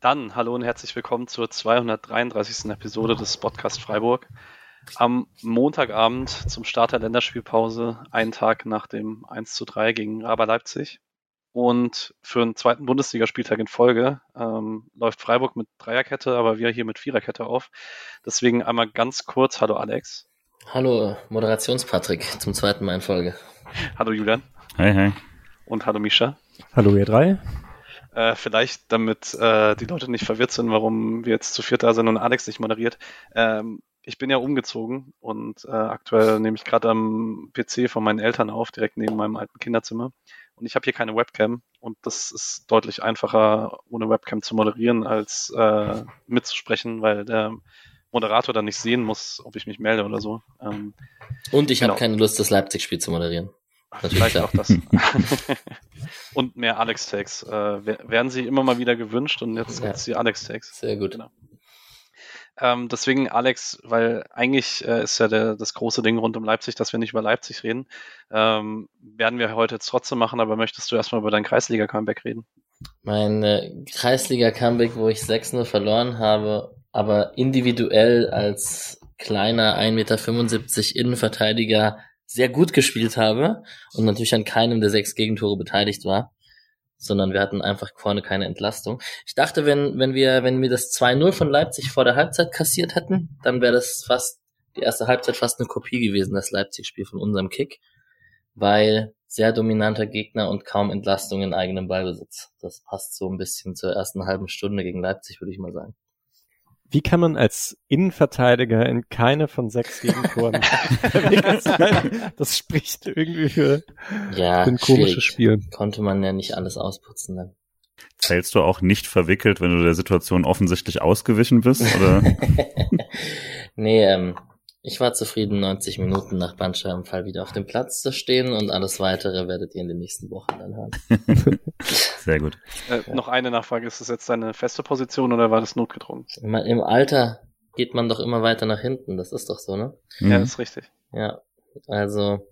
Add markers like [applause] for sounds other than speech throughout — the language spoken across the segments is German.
Dann hallo und herzlich willkommen zur 233. Episode des Podcast Freiburg. Am Montagabend zum Start der Länderspielpause, einen Tag nach dem 1 zu 3 gegen Raber Leipzig. Und für einen zweiten Bundesligaspieltag in Folge ähm, läuft Freiburg mit Dreierkette, aber wir hier mit Viererkette auf. Deswegen einmal ganz kurz, hallo Alex. Hallo Moderationspatrick zum zweiten Mal in Folge. Hallo Julian. Hi, hi. Und hallo Misha. Hallo ihr drei. Äh, vielleicht, damit äh, die Leute nicht verwirrt sind, warum wir jetzt zu viert da sind und Alex nicht moderiert. Ähm, ich bin ja umgezogen und äh, aktuell nehme ich gerade am PC von meinen Eltern auf, direkt neben meinem alten Kinderzimmer. Und ich habe hier keine Webcam und das ist deutlich einfacher, ohne Webcam zu moderieren, als äh, mitzusprechen, weil der Moderator dann nicht sehen muss, ob ich mich melde oder so. Ähm, und ich genau. habe keine Lust, das Leipzig-Spiel zu moderieren. Natürlich Vielleicht auch das. [laughs] und mehr Alex-Tags. Äh, werden sie immer mal wieder gewünscht und jetzt ja. gibt's die Alex-Tags. Sehr gut. Genau. Ähm, deswegen, Alex, weil eigentlich äh, ist ja der, das große Ding rund um Leipzig, dass wir nicht über Leipzig reden. Ähm, werden wir heute jetzt trotzdem machen, aber möchtest du erstmal über dein Kreisliga-Comeback reden? Mein äh, Kreisliga-Comeback, wo ich 6-0 verloren habe, aber individuell als kleiner 1,75 Meter Innenverteidiger sehr gut gespielt habe und natürlich an keinem der sechs Gegentore beteiligt war, sondern wir hatten einfach vorne keine Entlastung. Ich dachte, wenn, wenn wir, wenn wir das 2-0 von Leipzig vor der Halbzeit kassiert hätten, dann wäre das fast, die erste Halbzeit fast eine Kopie gewesen, das Leipzig-Spiel von unserem Kick, weil sehr dominanter Gegner und kaum Entlastung in eigenem Ballbesitz. Das passt so ein bisschen zur ersten halben Stunde gegen Leipzig, würde ich mal sagen. Wie kann man als Innenverteidiger in keine von sechs Gegentoren [laughs] [laughs] Das spricht irgendwie für, ja, für ein komisches Spiel. Konnte man ja nicht alles ausputzen dann. Zählst du auch nicht verwickelt, wenn du der Situation offensichtlich ausgewichen bist? Oder? [laughs] nee, ähm, ich war zufrieden, 90 Minuten nach Bandscheibenfall wieder auf dem Platz zu stehen und alles weitere werdet ihr in den nächsten Wochen dann hören. [laughs] Sehr gut. Äh, noch eine Nachfrage, ist das jetzt deine feste Position oder war das notgedrungen? Im Alter geht man doch immer weiter nach hinten, das ist doch so, ne? Mhm. Ja, das ist richtig. Ja, also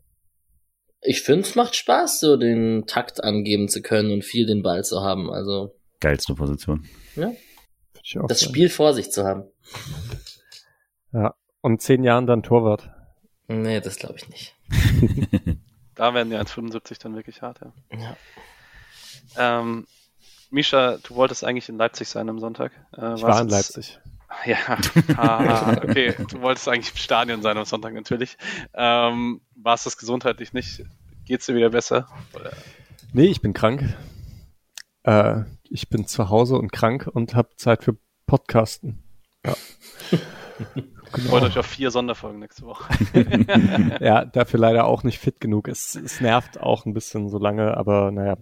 ich finde, es macht Spaß, so den Takt angeben zu können und viel den Ball zu haben, also. Geilste Position. Ja. Das Spiel vor sich zu haben. Ja, und zehn Jahren dann Torwart. Nee, das glaube ich nicht. [laughs] da werden die 1,75 dann wirklich hart, ja. ja. Ähm, Misha, du wolltest eigentlich in Leipzig sein am Sonntag. Äh, ich war in Leipzig. Ja, [laughs] ah, okay. Du wolltest eigentlich im Stadion sein am Sonntag natürlich. Ähm, war es das gesundheitlich nicht? Geht's dir wieder besser? Oder? Nee, ich bin krank. Äh, ich bin zu Hause und krank und habe Zeit für Podcasten. Ja. [laughs] Genau. Freut euch auf vier Sonderfolgen nächste Woche. [laughs] ja, [laughs] dafür leider auch nicht fit genug. Es, es nervt auch ein bisschen so lange, aber naja.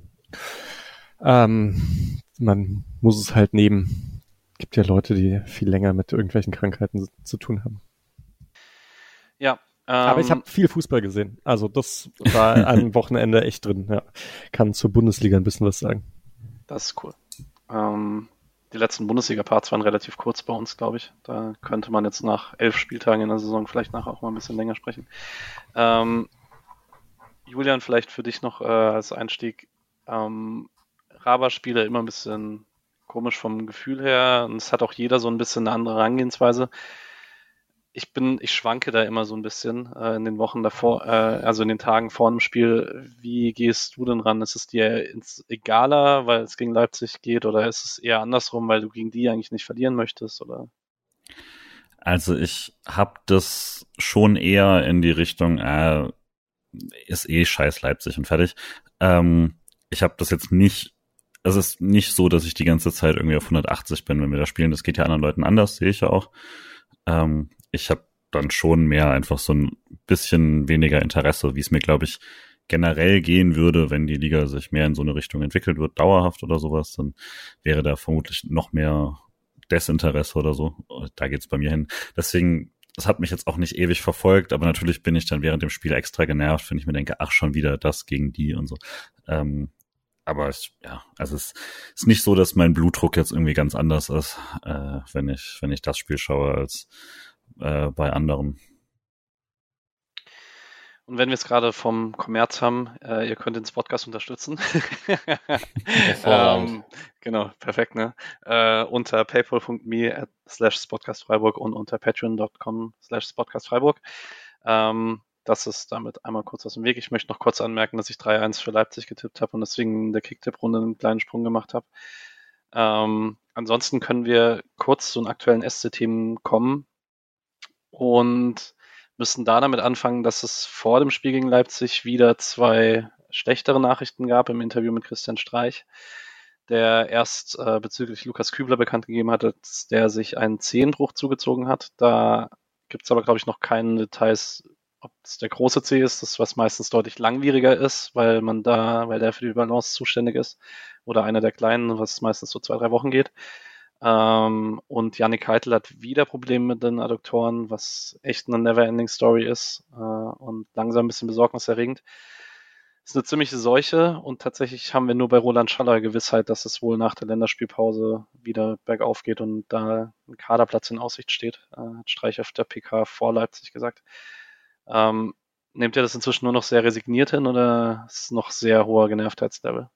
Ähm, man muss es halt nehmen. Gibt ja Leute, die viel länger mit irgendwelchen Krankheiten zu tun haben. Ja. Ähm, aber ich habe viel Fußball gesehen. Also das war [laughs] am Wochenende echt drin. Ja. Kann zur Bundesliga ein bisschen was sagen. Das ist cool. Ähm, die letzten Bundesliga-Parts waren relativ kurz bei uns, glaube ich. Da könnte man jetzt nach elf Spieltagen in der Saison vielleicht nachher auch mal ein bisschen länger sprechen. Ähm, Julian, vielleicht für dich noch äh, als Einstieg. Ähm, Raba-Spiele immer ein bisschen komisch vom Gefühl her und es hat auch jeder so ein bisschen eine andere Herangehensweise ich bin, ich schwanke da immer so ein bisschen äh, in den Wochen davor, äh, also in den Tagen vor dem Spiel. Wie gehst du denn ran? Ist es dir egaler, weil es gegen Leipzig geht, oder ist es eher andersrum, weil du gegen die eigentlich nicht verlieren möchtest, oder? Also ich habe das schon eher in die Richtung, äh, ist eh scheiß Leipzig und fertig. Ähm, ich habe das jetzt nicht, es ist nicht so, dass ich die ganze Zeit irgendwie auf 180 bin, wenn wir da spielen. Das geht ja anderen Leuten anders, sehe ich ja auch. Ähm, ich habe dann schon mehr einfach so ein bisschen weniger Interesse, wie es mir, glaube ich, generell gehen würde, wenn die Liga sich mehr in so eine Richtung entwickelt wird, dauerhaft oder sowas, dann wäre da vermutlich noch mehr Desinteresse oder so. Da geht's bei mir hin. Deswegen, es hat mich jetzt auch nicht ewig verfolgt, aber natürlich bin ich dann während dem Spiel extra genervt, wenn ich mir denke, ach, schon wieder das gegen die und so. Ähm, aber es, ja, also es ist nicht so, dass mein Blutdruck jetzt irgendwie ganz anders ist, äh, wenn ich, wenn ich das Spiel schaue, als äh, bei anderen. Und wenn wir es gerade vom Kommerz haben, äh, ihr könnt den Podcast unterstützen. [laughs] ähm, genau, perfekt, ne? Äh, unter paypal.me slash spotcastfreiburg und unter patreon.com slash spotcastfreiburg. Ähm, das ist damit einmal kurz aus dem Weg. Ich möchte noch kurz anmerken, dass ich 3-1 für Leipzig getippt habe und deswegen in der Kicktipp-Runde einen kleinen Sprung gemacht habe. Ähm, ansonsten können wir kurz zu den aktuellen SC-Themen kommen und müssen da damit anfangen, dass es vor dem Spiel gegen Leipzig wieder zwei schlechtere Nachrichten gab im Interview mit Christian Streich, der erst äh, bezüglich Lukas Kübler bekannt gegeben hat, dass der sich einen Zehenbruch zugezogen hat. Da gibt es aber, glaube ich, noch keine Details, ob es der große C ist, das was meistens deutlich langwieriger ist, weil man da, weil der für die Balance zuständig ist, oder einer der kleinen, was meistens so zwei, drei Wochen geht. Ähm, und Yannick Heitel hat wieder Probleme mit den Adduktoren, was echt eine Never-Ending Story ist äh, und langsam ein bisschen besorgniserregend. Ist eine ziemliche Seuche und tatsächlich haben wir nur bei Roland Schaller Gewissheit, dass es wohl nach der Länderspielpause wieder bergauf geht und da ein Kaderplatz in Aussicht steht, äh, hat Streich auf der PK vor Leipzig gesagt. Ähm, nehmt ihr das inzwischen nur noch sehr resigniert hin oder ist es noch sehr hoher Genervtheitslevel?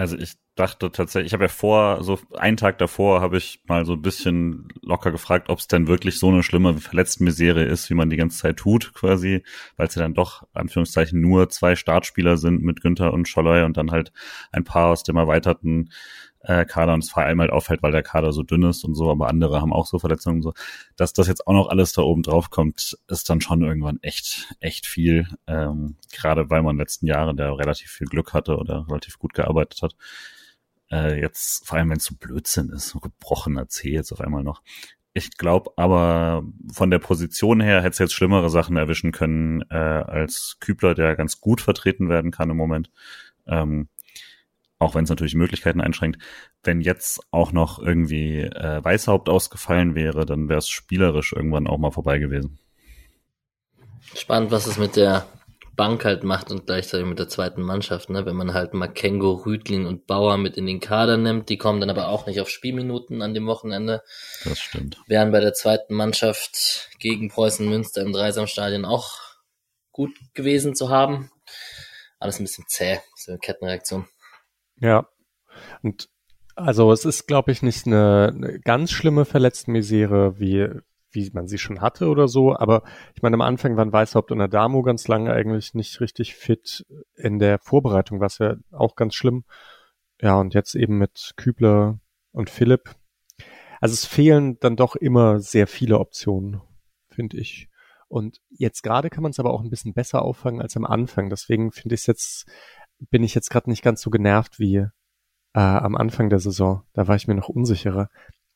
Also ich dachte tatsächlich, ich habe ja vor, so einen Tag davor habe ich mal so ein bisschen locker gefragt, ob es denn wirklich so eine schlimme Verletztenmisere ist, wie man die ganze Zeit tut, quasi, weil es ja dann doch, Anführungszeichen, nur zwei Startspieler sind mit Günther und Scholloy und dann halt ein paar aus dem erweiterten äh, Kader und es vor allem halt auffällt, weil der Kader so dünn ist und so, aber andere haben auch so Verletzungen und so. Dass das jetzt auch noch alles da oben drauf kommt, ist dann schon irgendwann echt, echt viel. Ähm, gerade weil man in den letzten Jahren da relativ viel Glück hatte oder relativ gut gearbeitet hat. Äh, jetzt, vor allem wenn es so Blödsinn ist, so gebrochener C jetzt auf einmal noch. Ich glaube aber von der Position her hätte es jetzt schlimmere Sachen erwischen können äh, als Kübler, der ganz gut vertreten werden kann im Moment. Ähm, auch wenn es natürlich Möglichkeiten einschränkt. Wenn jetzt auch noch irgendwie äh, Weißhaupt ausgefallen wäre, dann wäre es spielerisch irgendwann auch mal vorbei gewesen. Spannend, was es mit der Bank halt macht und gleichzeitig mit der zweiten Mannschaft, ne? Wenn man halt Makengo, Rüdlin und Bauer mit in den Kader nimmt, die kommen dann aber auch nicht auf Spielminuten an dem Wochenende. Das stimmt. Wären bei der zweiten Mannschaft gegen Preußen Münster im Dreisamstadion auch gut gewesen zu haben. Alles ein bisschen zäh, so eine Kettenreaktion. Ja. Und also es ist, glaube ich, nicht eine, eine ganz schlimme Verletztenmisere, wie, wie man sie schon hatte oder so. Aber ich meine, am Anfang waren Weißhaupt und Adamo ganz lange eigentlich nicht richtig fit. In der Vorbereitung war es ja auch ganz schlimm. Ja, und jetzt eben mit Kübler und Philipp. Also es fehlen dann doch immer sehr viele Optionen, finde ich. Und jetzt gerade kann man es aber auch ein bisschen besser auffangen als am Anfang. Deswegen finde ich es jetzt bin ich jetzt gerade nicht ganz so genervt wie äh, am Anfang der Saison. Da war ich mir noch unsicherer.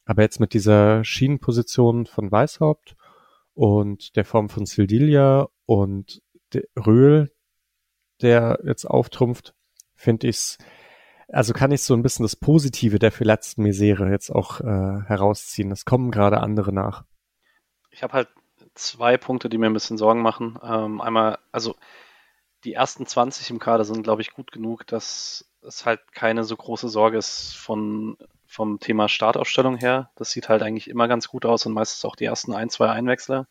Aber jetzt mit dieser Schienenposition von Weißhaupt und der Form von Sildilia und Röhl, der jetzt auftrumpft, finde ich's, also kann ich so ein bisschen das Positive der verletzten Misere jetzt auch äh, herausziehen. Es kommen gerade andere nach. Ich habe halt zwei Punkte, die mir ein bisschen Sorgen machen. Ähm, einmal, also die ersten 20 im Kader sind, glaube ich, gut genug, dass es halt keine so große Sorge ist von, vom Thema Startaufstellung her. Das sieht halt eigentlich immer ganz gut aus und meistens auch die ersten ein, zwei Einwechsler.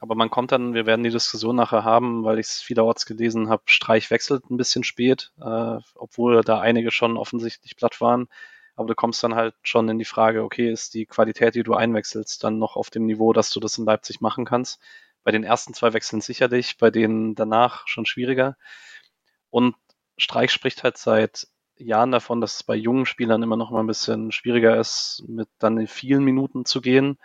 Aber man kommt dann, wir werden die Diskussion nachher haben, weil ich es vielerorts gelesen habe, Streich wechselt ein bisschen spät, äh, obwohl da einige schon offensichtlich platt waren. Aber du kommst dann halt schon in die Frage, okay, ist die Qualität, die du einwechselst, dann noch auf dem Niveau, dass du das in Leipzig machen kannst? Bei den ersten zwei Wechseln sicherlich, bei denen danach schon schwieriger. Und Streich spricht halt seit Jahren davon, dass es bei jungen Spielern immer noch mal ein bisschen schwieriger ist, mit dann in vielen Minuten zu gehen,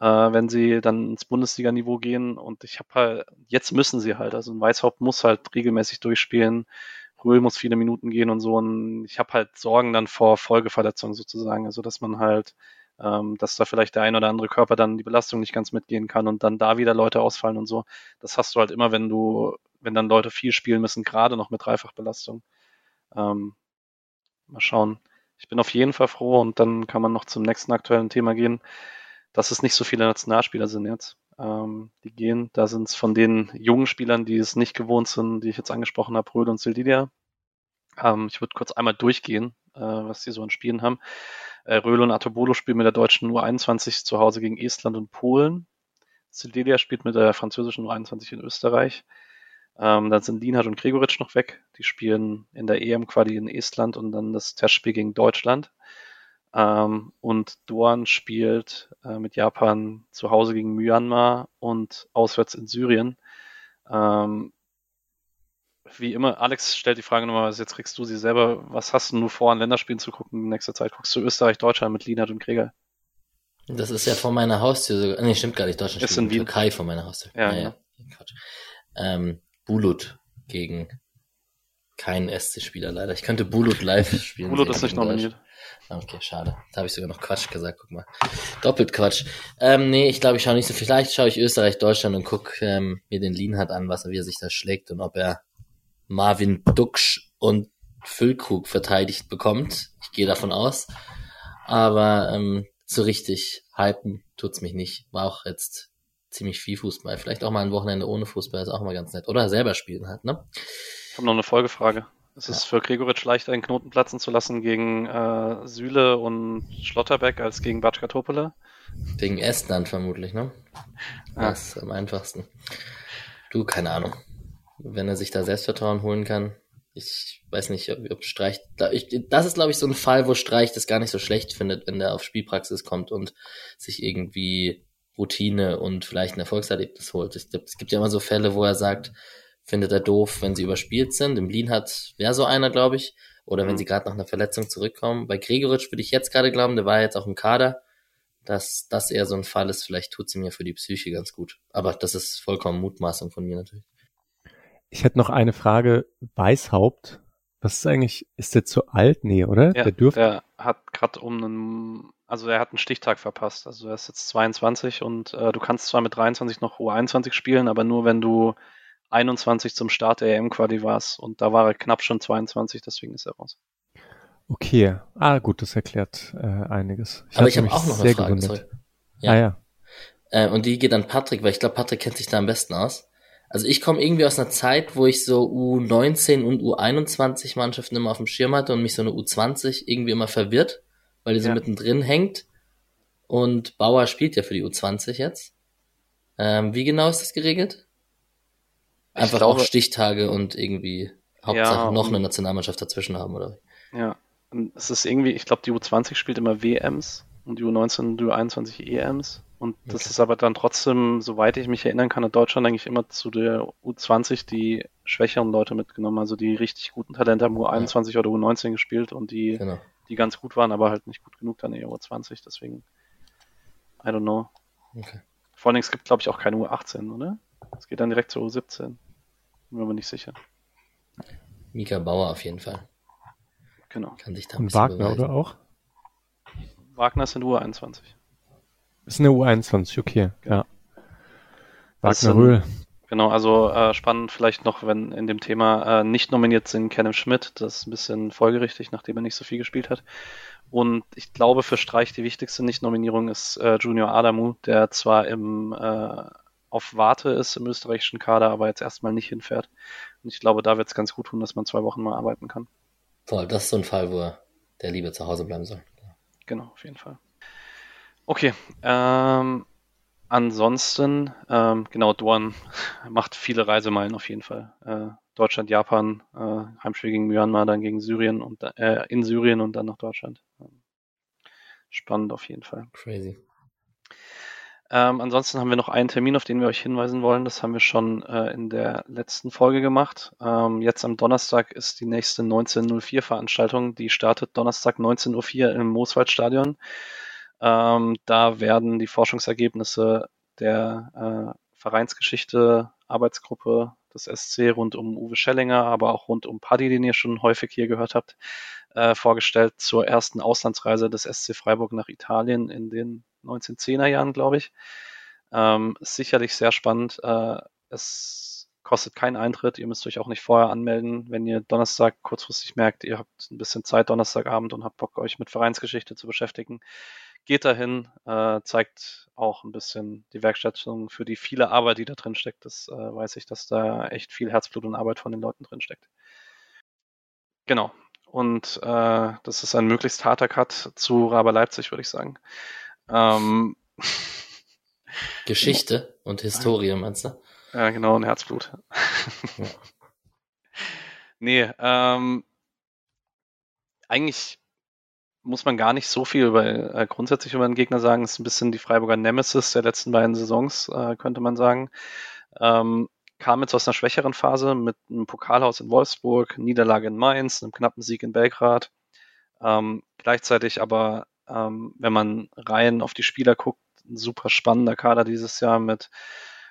äh, wenn sie dann ins Bundesliga-Niveau gehen. Und ich habe halt, jetzt müssen sie halt, also ein Weißhaupt muss halt regelmäßig durchspielen, Röhl muss viele Minuten gehen und so. Und ich habe halt Sorgen dann vor Folgeverletzungen sozusagen, also dass man halt ähm, dass da vielleicht der ein oder andere Körper dann die Belastung nicht ganz mitgehen kann und dann da wieder Leute ausfallen und so. Das hast du halt immer, wenn du, wenn dann Leute viel spielen müssen, gerade noch mit Dreifachbelastung. Ähm, mal schauen. Ich bin auf jeden Fall froh und dann kann man noch zum nächsten aktuellen Thema gehen, dass es nicht so viele Nationalspieler sind jetzt. Ähm, die gehen, da sind es von den jungen Spielern, die es nicht gewohnt sind, die ich jetzt angesprochen habe, Röhl und Sildilia. Ähm, ich würde kurz einmal durchgehen, äh, was sie so an Spielen haben. Äh, Röhl und Atobolo spielen mit der deutschen U21 zu Hause gegen Estland und Polen. Cecilia spielt mit der französischen U21 in Österreich. Ähm, dann sind Lienhardt und Gregoritsch noch weg. Die spielen in der EM-Quali in Estland und dann das Testspiel gegen Deutschland. Ähm, und Dorn spielt äh, mit Japan zu Hause gegen Myanmar und auswärts in Syrien. Ähm, wie immer, Alex stellt die Frage nochmal, jetzt kriegst du sie selber. Was hast du nur vor, an Länderspielen zu gucken in nächster Zeit? Guckst du Österreich, Deutschland mit Lienhardt und Gregor? Das ist ja vor meiner Haustür sogar. Nee, stimmt gar nicht. Deutschland ist in Wien. Türkei vor meiner Haustür. Ja, ja. Quatsch. Ähm, Bulut gegen keinen SC-Spieler leider. Ich könnte Bulut live [laughs] spielen. Bulut ist nicht nominiert. Okay, schade. Da habe ich sogar noch Quatsch gesagt, guck mal. Doppelt Quatsch. Ähm, nee, ich glaube, ich schaue nicht so. Vielleicht schaue ich Österreich, Deutschland und guck ähm, mir den Lienhardt an, was er, wie er sich da schlägt und ob er Marvin Duksch und Füllkrug verteidigt bekommt. Ich gehe davon aus. Aber ähm, so richtig hypen tut's mich nicht. War auch jetzt ziemlich viel Fußball. Vielleicht auch mal ein Wochenende ohne Fußball ist auch mal ganz nett. Oder selber spielen halt, ne? Ich habe noch eine Folgefrage. Ist es für Gregoritsch leichter, einen Knoten platzen zu lassen gegen äh, Süle und Schlotterbeck als gegen Batschka Topole? Gegen Estland vermutlich, ne? Ja. Das ist am einfachsten. Du, keine Ahnung. Wenn er sich da Selbstvertrauen holen kann. Ich weiß nicht, ob, ob Streich. Da, ich, das ist, glaube ich, so ein Fall, wo Streich das gar nicht so schlecht findet, wenn der auf Spielpraxis kommt und sich irgendwie Routine und vielleicht ein Erfolgserlebnis holt. Ich, es gibt ja immer so Fälle, wo er sagt, findet er doof, wenn sie überspielt sind. Im Blin hat wäre so einer, glaube ich. Oder wenn Mhm. sie gerade nach einer Verletzung zurückkommen. Bei Gregoritsch würde ich jetzt gerade glauben, der war jetzt auch im Kader, dass das eher so ein Fall ist. Vielleicht tut sie mir für die Psyche ganz gut. Aber das ist vollkommen Mutmaßung von mir natürlich. Ich hätte noch eine Frage. Weißhaupt, was ist eigentlich, ist der zu alt? Nee, oder? Ja, der dürfte, der hat gerade um einen, also er hat einen Stichtag verpasst. Also er ist jetzt 22 und äh, du kannst zwar mit 23 noch U21 spielen, aber nur wenn du 21 zum Start der EM-Quali warst und da war er knapp schon 22, deswegen ist er raus. okay. Ah, gut, das erklärt äh, einiges. Aber hatte ich habe auch noch sehr eine Frage. gewundert. Sorry. Ja. Ah ja. Äh, und die geht an Patrick, weil ich glaube, Patrick kennt sich da am besten aus. Also ich komme irgendwie aus einer Zeit, wo ich so U19 und U21 Mannschaften immer auf dem Schirm hatte und mich so eine U20 irgendwie immer verwirrt, weil die so Ja. mittendrin hängt. Und Bauer spielt ja für die U20 jetzt. Ähm, wie genau ist das geregelt? Einfach glaube- auch Stichtage und irgendwie Hauptsache Ja, noch eine Nationalmannschaft dazwischen haben, oder? Ja. Es ist irgendwie, ich glaube, die U20 spielt immer WMs und die U19 und die U21 EMs. Und das Okay. ist aber dann trotzdem, soweit ich mich erinnern kann, hat Deutschland eigentlich immer zu der U20 die schwächeren Leute mitgenommen. Also die richtig guten Talente haben U21 oder U19 gespielt und die, Genau. die ganz gut waren, aber halt nicht gut genug dann in der U20. Deswegen, I don't know. Okay. Vor allen Dingen, es gibt, glaube ich, auch keine U18, oder? Es geht dann direkt zur U17. Bin mir aber nicht sicher. Mika Bauer auf jeden Fall. Genau. Kann sich da ein Und bisschen Wagner, beweisen. oder auch? Wagner ist in U21. Ist eine U21, okay, ja. Wagner Röhl. Genau, also äh, spannend vielleicht noch, wenn in dem Thema äh, nicht nominiert sind Kenneth Schmidt, das ist ein bisschen folgerichtig, nachdem er nicht so viel gespielt hat. Und ich glaube, für Streich die wichtigste Nicht-Nominierung ist äh, Junior Adamu, der zwar im äh, auf Warte ist im österreichischen Kader, aber jetzt erstmal nicht hinfährt. Und ich glaube, da wird es ganz gut tun, dass man zwei Wochen mal arbeiten kann. Voll, das ist so ein Fall, wo er der lieber zu Hause bleiben soll. Genau, auf jeden Fall. Okay, ähm, ansonsten, ähm, genau, Dorn [laughs] macht viele Reisemeilen auf jeden Fall. Äh, Deutschland, Japan, äh, Heimspiel gegen Myanmar, dann gegen Syrien und äh, in Syrien und dann nach Deutschland. Ähm, Spannend auf jeden Fall. Crazy. Ähm, ansonsten haben wir noch einen Termin, auf den wir euch hinweisen wollen. Das haben wir schon äh, in der letzten Folge gemacht. Ähm, jetzt am Donnerstag ist die nächste 1904 Veranstaltung. Die startet Donnerstag 19.04 Uhr im Mooswaldstadion. Ähm, da werden die Forschungsergebnisse der äh, Vereinsgeschichte Arbeitsgruppe des SC rund um Uwe Schellinger, aber auch rund um Paddy, den ihr schon häufig hier gehört habt, äh, vorgestellt zur ersten Auslandsreise des SC Freiburg nach Italien in den 1910er Jahren, glaube ich. Ähm, sicherlich sehr spannend. Äh, es kostet keinen Eintritt. Ihr müsst euch auch nicht vorher anmelden, wenn ihr Donnerstag kurzfristig merkt, ihr habt ein bisschen Zeit Donnerstagabend und habt Bock, euch mit Vereinsgeschichte zu beschäftigen. Geht dahin, äh, zeigt auch ein bisschen die Werkstattung für die viele Arbeit, die da drin steckt. Das äh, weiß ich, dass da echt viel Herzblut und Arbeit von den Leuten drin steckt. Genau. Und äh, das ist ein möglichst harter Cut zu Raber Leipzig, würde ich sagen. Ähm, Geschichte [laughs] und Historie, meinst du? Ja, genau, ein Herzblut. [laughs] Ja. nee, ähm, eigentlich muss man gar nicht so viel über, äh, grundsätzlich über den Gegner sagen. Es ist ein bisschen die Freiburger Nemesis der letzten beiden Saisons, äh, könnte man sagen. Ähm, kam jetzt aus einer schwächeren Phase mit einem Pokalhaus in Wolfsburg, Niederlage in Mainz, einem knappen Sieg in Belgrad. Ähm, gleichzeitig aber, ähm, wenn man rein auf die Spieler guckt, ein super spannender Kader dieses Jahr mit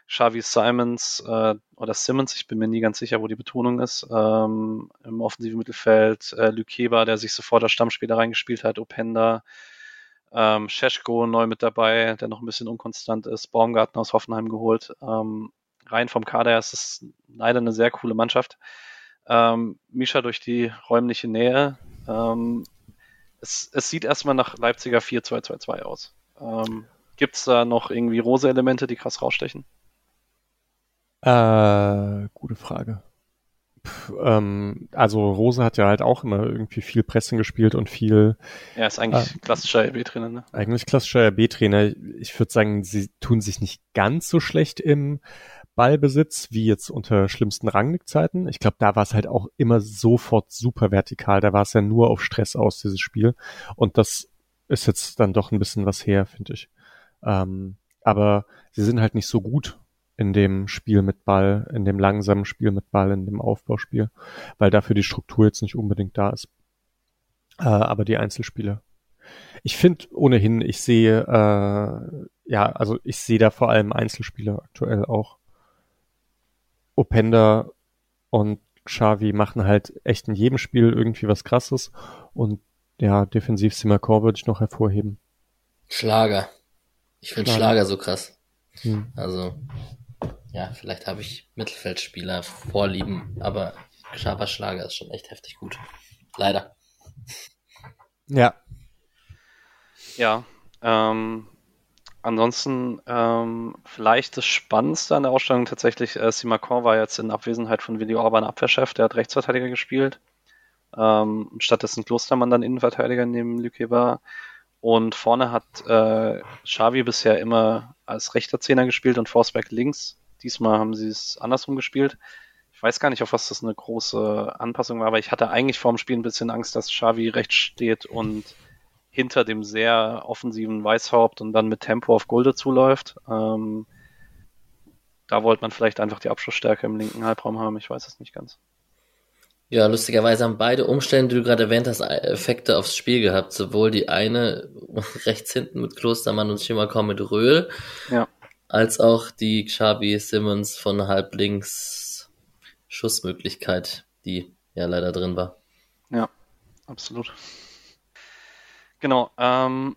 Xavi Simons äh, oder Simmons, ich bin mir nie ganz sicher, wo die Betonung ist, ähm, im offensiven Mittelfeld, äh, Lükeba, der sich sofort als Stammspieler reingespielt hat, Openda, ähm, Scheschko neu mit dabei, der noch ein bisschen unkonstant ist, Baumgarten aus Hoffenheim geholt. Ähm, rein vom Kader her ist es leider eine sehr coole Mannschaft. Ähm, Misha durch die räumliche Nähe. Ähm, es, es sieht erstmal nach Leipziger 4-2-2-2 aus. Ähm, Gibt es da noch irgendwie rosa Elemente, die krass rausstechen? Äh, gute Frage. Pff, ähm, also Rose hat ja halt auch immer irgendwie viel Pressing gespielt und viel. Ja, ist eigentlich äh, klassischer RB-Trainer, ne? Eigentlich klassischer RB-Trainer. Ich würde sagen, sie tun sich nicht ganz so schlecht im Ballbesitz wie jetzt unter schlimmsten Rangnick-Zeiten. Ich glaube, da war es halt auch immer sofort super vertikal. Da war es ja nur auf Stress aus, dieses Spiel. Und das ist jetzt dann doch ein bisschen was her, finde ich. Ähm, aber sie sind halt nicht so gut in dem Spiel mit Ball, in dem langsamen Spiel mit Ball, in dem Aufbauspiel, weil dafür die Struktur jetzt nicht unbedingt da ist. Äh, aber die Einzelspiele. Ich finde ohnehin, ich sehe, äh, ja, also ich sehe da vor allem Einzelspiele aktuell auch. Openda und Xavi machen halt echt in jedem Spiel irgendwie was krasses und ja, defensiv Simakor würde ich noch hervorheben. Schlager. Ich finde Schlager. Schlager so krass. Hm. Also ja, vielleicht habe ich Mittelfeldspieler vorlieben, aber Xaver Schlager ist schon echt heftig gut. Leider. Ja. Ja. Ähm, ansonsten ähm, vielleicht das Spannendste an der Ausstellung tatsächlich, äh, Simakon war jetzt in Abwesenheit von Willi Orban Abwehrchef, der hat Rechtsverteidiger gespielt. Ähm, stattdessen Klostermann dann Innenverteidiger neben Lücke war. Und vorne hat äh, Xavi bisher immer als rechter Zehner gespielt und Forsberg links. Diesmal haben sie es andersrum gespielt. Ich weiß gar nicht, auf was das eine große Anpassung war, aber ich hatte eigentlich vor dem Spiel ein bisschen Angst, dass Xavi rechts steht und hinter dem sehr offensiven Weißhaupt und dann mit Tempo auf Gulde zuläuft. Ähm, da wollte man vielleicht einfach die Abschlussstärke im linken Halbraum haben, ich weiß es nicht ganz. Ja, lustigerweise haben beide Umstände, die du gerade erwähnt hast, Effekte aufs Spiel gehabt. Sowohl die eine [laughs] rechts hinten mit Klostermann und Schimakor mit Röhl, ja als auch die Xabi Simmons von halb links Schussmöglichkeit, die ja leider drin war. Ja, absolut. Genau. Ähm,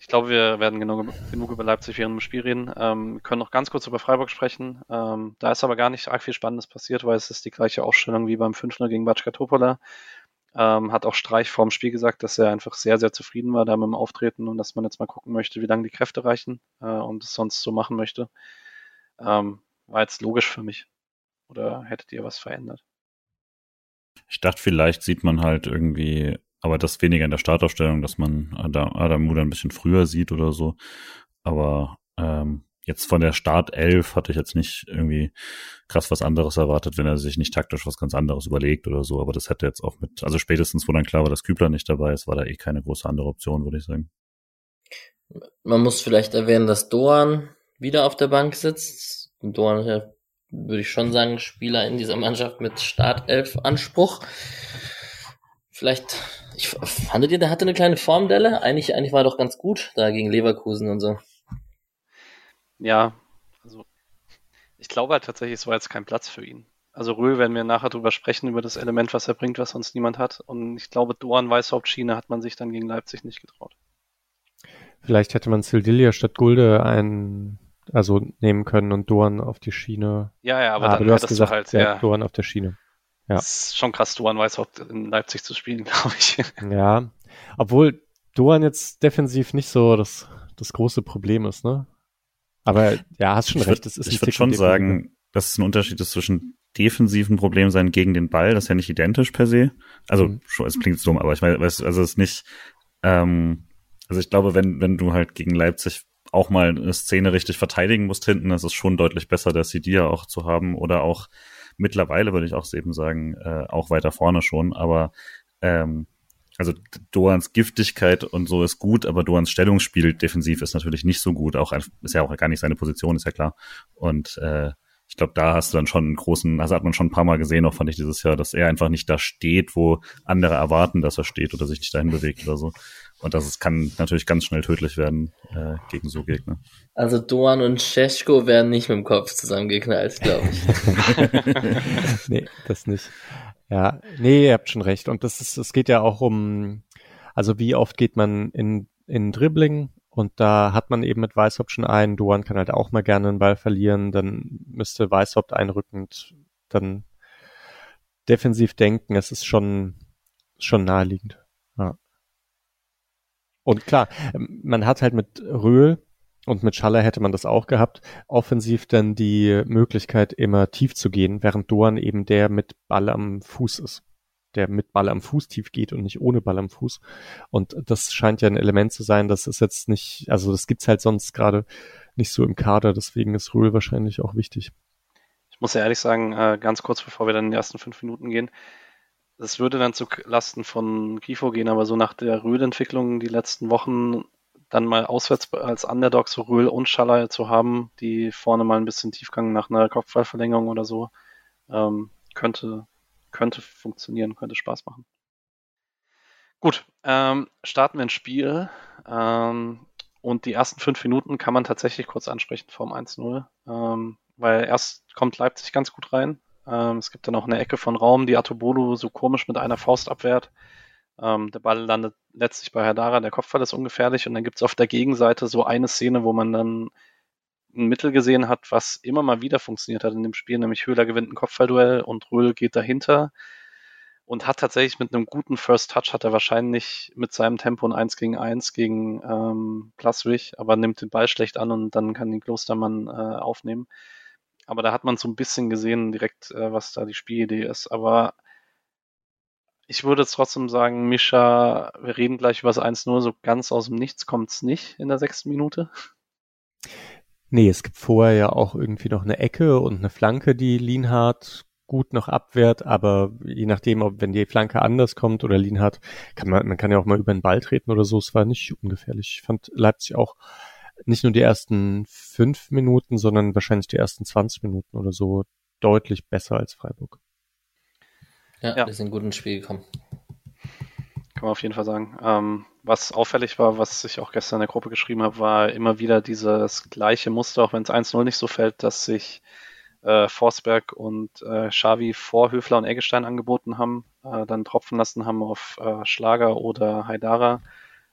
ich glaube, wir werden genug, genug über Leipzig während dem Spiel reden. Ähm, wir können noch ganz kurz über Freiburg sprechen. Ähm, da ist aber gar nicht arg viel Spannendes passiert, weil es ist die gleiche Ausstellung wie beim 5-0 gegen Batschka Topola. Ähm, hat auch Streich vorm Spiel gesagt, dass er einfach sehr, sehr zufrieden war da mit dem Auftreten und dass man jetzt mal gucken möchte, wie lange die Kräfte reichen äh, und es sonst so machen möchte. Ähm, war jetzt logisch für mich. Oder hättet ihr was verändert? Ich dachte, vielleicht sieht man halt irgendwie, aber das weniger in der Startaufstellung, dass man Adam, Adam Muda ein bisschen früher sieht oder so. Aber ähm, jetzt von der Startelf hatte ich jetzt nicht irgendwie krass was anderes erwartet, wenn er sich nicht taktisch was ganz anderes überlegt oder so. Aber das hätte jetzt auch mit, also spätestens, wo dann klar war, dass Kübler nicht dabei ist, war da eh keine große andere Option, würde ich sagen. Man muss vielleicht erwähnen, dass Doan wieder auf der Bank sitzt. Doan ja, würde ich schon sagen, Spieler in dieser Mannschaft mit Startelf-Anspruch. Vielleicht, ich fandet ihr, der hatte eine kleine Formdelle? Eigentlich, eigentlich war er doch ganz gut da gegen Leverkusen und so. Ja, also ich glaube halt tatsächlich, es war jetzt kein Platz für ihn. Also Röhl werden wir nachher drüber sprechen, über das Element, was er bringt, was sonst niemand hat. Und ich glaube, Doan Weißhauptschiene hat man sich dann gegen Leipzig nicht getraut. Vielleicht hätte man Sildilia statt Gulde ein, also nehmen können und Doan auf die Schiene. Ja, ja, aber, ah, aber dann du hast gesagt, halt, ja, Doan auf der Schiene. Ja. Das ist schon krass, Doan Weißhaupt in Leipzig zu spielen, [laughs] glaube ich. Ja, obwohl Doan jetzt defensiv nicht so das, das große Problem ist, ne? Aber ja, hast schon ich recht. Würd, ich würde schon sagen, dass es ein Unterschied ist zwischen defensiven Problem sein gegen den Ball. Das ist ja nicht identisch per se. Also, mhm. es klingt dumm, aber ich meine, also es ist nicht, ähm, also ich glaube, wenn, wenn du halt gegen Leipzig auch mal eine Szene richtig verteidigen musst hinten, das ist schon deutlich besser, der CD auch zu haben oder auch mittlerweile würde ich auch eben sagen, äh, auch weiter vorne schon, aber ähm, also Doans Giftigkeit und so ist gut, aber Doans Stellungsspiel defensiv ist natürlich nicht so gut. Auch ist ja auch gar nicht seine Position, ist ja klar. Und äh, ich glaube, da hast du dann schon einen großen, also hat man schon ein paar Mal gesehen, auch fand ich dieses Jahr, dass er einfach nicht da steht, wo andere erwarten, dass er steht oder sich nicht dahin bewegt oder so. Und das kann natürlich ganz schnell tödlich werden äh, gegen so Gegner. Also Doan und Scheschko werden nicht mit dem Kopf zusammengeknallt, glaube ich. [laughs] nee, das nicht. Ja, nee, ihr habt schon recht. Und das ist, es geht ja auch um, also wie oft geht man in, in Dribbling und da hat man eben mit Weißhaupt schon einen. Duan kann halt auch mal gerne einen Ball verlieren. Dann müsste Weißhaupt einrückend dann defensiv denken. Es ist schon, schon naheliegend. Ja. Und klar, man hat halt mit Röhl und mit Schaller hätte man das auch gehabt, offensiv dann die Möglichkeit, immer tief zu gehen, während Doan eben der mit Ball am Fuß ist der mit Ball am Fuß tief geht und nicht ohne Ball am Fuß. Und das scheint ja ein Element zu sein, das ist jetzt nicht, also das gibt's halt sonst gerade nicht so im Kader, deswegen ist Röhl wahrscheinlich auch wichtig. Ich muss ja ehrlich sagen, äh, ganz kurz bevor wir dann in die ersten fünf Minuten gehen, es würde dann zu Lasten von Kifo gehen, aber so nach der Röhl-Entwicklung die letzten Wochen dann mal auswärts als Underdog so Röhl und Schaller zu haben, die vorne mal ein bisschen Tiefgang nach einer Kopfballverlängerung oder so, ähm, könnte, könnte funktionieren, könnte Spaß machen. Gut, ähm, starten wir ein Spiel. Ähm, und die ersten fünf Minuten kann man tatsächlich kurz ansprechen vorm 1-0. Ähm, weil erst kommt Leipzig ganz gut rein. Ähm, es gibt dann auch eine Ecke von Raum, die Atobolo so komisch mit einer Faust abwehrt. Ähm, der Ball landet letztlich bei Hadara, der Kopfball ist ungefährlich. Und dann gibt es auf der Gegenseite so eine Szene, wo man dann ein Mittel gesehen hat, was immer mal wieder funktioniert hat in dem Spiel, nämlich Höhler gewinnt ein Kopfballduell und Röhl geht dahinter und hat tatsächlich mit einem guten First Touch hat er wahrscheinlich mit seinem Tempo ein 1 gegen 1 gegen ähm, Plaswig, aber nimmt den Ball schlecht an und dann kann den Klostermann äh, aufnehmen. Aber da hat man so ein bisschen gesehen direkt, äh, was da die Spielidee ist. Aber ich würde trotzdem sagen, Mischa, wir reden gleich über das 1-0, so ganz aus dem Nichts kommt es nicht in der sechsten Minute. Nee, es gibt vorher ja auch irgendwie noch eine Ecke und eine Flanke, die Lienhardt gut noch abwehrt, aber je nachdem, ob wenn die Flanke anders kommt oder Lienhardt, kann man, man kann ja auch mal über den Ball treten oder so, es war nicht ungefährlich. Ich fand Leipzig auch nicht nur die ersten fünf Minuten, sondern wahrscheinlich die ersten 20 Minuten oder so deutlich besser als Freiburg. Ja, ja. wir sind gut ins Spiel gekommen. Kann man auf jeden Fall sagen. Ähm, was auffällig war, was ich auch gestern in der Gruppe geschrieben habe, war immer wieder dieses gleiche Muster, auch wenn es 1-0 nicht so fällt, dass sich äh, Forsberg und äh, Xavi vor Höfler und Eggestein angeboten haben, äh, dann tropfen lassen haben auf äh, Schlager oder Haidara.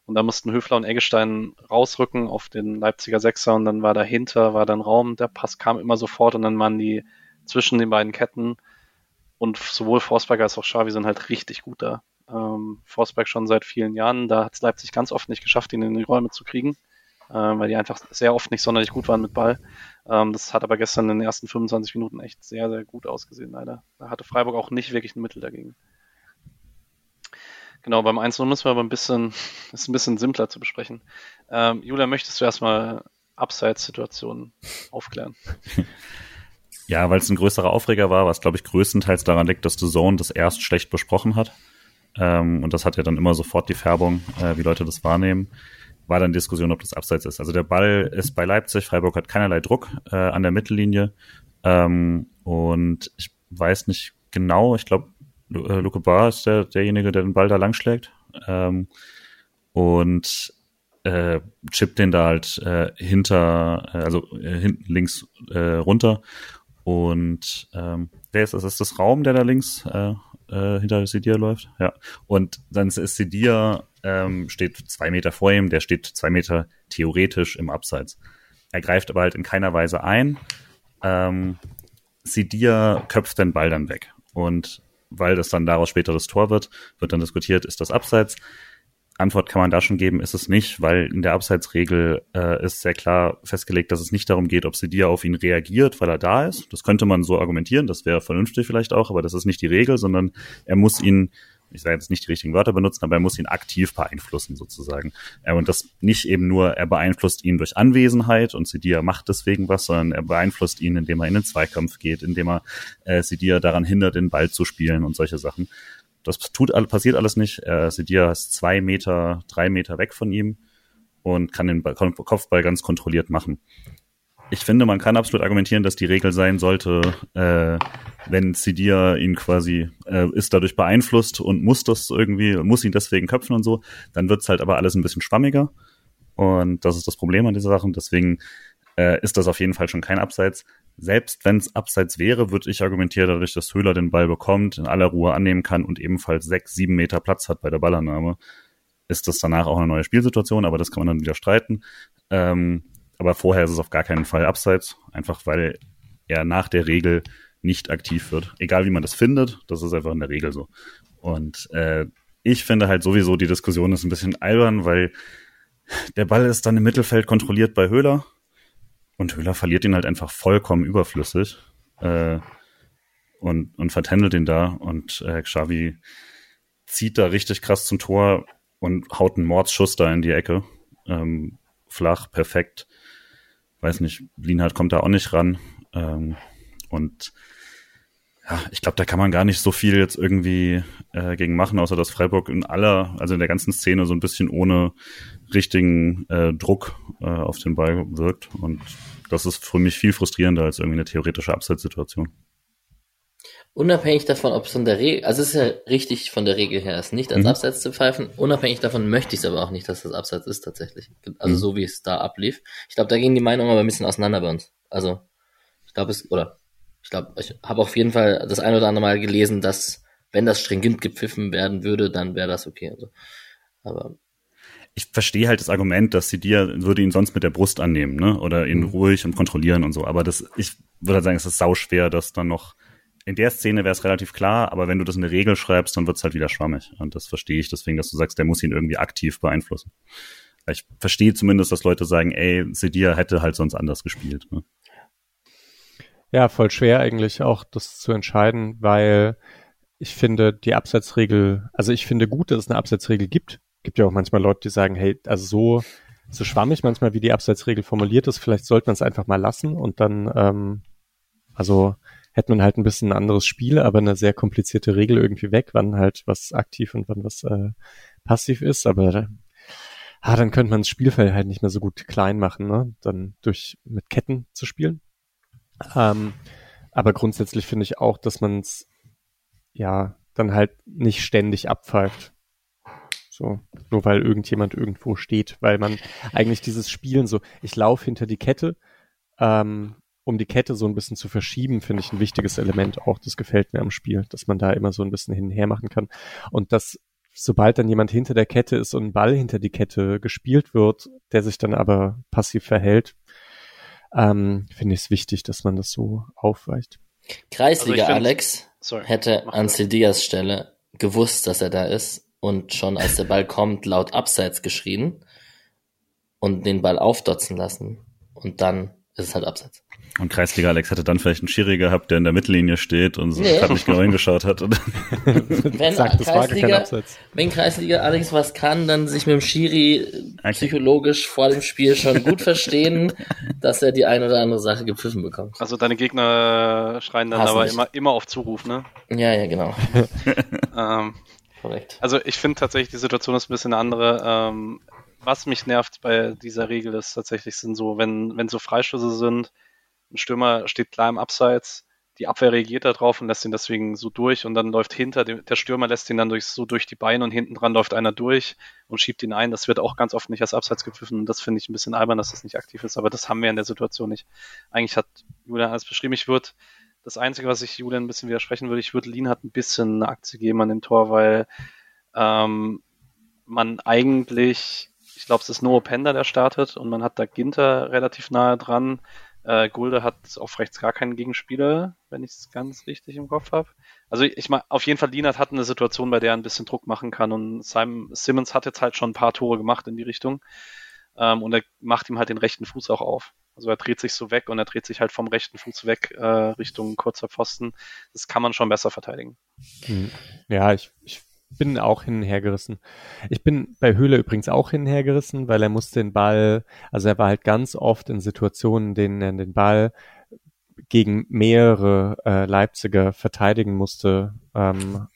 Und da mussten Höfler und Eggestein rausrücken auf den Leipziger Sechser und dann war dahinter, war dann Raum, der Pass kam immer sofort und dann waren die zwischen den beiden Ketten und sowohl Forsberg als auch Xavi sind halt richtig gut da. Ähm, Forsberg schon seit vielen Jahren, da hat es Leipzig ganz oft nicht geschafft, ihn in die Räume zu kriegen, äh, weil die einfach sehr oft nicht sonderlich gut waren mit Ball. Ähm, das hat aber gestern in den ersten 25 Minuten echt sehr, sehr gut ausgesehen, leider. Da hatte Freiburg auch nicht wirklich ein Mittel dagegen. Genau, beim 1 müssen wir aber ein bisschen, [laughs] ist ein bisschen simpler zu besprechen. Ähm, Julia, möchtest du erstmal Abseits-Situationen aufklären? [laughs] Ja, weil es ein größerer Aufreger war, was glaube ich größtenteils daran liegt, dass The Zone das erst schlecht besprochen hat. Ähm, und das hat ja dann immer sofort die Färbung, äh, wie Leute das wahrnehmen. War dann Diskussion, ob das Abseits ist. Also der Ball ist bei Leipzig, Freiburg hat keinerlei Druck äh, an der Mittellinie. Ähm, und ich weiß nicht genau, ich glaube, äh, Luke Barr ist der, derjenige, der den Ball da langschlägt. Ähm, und äh, chippt den da halt äh, hinter, äh, also äh, hinten links äh, runter. Und ähm, wer ist das? Ist das Raum, der da links äh, äh, hinter Sidia läuft? Ja. Und dann ist Sidia, ähm, steht zwei Meter vor ihm, der steht zwei Meter theoretisch im Abseits. Er greift aber halt in keiner Weise ein. Ähm, Sidia köpft den Ball dann weg. Und weil das dann daraus später das Tor wird, wird dann diskutiert, ist das Abseits. Antwort kann man da schon geben, ist es nicht, weil in der Abseitsregel äh, ist sehr klar festgelegt, dass es nicht darum geht, ob Sidia auf ihn reagiert, weil er da ist. Das könnte man so argumentieren, das wäre vernünftig vielleicht auch, aber das ist nicht die Regel, sondern er muss ihn ich sage jetzt nicht die richtigen Wörter benutzen, aber er muss ihn aktiv beeinflussen sozusagen. Äh, und das nicht eben nur, er beeinflusst ihn durch Anwesenheit und Sidia macht deswegen was, sondern er beeinflusst ihn, indem er in den Zweikampf geht, indem er äh, Sidia daran hindert, den Ball zu spielen und solche Sachen. Das tut, passiert alles nicht. Äh, Sidia ist zwei Meter, drei Meter weg von ihm und kann den Kopfball ganz kontrolliert machen ich finde, man kann absolut argumentieren, dass die Regel sein sollte, äh, wenn Sidia ihn quasi äh, ist dadurch beeinflusst und muss das irgendwie, muss ihn deswegen köpfen und so, dann wird's halt aber alles ein bisschen schwammiger. Und das ist das Problem an dieser Sache. Deswegen äh, ist das auf jeden Fall schon kein Abseits. Selbst wenn es Abseits wäre, würde ich argumentieren, dadurch, dass Höhler den Ball bekommt, in aller Ruhe annehmen kann und ebenfalls sechs, sieben Meter Platz hat bei der Ballannahme, ist das danach auch eine neue Spielsituation, aber das kann man dann wieder streiten. Ähm, aber vorher ist es auf gar keinen Fall abseits, einfach weil er nach der Regel nicht aktiv wird. Egal wie man das findet, das ist einfach in der Regel so. Und äh, ich finde halt sowieso, die Diskussion ist ein bisschen albern, weil der Ball ist dann im Mittelfeld kontrolliert bei Höhler und Höhler verliert ihn halt einfach vollkommen überflüssig äh, und, und vertändelt ihn da und äh, Xavi zieht da richtig krass zum Tor und haut einen Mordsschuss da in die Ecke. Ähm, flach, perfekt weiß nicht, Lienhardt kommt da auch nicht ran. Ähm, und ja, ich glaube, da kann man gar nicht so viel jetzt irgendwie äh, gegen machen, außer dass Freiburg in aller, also in der ganzen Szene so ein bisschen ohne richtigen äh, Druck äh, auf den Ball wirkt. Und das ist für mich viel frustrierender als irgendwie eine theoretische Abseitssituation. Unabhängig davon, ob es von der Regel, also es ist ja richtig von der Regel her, es nicht als mhm. Abseits zu pfeifen. Unabhängig davon möchte ich es aber auch nicht, dass das Abseits ist tatsächlich. Also mhm. so wie es da ablief. Ich glaube, da gingen die Meinungen aber ein bisschen auseinander bei uns. Also ich glaube es, oder ich glaube, ich habe auf jeden Fall das ein oder andere Mal gelesen, dass wenn das stringent gepfiffen werden würde, dann wäre das okay. Also, aber ich verstehe halt das Argument, dass sie dir würde ihn sonst mit der Brust annehmen, ne? Oder ihn mhm. ruhig und kontrollieren und so. Aber das, ich würde halt sagen, es ist sauschwer, das dann noch in der Szene wäre es relativ klar, aber wenn du das in der Regel schreibst, dann wird es halt wieder schwammig. Und das verstehe ich deswegen, dass du sagst, der muss ihn irgendwie aktiv beeinflussen. Ich verstehe zumindest, dass Leute sagen, ey, Sedia hätte halt sonst anders gespielt. Ne? Ja, voll schwer eigentlich auch das zu entscheiden, weil ich finde die Abseitsregel, also ich finde gut, dass es eine Abseitsregel gibt. Gibt ja auch manchmal Leute, die sagen, hey, also so, so schwammig manchmal, wie die Abseitsregel formuliert ist, vielleicht sollte man es einfach mal lassen und dann, ähm, also hätte man halt ein bisschen ein anderes Spiel, aber eine sehr komplizierte Regel irgendwie weg, wann halt was aktiv und wann was äh, passiv ist. Aber ah, dann könnte man das Spielfeld halt nicht mehr so gut klein machen, ne? Dann durch mit Ketten zu spielen. Ähm, aber grundsätzlich finde ich auch, dass man es ja dann halt nicht ständig abpfeift. So, nur weil irgendjemand irgendwo steht, weil man eigentlich dieses Spielen so, ich laufe hinter die Kette, ähm, um die Kette so ein bisschen zu verschieben, finde ich ein wichtiges Element auch. Das gefällt mir am Spiel, dass man da immer so ein bisschen hin und her machen kann. Und dass, sobald dann jemand hinter der Kette ist und ein Ball hinter die Kette gespielt wird, der sich dann aber passiv verhält, ähm, finde ich es wichtig, dass man das so aufweicht. Kreisliga also Alex sorry, hätte an Cedias Stelle gewusst, dass er da ist und schon als der Ball kommt, laut Abseits geschrien und den Ball aufdotzen lassen. Und dann ist es halt Abseits. Und Kreisliga Alex hatte dann vielleicht einen Schiri gehabt, der in der Mittellinie steht und so nee. nicht genau hingeschaut hat. [laughs] wenn, Sagt, Kreisliga, wenn Kreisliga Alex was kann, dann sich mit dem Schiri okay. psychologisch vor dem Spiel schon gut verstehen, [laughs] dass er die eine oder andere Sache gepfiffen bekommt. Also deine Gegner schreien dann Hass aber immer, immer auf Zuruf, ne? Ja, ja, genau. [laughs] ähm, Korrekt. Also ich finde tatsächlich, die Situation ist ein bisschen eine andere. Ähm, was mich nervt bei dieser Regel ist tatsächlich sind so, wenn, wenn so Freischüsse sind, ein Stürmer steht klar im Abseits, die Abwehr reagiert darauf und lässt ihn deswegen so durch und dann läuft hinter dem, der Stürmer lässt ihn dann durch, so durch die Beine und hinten dran läuft einer durch und schiebt ihn ein. Das wird auch ganz oft nicht als Abseits gepfiffen und das finde ich ein bisschen albern, dass das nicht aktiv ist, aber das haben wir in der Situation nicht. Eigentlich hat Julian alles beschrieben. Ich würde, das Einzige, was ich Julian ein bisschen widersprechen würde, ich würde Lin hat ein bisschen eine Aktie geben an dem Tor, weil ähm, man eigentlich, ich glaube, es ist Noah Pender, der startet und man hat da Ginter relativ nahe dran äh, Gulde hat auf rechts gar keinen Gegenspieler, wenn ich es ganz richtig im Kopf habe. Also ich meine, auf jeden Fall Lienert hat eine Situation, bei der er ein bisschen Druck machen kann und Simon Simmons hat jetzt halt schon ein paar Tore gemacht in die Richtung ähm, und er macht ihm halt den rechten Fuß auch auf. Also er dreht sich so weg und er dreht sich halt vom rechten Fuß weg äh, Richtung kurzer Pfosten. Das kann man schon besser verteidigen. Hm. Ja, ich, ich bin auch hin und her gerissen. Ich bin bei Höhle übrigens auch hin und her gerissen, weil er musste den Ball, also er war halt ganz oft in Situationen, in denen er den Ball gegen mehrere äh, Leipziger verteidigen musste. Ähm,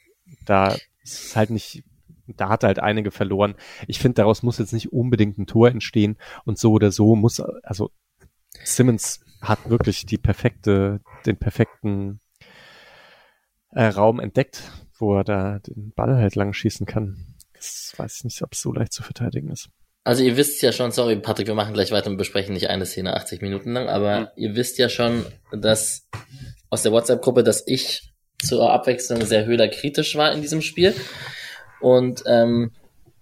da ist es halt nicht, da hat er halt einige verloren. Ich finde, daraus muss jetzt nicht unbedingt ein Tor entstehen und so oder so muss, also Simmons hat wirklich die perfekte, den perfekten äh, Raum entdeckt, wo er da den Ball halt lang schießen kann. Das weiß ich nicht, ob es so leicht zu verteidigen ist. Also ihr wisst ja schon, sorry Patrick, wir machen gleich weiter und besprechen nicht eine Szene 80 Minuten lang, aber mhm. ihr wisst ja schon, dass aus der WhatsApp-Gruppe, dass ich zur Abwechslung sehr Höhler kritisch war in diesem Spiel. Und ähm,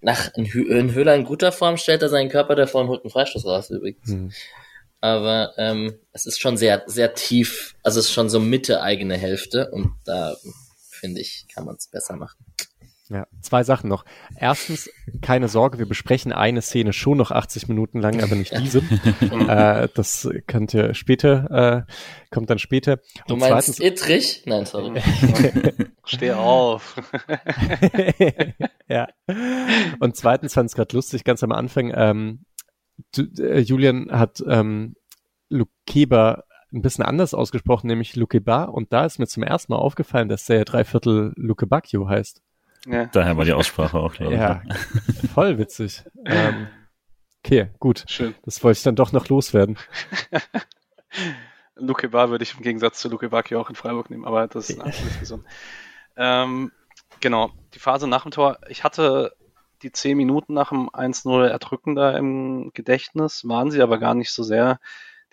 nach in, in Höhler in guter Form stellt er seinen Körper davor und holt einen Freistoß raus übrigens. Mhm. Aber ähm, es ist schon sehr, sehr tief, also es ist schon so Mitte eigene Hälfte und da finde ich, kann man es besser machen. Ja, zwei Sachen noch. Erstens, keine Sorge, wir besprechen eine Szene schon noch 80 Minuten lang, aber nicht diese. [laughs] äh, das könnt ihr später, äh, kommt dann später. Du Und meinst zweitens, Ittrich? Nein, sorry. [laughs] Steh auf. [laughs] ja. Und zweitens fand es gerade lustig, ganz am Anfang, ähm, du, äh, Julian hat ähm, Lukeba ein bisschen anders ausgesprochen, nämlich Lukeba. Und da ist mir zum ersten Mal aufgefallen, dass der Dreiviertel Lukebakio heißt. Ja. Daher war die Aussprache auch, glaube ich. Ja, voll witzig. ähm, okay, gut. Schön. Das wollte ich dann doch noch loswerden. [laughs] Luke Bar würde ich im Gegensatz zu Luke Baki auch in Freiburg nehmen, aber das ist eine andere Diskussion. Ähm, genau, die Phase nach dem Tor. Ich hatte die zehn Minuten nach dem 1-0 erdrückender im Gedächtnis, waren sie aber gar nicht so sehr.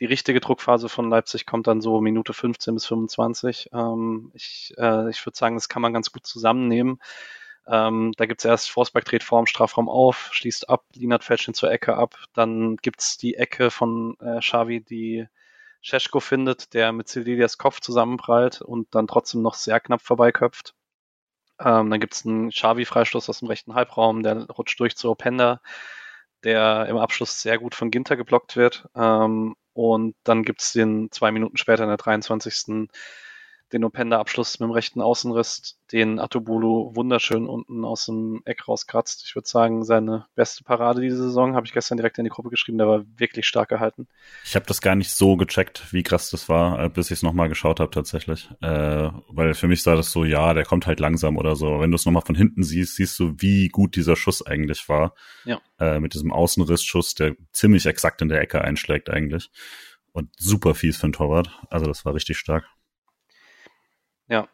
Die richtige Druckphase von Leipzig kommt dann so Minute 15 bis 25. Ähm, ich äh, ich würde sagen, das kann man ganz gut zusammennehmen. Ähm, da gibt's erst Forsberg dreht vor dem Strafraum auf, schließt ab, Linat fälscht ihn zur Ecke ab. Dann gibt's die Ecke von äh, Xavi, die Scheschko findet, der mit Celias Kopf zusammenprallt und dann trotzdem noch sehr knapp vorbeiköpft. Ähm, dann gibt's einen Xavi-Freistoß aus dem rechten Halbraum, der rutscht durch zu Openda, der im Abschluss sehr gut von Ginter geblockt wird. Ähm, und dann gibt's den zwei Minuten später in der 23 den Openda-Abschluss mit dem rechten Außenriss, den Atobulu wunderschön unten aus dem Eck rauskratzt. Ich würde sagen, seine beste Parade diese Saison habe ich gestern direkt in die Gruppe geschrieben, der war wirklich stark gehalten. Ich habe das gar nicht so gecheckt, wie krass das war, äh, bis ich es nochmal geschaut habe tatsächlich. Äh, weil für mich sah das so, ja, der kommt halt langsam oder so. Wenn du es nochmal von hinten siehst, siehst du, wie gut dieser Schuss eigentlich war. Ja. Äh, mit diesem Außenrissschuss, der ziemlich exakt in der Ecke einschlägt eigentlich. Und super fies für den Torwart. Also das war richtig stark. Ja.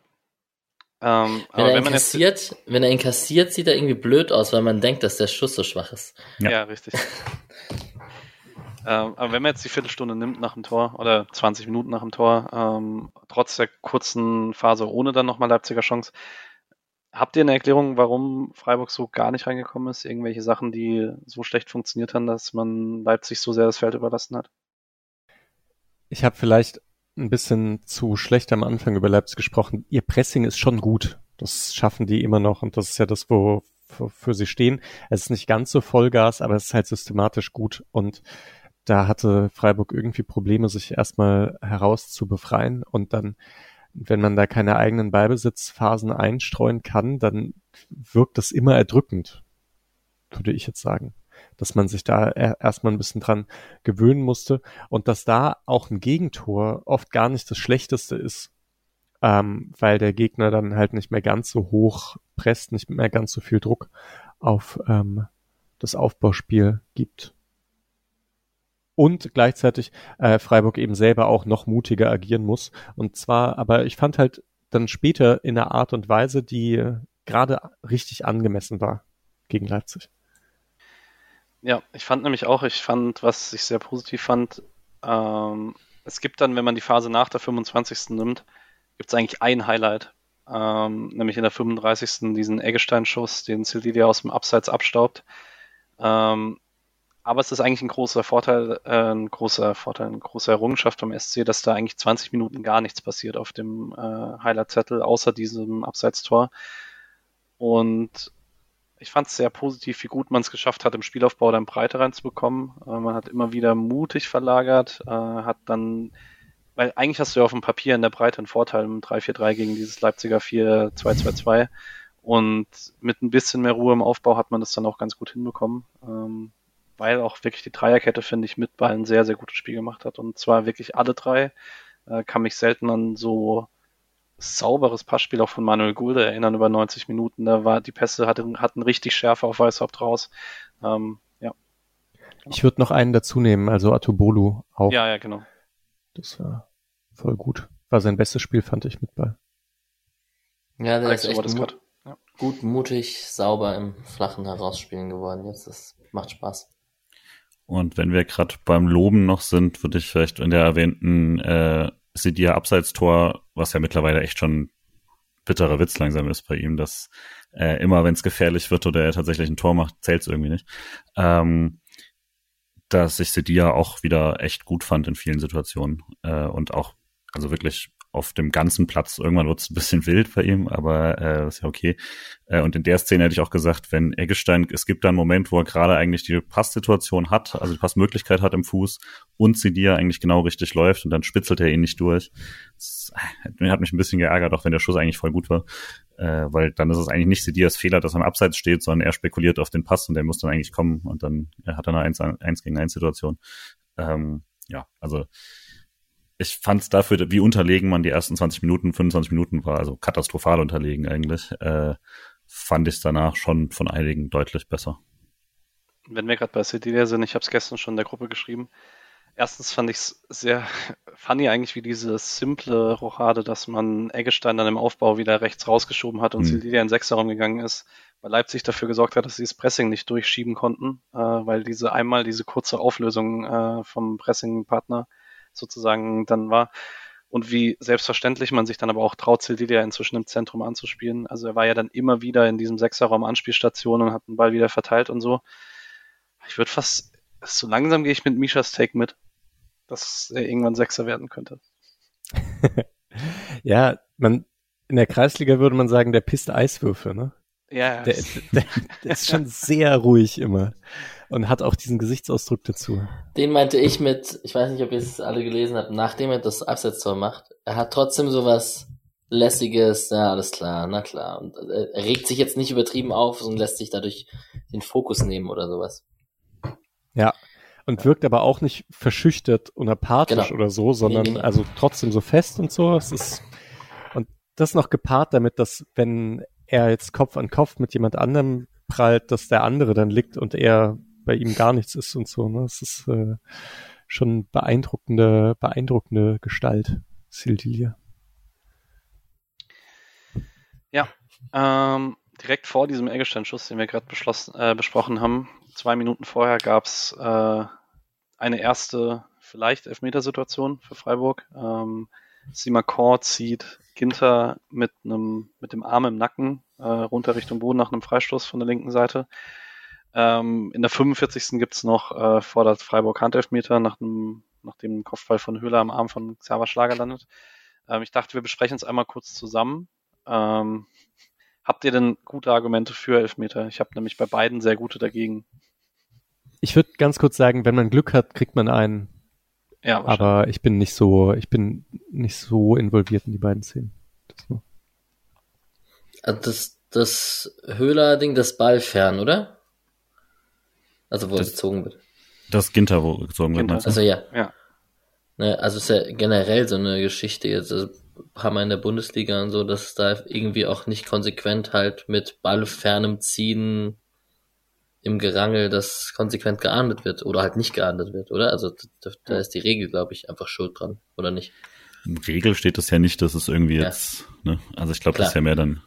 Ähm, wenn er wenn inkassiert, jetzt, wenn er inkassiert, sieht er irgendwie blöd aus, weil man denkt, dass der Schuss so schwach ist. Ja, ja richtig. [laughs] ähm, aber wenn man jetzt die Viertelstunde nimmt nach dem Tor oder 20 Minuten nach dem Tor, ähm, trotz der kurzen Phase ohne dann nochmal Leipziger Chance, habt ihr eine Erklärung, warum Freiburg so gar nicht reingekommen ist? Irgendwelche Sachen, die so schlecht funktioniert haben, dass man Leipzig so sehr das Feld überlassen hat? Ich habe vielleicht ein bisschen zu schlecht am Anfang über Leipzig gesprochen. Ihr Pressing ist schon gut. Das schaffen die immer noch und das ist ja das, wo für sie stehen. Es ist nicht ganz so Vollgas, aber es ist halt systematisch gut und da hatte Freiburg irgendwie Probleme, sich erstmal heraus zu befreien und dann, wenn man da keine eigenen Ballbesitzphasen einstreuen kann, dann wirkt das immer erdrückend, würde ich jetzt sagen dass man sich da erstmal ein bisschen dran gewöhnen musste und dass da auch ein Gegentor oft gar nicht das Schlechteste ist, ähm, weil der Gegner dann halt nicht mehr ganz so hoch presst, nicht mehr ganz so viel Druck auf ähm, das Aufbauspiel gibt. Und gleichzeitig äh, Freiburg eben selber auch noch mutiger agieren muss. Und zwar, aber ich fand halt dann später in einer Art und Weise, die gerade richtig angemessen war gegen Leipzig. Ja, ich fand nämlich auch, ich fand, was ich sehr positiv fand, ähm, es gibt dann, wenn man die Phase nach der 25. nimmt, gibt es eigentlich ein Highlight, ähm, nämlich in der 35. diesen Eggestein-Schuss, den Sildilia aus dem Abseits abstaubt. Ähm, aber es ist eigentlich ein großer Vorteil, äh, ein großer Vorteil, eine große Errungenschaft vom SC, dass da eigentlich 20 Minuten gar nichts passiert auf dem äh, Highlight-Zettel, außer diesem Abseitstor. Und ich fand es sehr positiv, wie gut man es geschafft hat, im Spielaufbau dann Breite reinzubekommen. Äh, man hat immer wieder mutig verlagert, äh, hat dann, weil eigentlich hast du ja auf dem Papier in der Breite einen Vorteil im 3-4-3 gegen dieses Leipziger 4-2-2-2. Und mit ein bisschen mehr Ruhe im Aufbau hat man das dann auch ganz gut hinbekommen. Ähm, weil auch wirklich die Dreierkette, finde ich, mit Ball ein sehr, sehr gutes Spiel gemacht hat. Und zwar wirklich alle drei. Äh, kann mich selten an so sauberes Passspiel auch von Manuel Gulde erinnern über 90 Minuten. Da war die Pässe hatten, hatten richtig Schärfe auf Weißhaupt raus. Ähm, ja. Ich würde noch einen dazu nehmen, also Atobolu auch. Ja, ja, genau. Das war voll gut. War sein bestes Spiel, fand ich mit Ball. Ja, der Alex ist echt mu ja. gut, mutig, sauber im Flachen herausspielen geworden. Jetzt das macht Spaß. Und wenn wir gerade beim Loben noch sind, würde ich vielleicht in der erwähnten äh, Sidia Abseitstor, was ja mittlerweile echt schon bitterer Witz langsam ist bei ihm, dass äh, immer wenn es gefährlich wird oder er tatsächlich ein Tor macht, zählt es irgendwie nicht. Ähm, dass ich Sidia auch wieder echt gut fand in vielen Situationen äh, und auch also wirklich auf dem ganzen Platz. Irgendwann wird es ein bisschen wild bei ihm, aber äh, ist ja okay. Äh, und in der Szene hätte ich auch gesagt, wenn Eggestein, es gibt da einen Moment, wo er gerade eigentlich die Passsituation hat, also die Passmöglichkeit hat im Fuß und Sidia eigentlich genau richtig läuft und dann spitzelt er ihn nicht durch. Das äh, hat mich ein bisschen geärgert, auch wenn der Schuss eigentlich voll gut war. Äh, weil dann ist es eigentlich nicht Sidias Fehler, dass er am Abseits steht, sondern er spekuliert auf den Pass und der muss dann eigentlich kommen und dann er hat er eine 1, 1 gegen 1 Situation. Ähm, ja, also ich fand es dafür, wie unterlegen man die ersten 20 Minuten, 25 Minuten war, also katastrophal unterlegen eigentlich, äh, fand ich es danach schon von einigen deutlich besser. Wenn wir gerade bei Cedilia sind, ich habe es gestern schon in der Gruppe geschrieben. Erstens fand ich es sehr [laughs] funny eigentlich, wie diese simple Rochade, dass man Eggestein dann im Aufbau wieder rechts rausgeschoben hat und mhm. Cedilia in Sechserraum gegangen ist, weil Leipzig dafür gesorgt hat, dass sie das Pressing nicht durchschieben konnten, äh, weil diese einmal diese kurze Auflösung äh, vom Pressing-Partner sozusagen dann war. Und wie selbstverständlich man sich dann aber auch traut, Sildilia inzwischen im Zentrum anzuspielen. Also er war ja dann immer wieder in diesem Sechserraum Anspielstation und hat den Ball wieder verteilt und so. Ich würde fast, so langsam gehe ich mit Mishas Take mit, dass er irgendwann Sechser werden könnte. [laughs] ja, man, in der Kreisliga würde man sagen, der pisst Eiswürfe, ne? Ja. Der, der, der ist schon sehr ruhig immer und hat auch diesen Gesichtsausdruck dazu. Den meinte ich mit, ich weiß nicht, ob ihr es alle gelesen habt, nachdem er das Absetztor macht, er hat trotzdem sowas lässiges, ja, alles klar, na klar. Und er regt sich jetzt nicht übertrieben auf und lässt sich dadurch den Fokus nehmen oder sowas. Ja. Und wirkt aber auch nicht verschüchtert und apathisch genau. oder so, sondern nee, nee. also trotzdem so fest und so. Es ist, und das noch gepaart damit, dass wenn er jetzt Kopf an Kopf mit jemand anderem prallt, dass der andere dann liegt und er bei ihm gar nichts ist und so. Ne? Es ist äh, schon beeindruckende, beeindruckende Gestalt, Sildilia. Ja, ähm, direkt vor diesem Eggestein-Schuss, den wir gerade äh, besprochen haben, zwei Minuten vorher gab es äh, eine erste vielleicht Elfmetersituation für Freiburg. Ähm, Simakor zieht Ginter mit einem mit dem Arm im Nacken äh, runter Richtung Boden nach einem Freistoß von der linken Seite. Ähm, in der 45. gibt's noch, äh, fordert Freiburg Handelfmeter nach dem, nach dem Kopfball von Höhler am Arm von Xaver Schlager landet. Ähm, ich dachte, wir besprechen es einmal kurz zusammen. Ähm, habt ihr denn gute Argumente für Elfmeter? Ich habe nämlich bei beiden sehr gute dagegen. Ich würde ganz kurz sagen, wenn man Glück hat, kriegt man einen. Ja, aber ich bin nicht so, ich bin nicht so involviert in die beiden Szenen. Das, also das, das Höhler-Ding, das Ball fern, oder? Also wo das, gezogen wird. Das Ginter, wo gezogen Ginter. wird. Also ja. ja. Ne, also ist ja generell so eine Geschichte jetzt, also haben wir in der Bundesliga und so, dass da irgendwie auch nicht konsequent halt mit ballfernem Ziehen im Gerangel das konsequent geahndet wird oder halt nicht geahndet wird, oder? Also da, da ist die Regel, glaube ich, einfach schuld dran, oder nicht? In Regel steht das ja nicht, dass es irgendwie ja. jetzt, ne? Also ich glaube, das ist ja mehr dann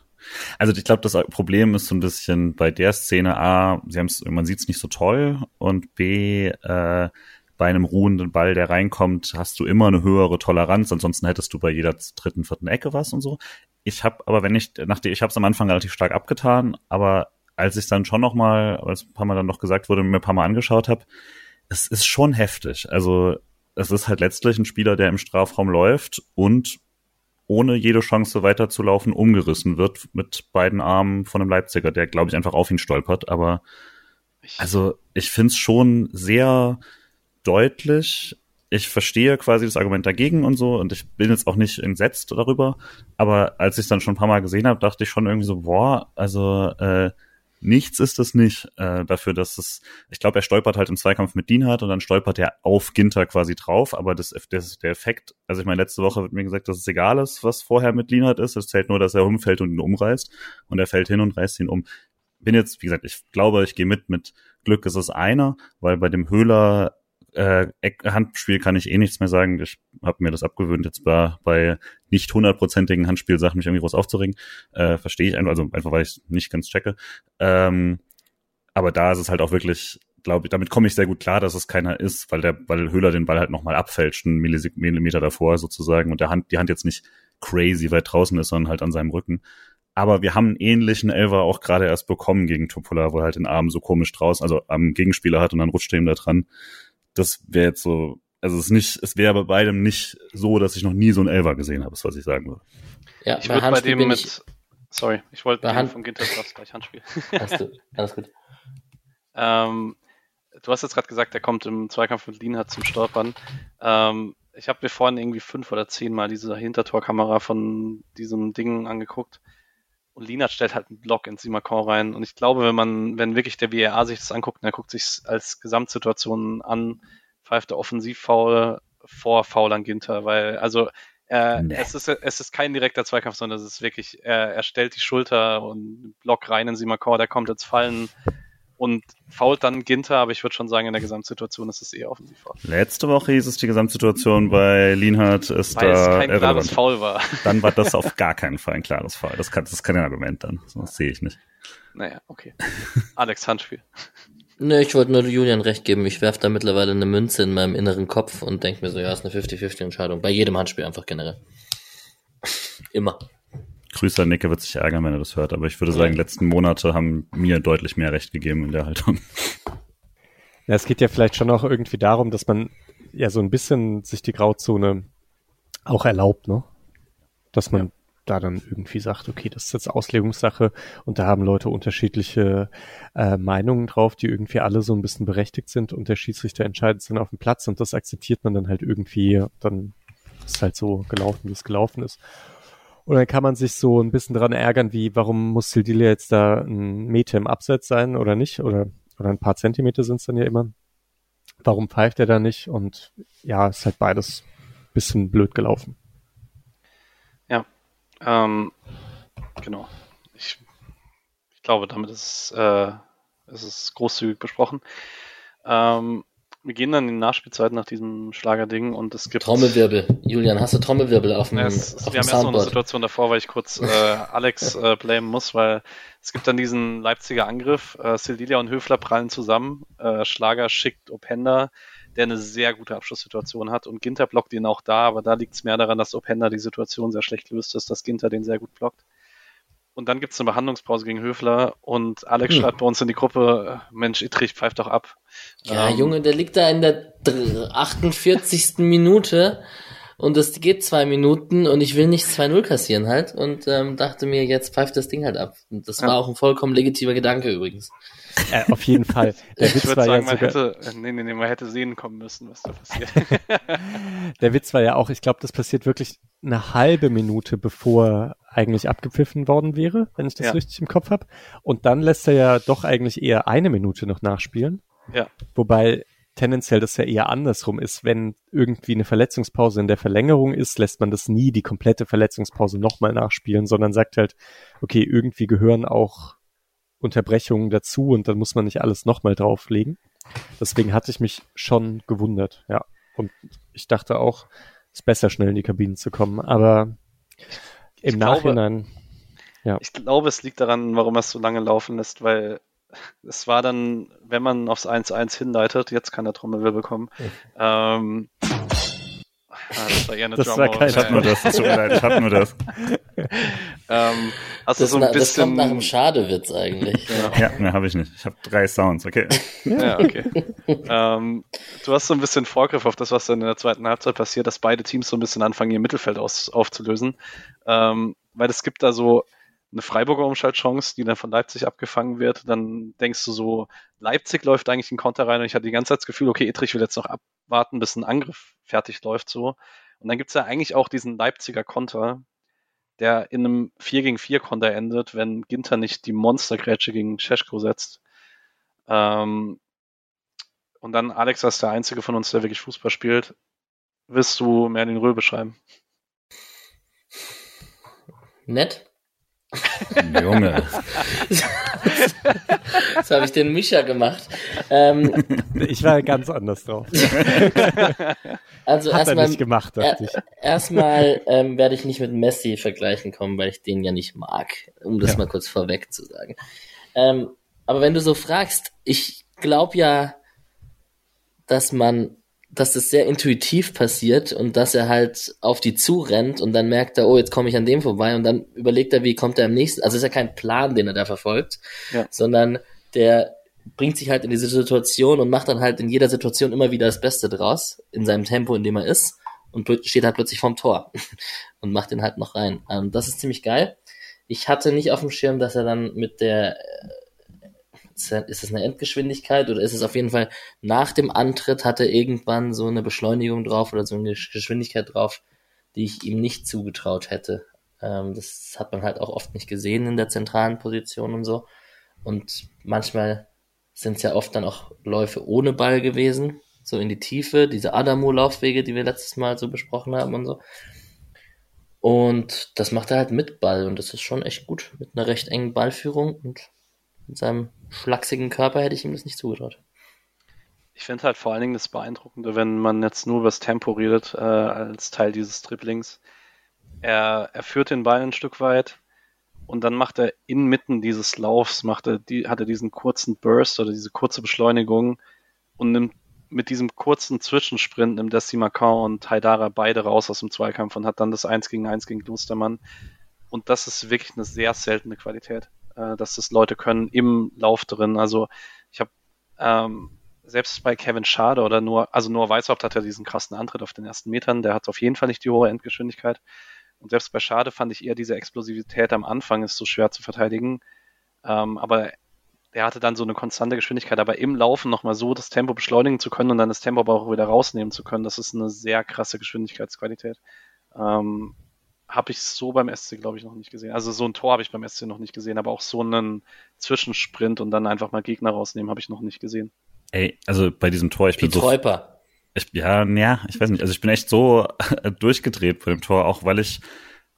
also ich glaube, das Problem ist so ein bisschen bei der Szene A, sie haben's, man sieht es nicht so toll und B, äh, bei einem ruhenden Ball, der reinkommt, hast du immer eine höhere Toleranz. Ansonsten hättest du bei jeder dritten, vierten Ecke was und so. Ich habe, aber wenn ich, nachdem ich habe es am Anfang relativ stark abgetan, aber als ich dann schon noch mal, als ein paar Mal dann noch gesagt wurde, mir ein paar Mal angeschaut habe, es ist schon heftig. Also es ist halt letztlich ein Spieler, der im Strafraum läuft und ohne jede Chance weiterzulaufen umgerissen wird mit beiden Armen von einem Leipziger, der, glaube ich, einfach auf ihn stolpert. Aber also ich finde es schon sehr deutlich. ich verstehe quasi das Argument dagegen und so und ich bin jetzt auch nicht entsetzt darüber, aber als ich es dann schon ein paar Mal gesehen habe, dachte ich schon irgendwie so, boah, also äh, nichts ist es nicht äh, dafür, dass es, ich glaube, er stolpert halt im Zweikampf mit Dienhardt und dann stolpert er auf Ginter quasi drauf, aber das, das der Effekt, also ich meine, letzte Woche wird mir gesagt, dass es egal ist, was vorher mit Lienhardt ist, es zählt nur, dass er umfällt und ihn umreißt und er fällt hin und reißt ihn um. Bin jetzt, wie gesagt, ich glaube, ich gehe mit, mit Glück ist es einer, weil bei dem Höhler äh, Handspiel kann ich eh nichts mehr sagen. Ich habe mir das abgewöhnt, jetzt bei, bei nicht hundertprozentigen Handspielsachen mich irgendwie groß aufzuregen. Äh, Verstehe ich einfach, also einfach weil ich nicht ganz checke. Ähm, aber da ist es halt auch wirklich, glaube ich, damit komme ich sehr gut klar, dass es keiner ist, weil der, weil Höhler den Ball halt nochmal abfälscht, einen Millimeter davor sozusagen und der Hand, die Hand jetzt nicht crazy weit draußen ist, sondern halt an seinem Rücken. Aber wir haben einen ähnlichen Elver auch gerade erst bekommen gegen Topola, wo er halt den Arm so komisch draußen, also am Gegenspieler hat und dann rutscht er ihm da dran das wäre jetzt so, also es ist nicht, es wäre bei beidem nicht so, dass ich noch nie so einen Elver gesehen habe, ist was ich sagen würde. Ja, ich würde bei dem mit, ich, sorry, ich wollte Hand von Ginter gleich Handspiel. [laughs] Alles gut, alles gut. ähm, du hast jetzt gerade gesagt, er kommt im Zweikampf mit Lienhardt zum Stolpern. Ähm, ich habe mir vorhin irgendwie fünf oder zehn Mal diese Hintertorkamera von diesem Ding angeguckt. Und Lienhardt stellt halt einen Block in Simakon rein. Und ich glaube, wenn man, wenn wirklich der WRA sich das anguckt, er guckt sich als Gesamtsituation an, pfeift er Offensivfoul vor Foul an Ginter, weil, also, äh, nee. es, ist, es ist kein direkter Zweikampf, sondern es ist wirklich, er, er stellt die Schulter und Block rein in Simakor, der kommt jetzt fallen und fault dann Ginter, aber ich würde schon sagen, in der Gesamtsituation ist es eher offensiv. Letzte Woche hieß es, die Gesamtsituation bei Lienhardt ist Weil da es kein klares Foul war. Dann war das auf [laughs] gar keinen Fall ein klares Foul. Das, kann, das ist kein Argument dann. Das sehe ich nicht. Naja, okay. Alex, Handspiel. [laughs] Ne, ich wollte nur Julian recht geben. Ich werfe da mittlerweile eine Münze in meinem inneren Kopf und denke mir so, ja, ist eine 50-50 Entscheidung. Bei jedem Handspiel einfach generell. Immer. Grüße an Nicke, wird sich ärgern, wenn er das hört, aber ich würde sagen, letzten Monate haben mir deutlich mehr Recht gegeben in der Haltung. Ja, es geht ja vielleicht schon auch irgendwie darum, dass man ja so ein bisschen sich die Grauzone auch erlaubt, ne? Dass man ja. da dann irgendwie sagt, okay, das ist jetzt Auslegungssache und da haben Leute unterschiedliche äh, Meinungen drauf, die irgendwie alle so ein bisschen berechtigt sind und der Schiedsrichter entscheidet dann auf dem Platz und das akzeptiert man dann halt irgendwie, dann ist halt so gelaufen, wie es gelaufen ist. Und dann kann man sich so ein bisschen dran ärgern, wie, warum muss Sildilia jetzt da ein Meter im Abseits sein oder nicht? Oder, oder ein paar Zentimeter sind es dann ja immer. Warum pfeift er da nicht? Und ja, ist halt beides bisschen blöd gelaufen. Ja, ähm, genau. Ich, ich glaube, damit ist, äh, ist es großzügig besprochen. Ähm, wir gehen dann in die Nachspielzeit nach diesem Schlagerding und es gibt. Trommelwirbel. Julian, hast du Trommelwirbel auf dem, ja, es, auf wir dem haben erst noch eine Situation davor, weil ich kurz äh, [laughs] Alex äh, blamen muss, weil es gibt dann diesen Leipziger Angriff. Äh, Sildilia und Höfler prallen zusammen. Äh, Schlager schickt Openda, der eine sehr gute Abschlusssituation hat und Ginter blockt ihn auch da, aber da liegt es mehr daran, dass Openda die Situation sehr schlecht löst, ist, dass Ginter den sehr gut blockt. Und dann gibt es eine Behandlungspause gegen Höfler und Alex hm. schreibt bei uns in die Gruppe, Mensch, Ittrich pfeift doch ab. Ja, ähm, Junge, der liegt da in der 48. Minute und es geht zwei Minuten und ich will nicht 2-0 kassieren halt und ähm, dachte mir, jetzt pfeift das Ding halt ab. Und das ja. war auch ein vollkommen legitimer Gedanke übrigens. Äh, auf jeden Fall. [laughs] Der ich würde sagen, ja man hätte, nee, nee, nee, man hätte sehen kommen müssen, was da passiert. [laughs] der Witz war ja auch, ich glaube, das passiert wirklich eine halbe Minute, bevor eigentlich abgepfiffen worden wäre, wenn ich das ja. richtig im Kopf habe. Und dann lässt er ja doch eigentlich eher eine Minute noch nachspielen. Ja. Wobei tendenziell das ja eher andersrum ist. Wenn irgendwie eine Verletzungspause in der Verlängerung ist, lässt man das nie die komplette Verletzungspause nochmal nachspielen, sondern sagt halt, okay, irgendwie gehören auch Unterbrechungen dazu und dann muss man nicht alles nochmal drauflegen. Deswegen hatte ich mich schon gewundert, ja. Und ich dachte auch, es ist besser, schnell in die Kabinen zu kommen. Aber im ich Nachhinein. Glaube, ja. Ich glaube, es liegt daran, warum er es so lange laufen lässt, weil es war dann, wenn man aufs 1-1 hinleitet, jetzt kann der Trommelwirbel kommen. Ähm, Ah, das war eher eine das Drum war kein Ich hab nur das, tut mir leid, ich hab nur das. [laughs] ähm, hast das, du so ein bisschen... Das kommt nach einem Schadewitz eigentlich. ja, ja ne, habe ich nicht. Ich habe drei Sounds, okay. ja, okay. ähm, du hast so ein bisschen Vorgriff auf das, was dann in der zweiten Halbzeit passiert, dass beide Teams so ein bisschen anfangen, ihr Mittelfeld aus, aufzulösen. Ähm, weil es gibt da so eine Freiburger Umschaltchance, die dann von Leipzig abgefangen wird. Dann denkst du so, Leipzig läuft eigentlich in Konter rein und ich hatte die ganze Zeit das Gefühl, okay, Ittrich will jetzt noch abwarten, bis ein Angriff fertig läuft so. Und dann gibt's ja eigentlich auch diesen Leipziger Konter, der in einem 4 gegen 4 Konter endet, wenn Ginter nicht die Monstergrätsche gegen Cesko setzt. Ähm, und dann Alex als der Einzige von uns, der wirklich Fußball spielt. Willst du Merlin Röhl beschreiben? Nett. Junge. das habe ich den Mischa gemacht. Ähm, ich war ganz anders drauf. [laughs] also Hat er erstmal, nicht gemacht, dachte ich. erstmal ähm, werde ich nicht mit Messi vergleichen kommen, weil ich den ja nicht mag, um das Ja. mal kurz vorweg zu sagen. Ähm, aber wenn du so fragst, ich glaube ja, dass man, dass das sehr intuitiv passiert und dass er halt auf die zurennt und dann merkt er, oh, jetzt komme ich an dem vorbei und dann überlegt er, wie kommt er am nächsten. Also es ist ja kein Plan, den er da verfolgt, Ja. sondern der bringt sich halt in diese Situation und macht dann halt in jeder Situation immer wieder das Beste draus, in seinem Tempo, in dem er ist und steht halt plötzlich vorm Tor [laughs] und macht den halt noch rein. Ähm, das ist ziemlich geil. Ich hatte nicht auf dem Schirm, dass er dann mit der äh, ist es eine Endgeschwindigkeit oder ist es auf jeden Fall nach dem Antritt hat er irgendwann so eine Beschleunigung drauf oder so eine Gesch- Geschwindigkeit drauf, die ich ihm nicht zugetraut hätte. Ähm, das hat man halt auch oft nicht gesehen in der zentralen Position und so. Und manchmal sind es ja oft dann auch Läufe ohne Ball gewesen, so in die Tiefe, diese Adamu-Laufwege, die wir letztes Mal so besprochen haben und so. Und das macht er halt mit Ball und das ist schon echt gut mit einer recht engen Ballführung und mit seinem schlachsigen Körper hätte ich ihm das nicht zugetraut. Ich finde halt vor allen Dingen das Beeindruckende, wenn man jetzt nur über das Tempo redet, äh, als Teil dieses Dribblings. Er, er führt den Ball ein Stück weit und dann macht er inmitten dieses Laufs, macht er die, hat er diesen kurzen Burst oder diese kurze Beschleunigung und nimmt mit diesem kurzen Zwischensprint nimmt Desi Macau und Haidara beide raus aus dem Zweikampf und hat dann das 1 gegen 1 gegen Klostermann. Und das ist wirklich eine sehr seltene Qualität, äh, dass das Leute können im Lauf drin. Also ich habe ähm, selbst bei Kevin Schade oder nur, also nur Weißhaupt hat ja diesen krassen Antritt auf den ersten Metern, der hat auf jeden Fall nicht die hohe Endgeschwindigkeit. Und selbst bei Schade fand ich eher diese Explosivität am Anfang ist so schwer zu verteidigen. Ähm, aber der hatte dann so eine konstante Geschwindigkeit, aber im Laufen nochmal so das Tempo beschleunigen zu können und dann das Tempo aber auch wieder rausnehmen zu können, das ist eine sehr krasse Geschwindigkeitsqualität. Ähm, habe ich so beim SC, glaube ich, noch nicht gesehen. Also so ein Tor habe ich beim SC noch nicht gesehen, aber auch so einen Zwischensprint und dann einfach mal Gegner rausnehmen, habe ich noch nicht gesehen. Ey, also bei diesem Tor, ich Wie bin so Träuper. Ich, ja, ja, ich weiß nicht. Also ich bin echt so [laughs] durchgedreht vor dem Tor, auch weil ich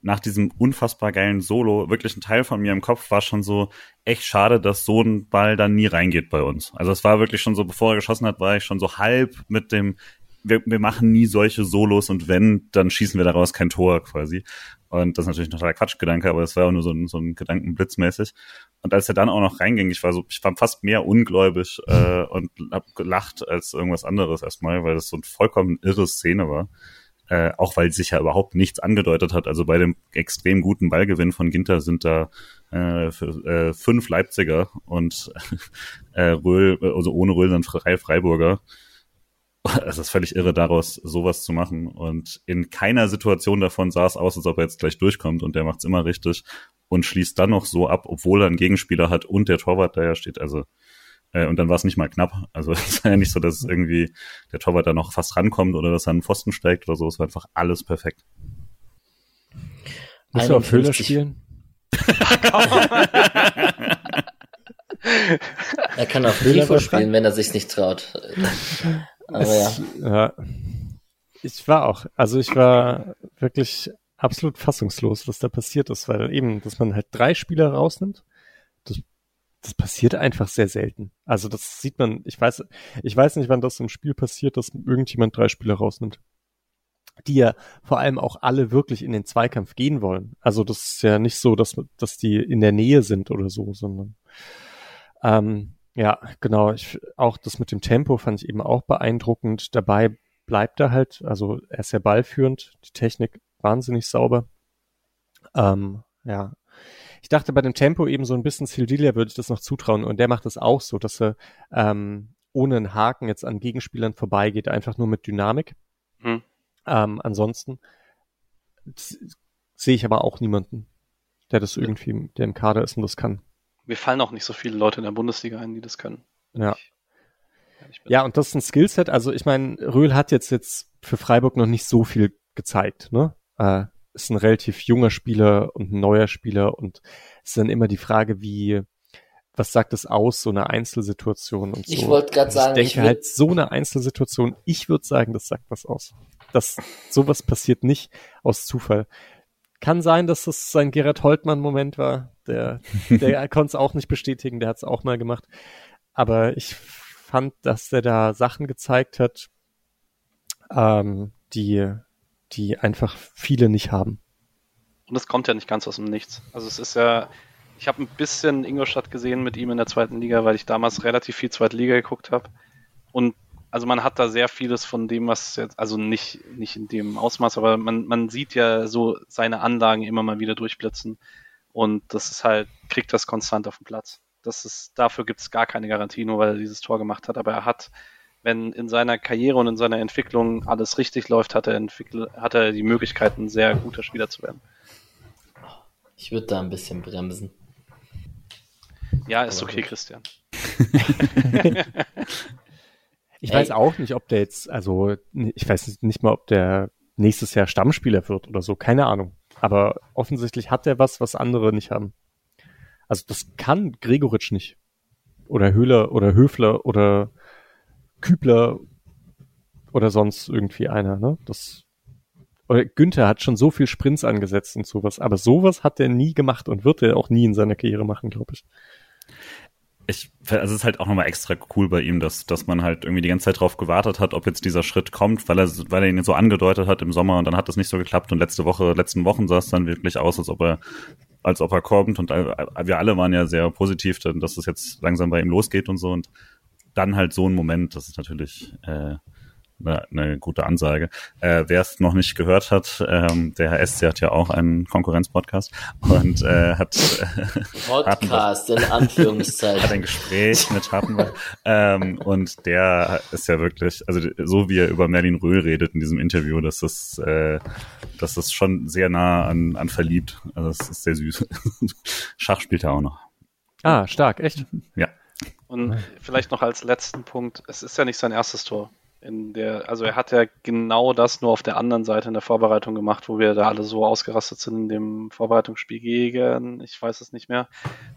nach diesem unfassbar geilen Solo wirklich ein Teil von mir im Kopf war schon so echt schade, dass so ein Ball dann nie reingeht bei uns. Also es war wirklich schon so, bevor er geschossen hat, war ich schon so halb mit dem, wir, wir machen nie solche Solos und wenn, dann schießen wir daraus kein Tor quasi. Und das ist natürlich noch der Quatschgedanke, aber es war auch nur so ein, so ein Gedankenblitzmäßig. Und als er dann auch noch reinging, ich war so, ich war fast mehr ungläubig äh, und hab gelacht als irgendwas anderes erstmal, weil das so eine vollkommen irre Szene war. Äh, auch weil sich ja überhaupt nichts angedeutet hat. Also bei dem extrem guten Ballgewinn von Ginter sind da äh, für, äh, fünf Leipziger und [laughs] äh, Röhl, also ohne Röhl sind drei Freiburger. [laughs] Es ist völlig irre, daraus sowas zu machen. Und in keiner Situation davon sah es aus, als ob er jetzt gleich durchkommt und der macht's immer richtig und schließt dann noch so ab, obwohl er einen Gegenspieler hat und der Torwart da ja steht. Also äh, und dann war es nicht mal knapp. Also [laughs] es war ja nicht so, dass irgendwie der Torwart da noch fast rankommt oder dass er an den Pfosten steigt oder so. Es war einfach alles perfekt. Musst du auf Höhler 51. spielen? [laughs] Er kann FIFA was spielen, wenn er sich nicht traut. Aber ja. Es, ja. Ich war auch, also ich war wirklich absolut fassungslos, was da passiert ist, weil eben, dass man halt drei Spieler rausnimmt, das, das passiert einfach sehr selten. Also das sieht man, ich weiß, ich weiß nicht, wann das im Spiel passiert, dass irgendjemand drei Spieler rausnimmt. Die ja vor allem auch alle wirklich in den Zweikampf gehen wollen. Also das ist ja nicht so, dass, dass die in der Nähe sind oder so, sondern ähm, ja, genau. Ich, auch das mit dem Tempo fand ich eben auch beeindruckend. Dabei bleibt er halt, also er ist ja ballführend, die Technik wahnsinnig sauber. Ähm, ja. Ich dachte bei dem Tempo eben so ein bisschen Sildilia würde ich das noch zutrauen und der macht das auch so, dass er ähm, ohne einen Haken jetzt an Gegenspielern vorbeigeht, einfach nur mit Dynamik. Hm. Ähm, ansonsten sehe ich aber auch niemanden. der das irgendwie, der im Kader ist und das kann. Mir fallen auch nicht so viele Leute in der Bundesliga ein, die das können. Ja. Ja, und das ist ein Skillset. Also ich meine, Röhl hat jetzt jetzt für Freiburg noch nicht so viel gezeigt, ne? Äh, ist ein relativ junger Spieler und ein neuer Spieler und es ist dann immer die Frage, wie, was sagt es aus, so eine Einzelsituation und so. Ich wollte gerade sagen, ich denke halt, so eine Einzelsituation, ich würde sagen, das sagt was aus. Das, sowas passiert nicht aus Zufall. Kann sein, dass das sein Gerhard Holtmann-Moment war. Der, [laughs] der konnte es auch nicht bestätigen, der hat es auch mal gemacht. Aber ich fand, dass er da Sachen gezeigt hat, ähm, die, die einfach viele nicht haben. Und es kommt ja nicht ganz aus dem Nichts. Also es ist ja, ich habe ein bisschen Ingolstadt gesehen mit ihm in der zweiten Liga, weil ich damals relativ viel zweite Liga geguckt habe. Und also man hat da sehr vieles von dem, was jetzt, also nicht, nicht in dem Ausmaß, aber man, man sieht ja so seine Anlagen immer mal wieder durchblitzen. Und das ist halt, kriegt das konstant auf den Platz. Das ist, dafür gibt es gar keine Garantie, nur weil er dieses Tor gemacht hat. Aber er hat wenn in seiner Karriere und in seiner Entwicklung alles richtig läuft, hat er, hat er die Möglichkeit, ein sehr guter Spieler zu werden. Ich würde da ein bisschen bremsen. Ja, ist okay, Christian. [laughs] ich weiß auch nicht, ob der jetzt, also ich weiß nicht mal, ob der nächstes Jahr Stammspieler wird oder so, keine Ahnung. Aber offensichtlich hat er was, was andere nicht haben. Also das kann Gregoritsch nicht. Oder Höhler oder Höfler oder Kübler oder sonst irgendwie einer, ne? Das oder Günther hat schon so viel Sprints angesetzt und sowas, aber sowas hat er nie gemacht und wird er auch nie in seiner Karriere machen, glaube ich. Ich, also es ist halt auch nochmal extra cool bei ihm, dass, dass man halt irgendwie die ganze Zeit drauf gewartet hat, ob jetzt dieser Schritt kommt, weil er, weil er ihn so angedeutet hat im Sommer und dann hat das nicht so geklappt und letzte Woche, letzten Wochen sah es dann wirklich aus, als ob er, als ob er kommt und wir alle waren ja sehr positiv, dass es jetzt langsam bei ihm losgeht und so und dann halt so ein Moment, das ist natürlich äh, eine, eine gute Ansage. Äh, Wer es noch nicht gehört hat, ähm, der Herr SC hat ja auch einen Konkurrenzpodcast und äh, hat äh, Podcast in Anführungszeichen hat ein Gespräch mit Schattenberg ähm, und der ist ja wirklich, also so wie er über Merlin Röhl redet in diesem Interview, das ist äh, das ist schon sehr nah an, an verliebt. Also das ist sehr süß. [laughs] Schach spielt er auch noch. Ah, stark, echt? Ja. Und vielleicht noch als letzten Punkt, es ist ja nicht sein erstes Tor. In der, also er hat ja genau das nur auf der anderen Seite in der Vorbereitung gemacht, wo wir da alle so ausgerastet sind in dem Vorbereitungsspiel gegen, ich weiß es nicht mehr,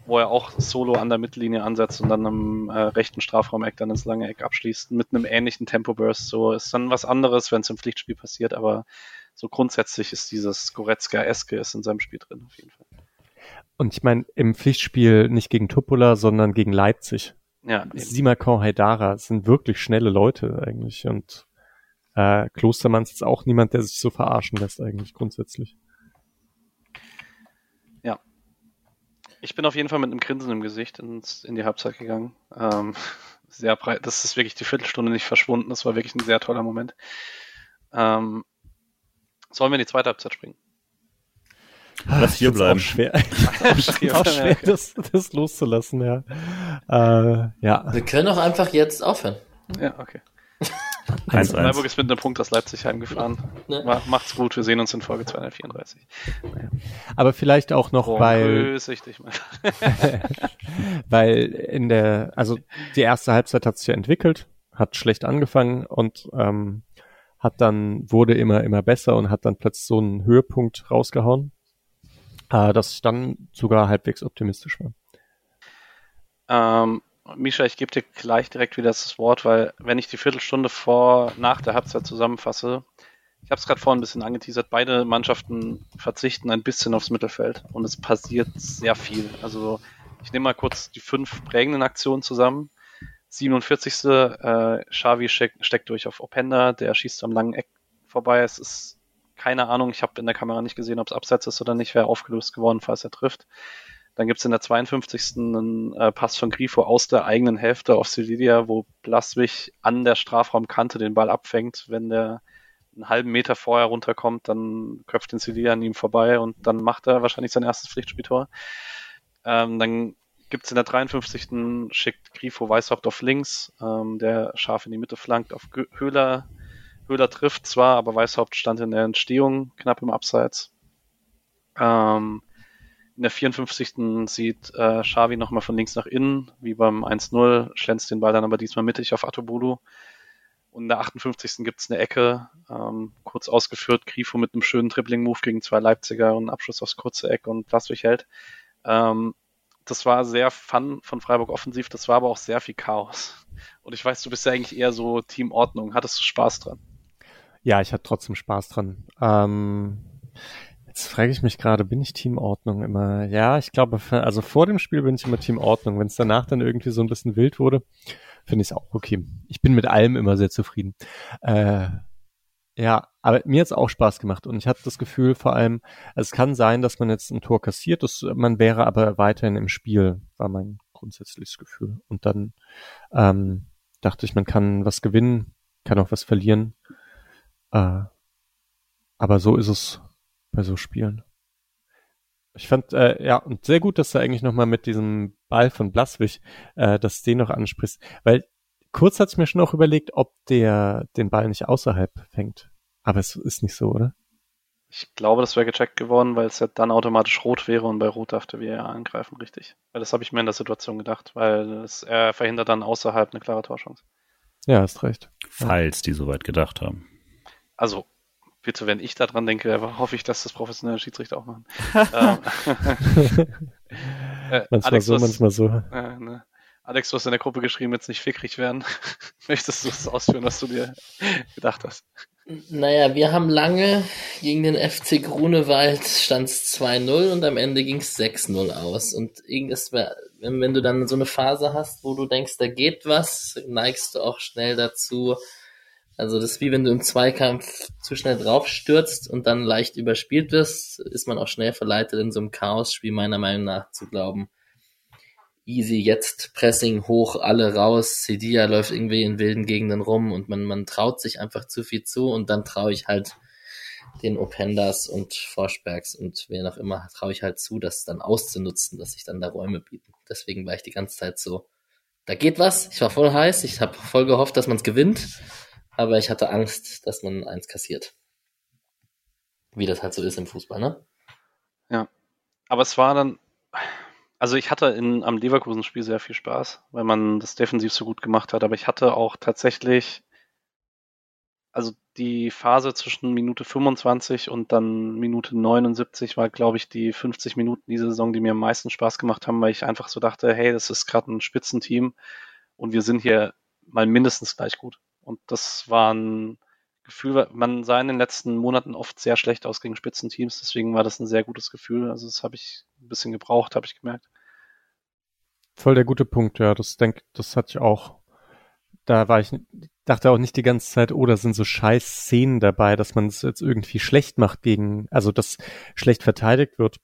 wo er auch solo an der Mittellinie ansetzt und dann am äh, rechten Strafraumeck dann ins lange Eck abschließt mit einem ähnlichen Tempo-Burst. So ist dann was anderes, wenn es im Pflichtspiel passiert, aber so grundsätzlich ist dieses Goretzka-eske ist in seinem Spiel drin, auf jeden Fall. Und ich meine, im Pflichtspiel nicht gegen Tupola, sondern gegen Leipzig. Ja, Simakon Haidara sind wirklich schnelle Leute eigentlich und äh, Klostermann ist jetzt auch niemand, der sich so verarschen lässt eigentlich grundsätzlich. Ja. Ich bin auf jeden Fall mit einem Grinsen im Gesicht ins, in die Halbzeit gegangen. Ähm, [laughs] sehr breit. Das ist wirklich die Viertelstunde nicht verschwunden. Das war wirklich ein sehr toller Moment. Ähm, sollen wir in die zweite Halbzeit springen? Lass hier bleiben. [laughs] Auch schwer, auch schwer das, das loszulassen, ja. Äh, ja. Wir können auch einfach jetzt aufhören. Ja, okay. [laughs] 1 Freiburg ist mit einem Punkt aus Leipzig heimgefahren. Ne. Macht's gut, wir sehen uns in Folge 234. Naja. Aber vielleicht auch noch, oh, weil, ich dich mal. [laughs] weil in der, also die erste Halbzeit hat sich ja entwickelt, hat schlecht angefangen und ähm, hat dann, wurde immer, immer besser und hat dann plötzlich so einen Höhepunkt rausgehauen äh, dass ich dann sogar halbwegs optimistisch war. Ähm, Misha, ich gebe dir gleich direkt wieder das Wort, weil wenn ich die Viertelstunde vor, nach der Halbzeit zusammenfasse, ich habe es gerade vorhin ein bisschen angeteasert, beide Mannschaften verzichten ein bisschen aufs Mittelfeld und es passiert sehr viel. Also ich nehme mal kurz die fünf prägenden Aktionen zusammen. 47. Äh, Xavi steck, steckt durch auf Openda, der schießt am langen Eck vorbei. Es ist keine Ahnung, ich habe in der Kamera nicht gesehen, ob es abseits ist oder nicht, wäre aufgelöst geworden, falls er trifft. Dann gibt es in der 52. einen äh, Pass von Grifo aus der eigenen Hälfte auf Silidia, wo Blaswig an der Strafraumkante den Ball abfängt. Wenn der einen halben Meter vorher runterkommt, dann köpft den Silidia an ihm vorbei und dann macht er wahrscheinlich sein erstes Pflichtspieltor. Ähm, dann gibt es in der 53. schickt Grifo Weißhaupt auf links, ähm, der scharf in die Mitte flankt auf Höhler, Höhler trifft zwar, aber Weißhaupt stand in der Entstehung knapp im Abseits. Ähm, in der 54. sieht äh, Xavi nochmal von links nach innen, wie beim 1-0, schlänzt den Ball dann aber diesmal mittig auf Atobulu. Und in der 58. gibt's eine Ecke, ähm, kurz ausgeführt, Grifo mit einem schönen Dribbling-Move gegen zwei Leipziger und Abschluss aufs kurze Eck und Plaswig hält. Ähm, das war sehr fun von Freiburg offensiv, das war aber auch sehr viel Chaos. Und ich weiß, du bist ja eigentlich eher so Teamordnung. Hattest du Spaß dran? Ja, ich hatte trotzdem Spaß dran. Ähm, jetzt frage ich mich gerade, bin ich Teamordnung immer? Ja, ich glaube, also vor dem Spiel bin ich immer Teamordnung. Wenn es danach dann irgendwie so ein bisschen wild wurde, finde ich es auch okay. Ich bin mit allem immer sehr zufrieden. Äh, ja, aber mir hat's auch Spaß gemacht und ich hatte das Gefühl vor allem, es kann sein, dass man jetzt ein Tor kassiert, das, man wäre aber weiterhin im Spiel, war mein grundsätzliches Gefühl. Und dann ähm, dachte ich, man kann was gewinnen, kann auch was verlieren. Äh, aber so ist es bei so Spielen. Ich fand, äh, ja, und sehr gut, dass du eigentlich nochmal mit diesem Ball von Blaswig, äh, dass den noch ansprichst. Weil kurz hatte ich mir schon auch überlegt, ob der den Ball nicht außerhalb fängt. Aber es ist nicht so, oder? Ich glaube, das wäre gecheckt geworden, weil es ja dann automatisch rot wäre und bei rot darf der VAR angreifen, richtig. Weil das habe ich mir in der Situation gedacht, weil es, er verhindert dann außerhalb eine klare Torchance. Ja, hast recht. Falls die soweit gedacht haben. Also, bitte, wenn ich daran denke, hoffe ich, dass das professionelle Schiedsrichter auch machen. [laughs] ähm, [laughs] äh, manchmal Alex, so, manchmal so. Äh, ne. Alex, du hast in der Gruppe geschrieben, jetzt nicht fickrig werden. [laughs] Möchtest du es ausführen, was du dir gedacht hast? Naja, wir haben lange gegen den FC Grunewald stand es 2-0 und am Ende ging es 6-0 aus. Und irgendwas, wenn du dann so eine Phase hast, wo du denkst, da geht was, neigst du auch schnell dazu. Also das ist wie wenn du im Zweikampf zu schnell draufstürzt und dann leicht überspielt wirst, ist man auch schnell verleitet, in so einem Chaos-Spiel meiner Meinung nach zu glauben easy, jetzt Pressing hoch, alle raus, Cedia läuft irgendwie in wilden Gegenden rum und man, man traut sich einfach zu viel zu und dann traue ich halt den Opendas und Forsbergs und wer noch immer, traue ich halt zu, das dann auszunutzen, dass sich dann da Räume bieten. Deswegen war ich die ganze Zeit so, da geht was, ich war voll heiß, ich habe voll gehofft, dass man es gewinnt, aber ich hatte Angst, dass man eins kassiert. Wie das halt so ist im Fußball, ne? Ja. Aber es war dann, also ich hatte in, am Leverkusen-Spiel sehr viel Spaß, weil man das defensiv so gut gemacht hat, aber ich hatte auch tatsächlich, also die Phase zwischen Minute 25 und dann Minute 79 war, glaube ich, die 50 Minuten diese Saison, die mir am meisten Spaß gemacht haben, weil ich einfach so dachte, hey, das ist gerade ein Spitzenteam und wir sind hier mal mindestens gleich gut. Und das war ein Gefühl, man sah in den letzten Monaten oft sehr schlecht aus gegen Spitzenteams, deswegen war das ein sehr gutes Gefühl. Also das habe ich ein bisschen gebraucht, habe ich gemerkt. Voll der gute Punkt, ja. Das denk, das hatte ich auch. Da war ich, dachte auch nicht die ganze Zeit, oh, da sind so scheiß Szenen dabei, dass man es jetzt irgendwie schlecht macht gegen, also dass schlecht verteidigt wird.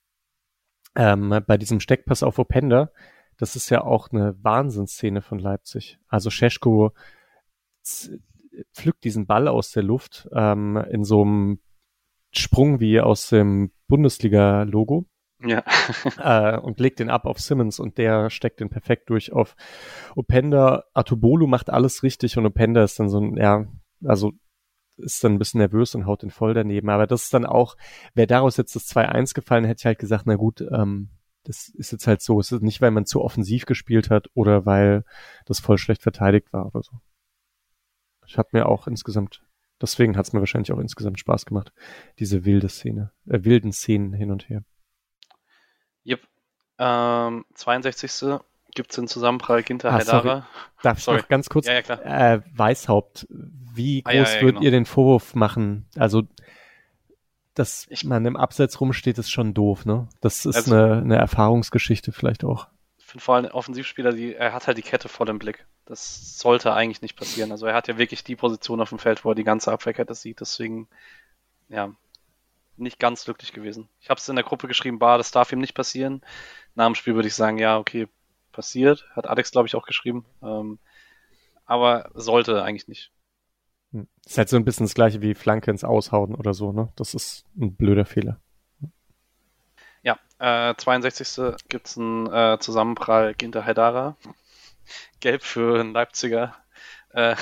Ähm, bei diesem Steckpass auf Openda, das ist ja auch eine Wahnsinnsszene von Leipzig. Also Scheschko pflückt diesen Ball aus der Luft ähm, in so einem Sprung wie aus dem Bundesliga-Logo ja. [laughs] äh, und legt den ab auf Simmons und der steckt den perfekt durch auf Openda. Atubolu macht alles richtig und Openda ist dann so ein, ja, also ist dann ein bisschen nervös und haut den voll daneben. Aber das ist dann auch, wäre daraus jetzt das 2-1 gefallen, hätte ich halt gesagt, na gut, ähm, das ist jetzt halt so. Es ist nicht, weil man zu offensiv gespielt hat oder weil das voll schlecht verteidigt war oder so. Ich habe mir auch insgesamt, deswegen hat es mir wahrscheinlich auch insgesamt Spaß gemacht, diese wilde Szene, äh, wilden Szenen hin und her. Yep. Ähm, 62. gibt es den Zusammenprall Ginter ah, Haidara. Darf ich sorry. noch ganz kurz? Ja, ja. Äh, Weißhaupt, wie groß ah, ja, würdet genau. ihr den Vorwurf machen? Also, dass ich, man im Abseits rumsteht, ist schon doof, ne? Das ist also, eine, eine Erfahrungsgeschichte vielleicht auch. Finde vor allem Offensivspieler, die, er hat halt die Kette voll im Blick. Das sollte eigentlich nicht passieren. Also er hat ja wirklich die Position auf dem Feld, wo er die ganze Abwehrkette sieht. Deswegen, ja, nicht ganz glücklich gewesen. Ich habe es in der Gruppe geschrieben, bah, das darf ihm nicht passieren. Nach dem Spiel würde ich sagen, ja, okay, passiert. Hat Alex, glaube ich, auch geschrieben. Ähm, aber sollte eigentlich nicht. Hm. Ist halt so ein bisschen das gleiche wie Flanke ins Aushauen oder so, ne? Das ist ein blöder Fehler. Ja, äh, 62. gibt's einen äh, Zusammenprall Ginter Haidara. Gelb für einen Leipziger. Äh,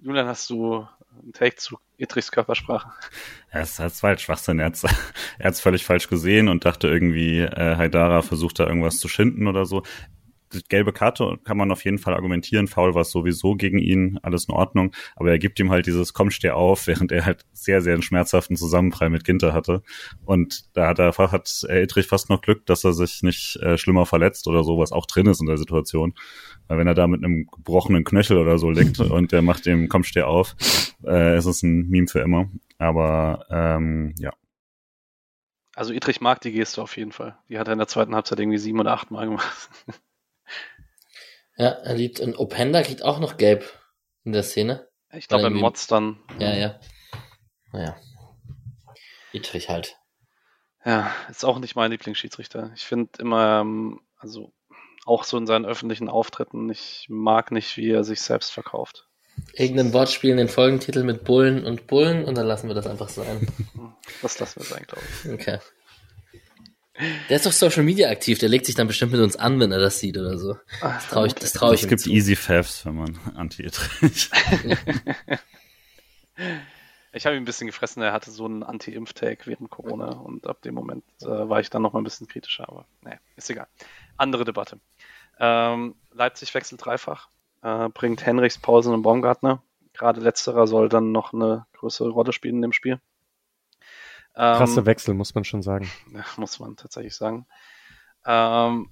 Julian, hast du ein Take zu Idrichs Körpersprache. Ja, es ist halt Schwachsinn. Er hat [laughs] es völlig falsch gesehen und dachte irgendwie, äh, Haidara versucht da irgendwas zu schinden oder so gelbe Karte kann man auf jeden Fall argumentieren. Foul war es sowieso gegen ihn, alles in Ordnung. Aber er gibt ihm halt dieses Komm, steh auf, während er halt sehr, sehr einen schmerzhaften Zusammenprall mit Ginter hatte. Und da hat er hat Edrich fast noch Glück, dass er sich nicht äh, schlimmer verletzt oder so, was auch drin ist in der Situation. Weil wenn er da mit einem gebrochenen Knöchel oder so liegt [laughs] und der macht dem Komm, steh auf, äh, ist es ein Meme für immer. Aber ähm, ja. Also Idrich mag die Geste auf jeden Fall. Die hat er in der zweiten Halbzeit irgendwie sieben oder acht Mal gemacht. [laughs] Ja, er liebt. Und Openda kriegt auch noch gelb in der Szene. Ich glaube, im Mods dann. Ja, ja. Naja. Dietrich halt. Ja, ist auch nicht mein Lieblingsschiedsrichter. Ich finde immer, ähm, also auch so in seinen öffentlichen Auftritten, ich mag nicht, wie er sich selbst verkauft. Irgendein Wortspiel in den Folgentitel mit Bullen und Bullen und dann lassen wir das einfach sein. Das lassen wir sein, glaube ich. Okay. Der ist doch Social Media aktiv, der legt sich dann bestimmt mit uns an, wenn er das sieht oder so. Das traue ich, das trau ich Es gibt zu. Easy Favs, wenn man anti trägt. [laughs] ich habe ihn ein bisschen gefressen, er hatte so einen Anti-Impf-Tag während Corona und ab dem Moment äh, war ich dann noch mal ein bisschen kritischer, aber naja, ist egal. Andere Debatte. Ähm, Leipzig wechselt dreifach, äh, bringt Henrichs, Paulsen und Baumgartner. Gerade letzterer soll dann noch eine größere Rolle spielen in dem Spiel. Krasse ähm, Wechsel, muss man schon sagen. Ja, muss man tatsächlich sagen. Ähm,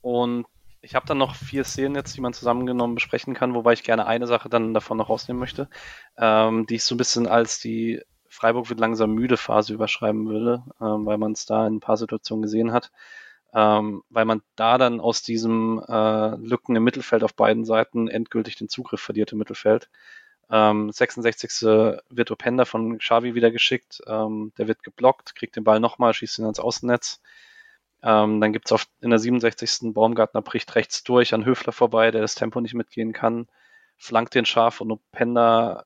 und ich habe dann noch vier Szenen jetzt, die man zusammengenommen besprechen kann, wobei ich gerne eine Sache dann davon noch rausnehmen möchte, ähm, die ich so ein bisschen als die Freiburg wird langsam müde Phase überschreiben würde, ähm, weil man es da in ein paar Situationen gesehen hat, ähm, weil man da dann aus diesem äh, Lücken im Mittelfeld auf beiden Seiten endgültig den Zugriff verliert im Mittelfeld. Ähm, 66. wird Openda von Xavi wieder geschickt. Ähm, der wird geblockt, kriegt den Ball nochmal, schießt ihn ans Außennetz. Ähm, dann gibt's auf, in der 67. Baumgartner bricht rechts durch an Höfler vorbei, der das Tempo nicht mitgehen kann, flankt den scharf und Openda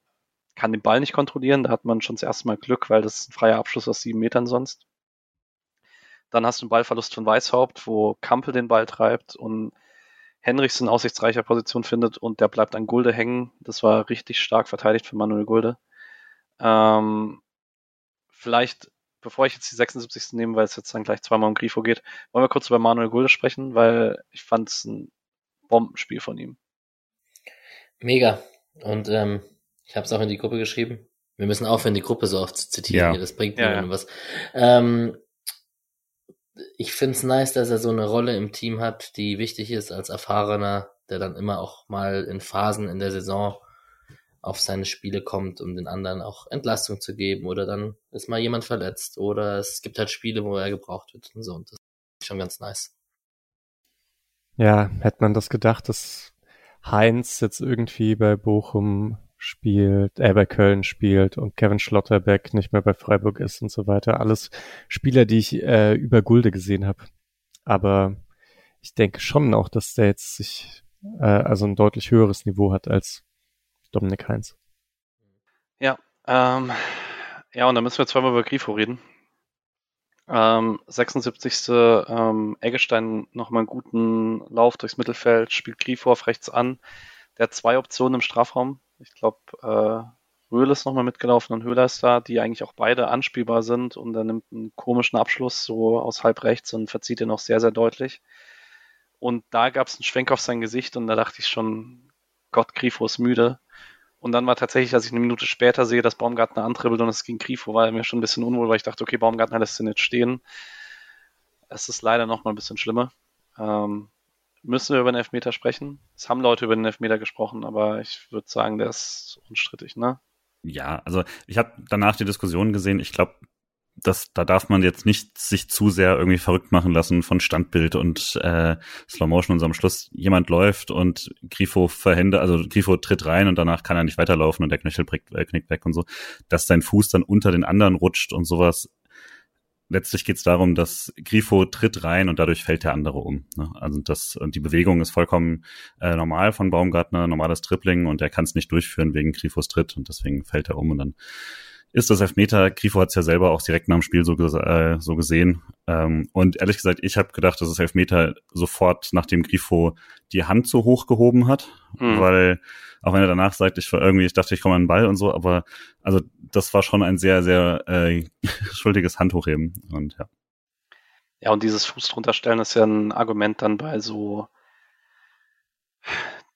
kann den Ball nicht kontrollieren. Da hat man schon das erste Mal Glück, weil das ist ein freier Abschluss aus sieben Metern sonst. Dann hast du einen Ballverlust von Weißhaupt, wo Kampel den Ball treibt und Henrichs in aussichtsreicher Position findet und der bleibt an Gulde hängen. Das war richtig stark verteidigt für Manuel Gulde. Ähm, vielleicht, bevor ich jetzt die 76. nehme, weil es jetzt dann gleich zweimal um Grifo geht, wollen wir kurz über Manuel Gulde sprechen, weil ich fand es ein Bombenspiel von ihm. Mega. Und ähm, ich habe es auch in die Gruppe geschrieben. Wir müssen aufhören, die Gruppe so oft zu zitieren. Ja. Das bringt mir ja, ja. was. Ähm, ich finde es nice, dass er so eine Rolle im Team hat, die wichtig ist als Erfahrener, der dann immer auch mal in Phasen in der Saison auf seine Spiele kommt, um den anderen auch Entlastung zu geben oder dann ist mal jemand verletzt oder es gibt halt Spiele, wo er gebraucht wird und so und das ist schon ganz nice. Ja, hätte man das gedacht, dass Heinz jetzt irgendwie bei Bochum spielt, äh, bei Köln spielt und Kevin Schlotterbeck nicht mehr bei Freiburg ist und so weiter. Alles Spieler, die ich äh, über Gulde gesehen habe. Aber ich denke schon auch, dass der jetzt sich äh, also ein deutlich höheres Niveau hat als Dominik Heinz. Ja, ähm, ja, und dann müssen wir zweimal über Grifo reden. Ähm, 76. Ähm, Eggestein nochmal einen guten Lauf durchs Mittelfeld, spielt Grifo auf rechts an. Der hat zwei Optionen im Strafraum. Ich glaube, äh, Röhl ist nochmal mitgelaufen und Höhler ist da, die eigentlich auch beide anspielbar sind und er nimmt einen komischen Abschluss so aus halb rechts und verzieht ihn auch sehr, sehr deutlich. Und da gab es einen Schwenk auf sein Gesicht und da dachte ich schon, Gott, Grifo ist müde. Und dann war tatsächlich, als ich eine Minute später sehe, dass Baumgartner antribbelt und es ging Grifo, war mir schon ein bisschen unwohl, weil ich dachte, okay, Baumgartner lässt ihn jetzt stehen. Es ist leider nochmal ein bisschen schlimmer. Ähm, müssen wir über den Elfmeter sprechen. Es haben Leute über den Elfmeter gesprochen, aber ich würde sagen, der ist unstrittig, ne? Ja, also ich habe danach die Diskussion gesehen. Ich glaube, das, da darf man jetzt nicht sich zu sehr irgendwie verrückt machen lassen von Standbild und äh, Slow Motion und so am Schluss jemand läuft und Grifo verhände, also Grifo tritt rein und danach kann er nicht weiterlaufen und der Knöchel knickt, äh, knickt weg und so, dass sein Fuß dann unter den anderen rutscht und sowas letztlich geht es darum, dass Grifo tritt rein und dadurch fällt der andere um. Ne? Also das und die Bewegung ist vollkommen äh, normal von Baumgartner, normales Tripling und er kann es nicht durchführen wegen Grifos Tritt und deswegen fällt er um und dann ist das Elfmeter. Grifo hat es ja selber auch direkt nach dem Spiel so, äh, so gesehen. Ähm, und ehrlich gesagt, ich habe gedacht, dass das Elfmeter sofort, nachdem Grifo die Hand so hoch gehoben hat, mhm. weil auch wenn er danach sagt, ich war irgendwie, ich dachte, ich komme an den Ball und so, aber also das war schon ein sehr, sehr äh, [laughs] schuldiges Handhochheben und ja. Ja, und dieses Fuß drunter stellen ist ja ein Argument dann bei so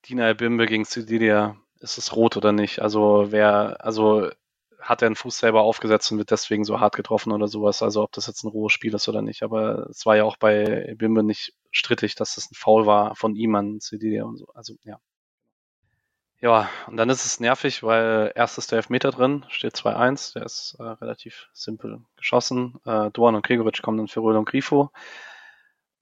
Dina Bimbe gegen Sidilia, ist es rot oder nicht? Also wer, also hat er den Fuß selber aufgesetzt und wird deswegen so hart getroffen oder sowas. Also ob das jetzt ein rohes Spiel ist oder nicht. Aber es war ja auch bei Bimbe nicht strittig, dass das ein Foul war von ihm an Sidilia und so. Also ja. Ja, und dann ist es nervig, weil erst ist der Elfmeter drin, steht 2-1, der ist äh, relativ simpel geschossen. Äh, Duan und Gregoritsch kommen dann für Röhl und Grifo.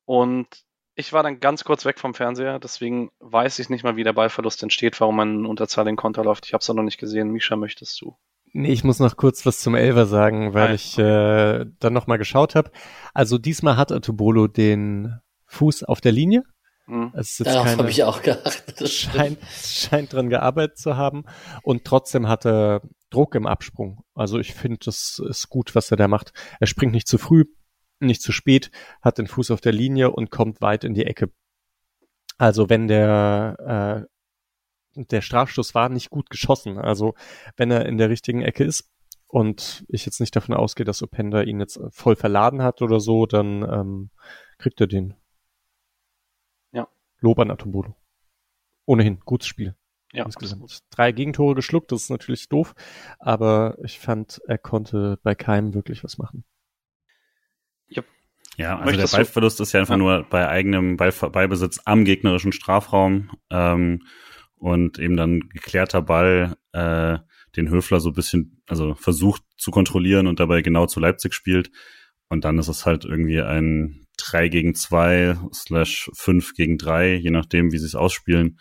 Und ich war dann ganz kurz weg vom Fernseher, deswegen weiß ich nicht mal, wie der Ballverlust entsteht, warum man Unterzahl in Konter läuft. Ich habe es noch nicht gesehen. Misha, möchtest du? Nee, ich muss noch kurz was zum Elver sagen, weil Nein. ich äh, dann nochmal geschaut habe. Also diesmal hat Atubolo den Fuß auf der Linie Mhm. Darauf habe ich auch geachtet. Das scheint, scheint dran gearbeitet zu haben. Und trotzdem hat er Druck im Absprung. Also ich finde, das ist gut, was er da macht. Er springt nicht zu früh, nicht zu spät, hat den Fuß auf der Linie und kommt weit in die Ecke. Also wenn der, äh, der Strafstoß war nicht gut geschossen. Also wenn er in der richtigen Ecke ist und ich jetzt nicht davon ausgehe, dass Openda ihn jetzt voll verladen hat oder so, dann ähm, kriegt er den. Lob an Atombolo. Ohnehin, gutes Spiel. Ja, insgesamt. Drei Gegentore geschluckt, das ist natürlich doof, aber ich fand, er konnte bei keinem wirklich was machen. Yep. Ja, also Möchtest der Ballverlust ist ja einfach ja. nur bei eigenem Ball, Ballbesitz am gegnerischen Strafraum ähm, und eben dann geklärter Ball, äh, den Höfler so ein bisschen, also versucht zu kontrollieren und dabei genau zu Leipzig spielt. Und dann ist es halt irgendwie ein 3 gegen 2 slash 5 gegen 3, je nachdem, wie sie es ausspielen.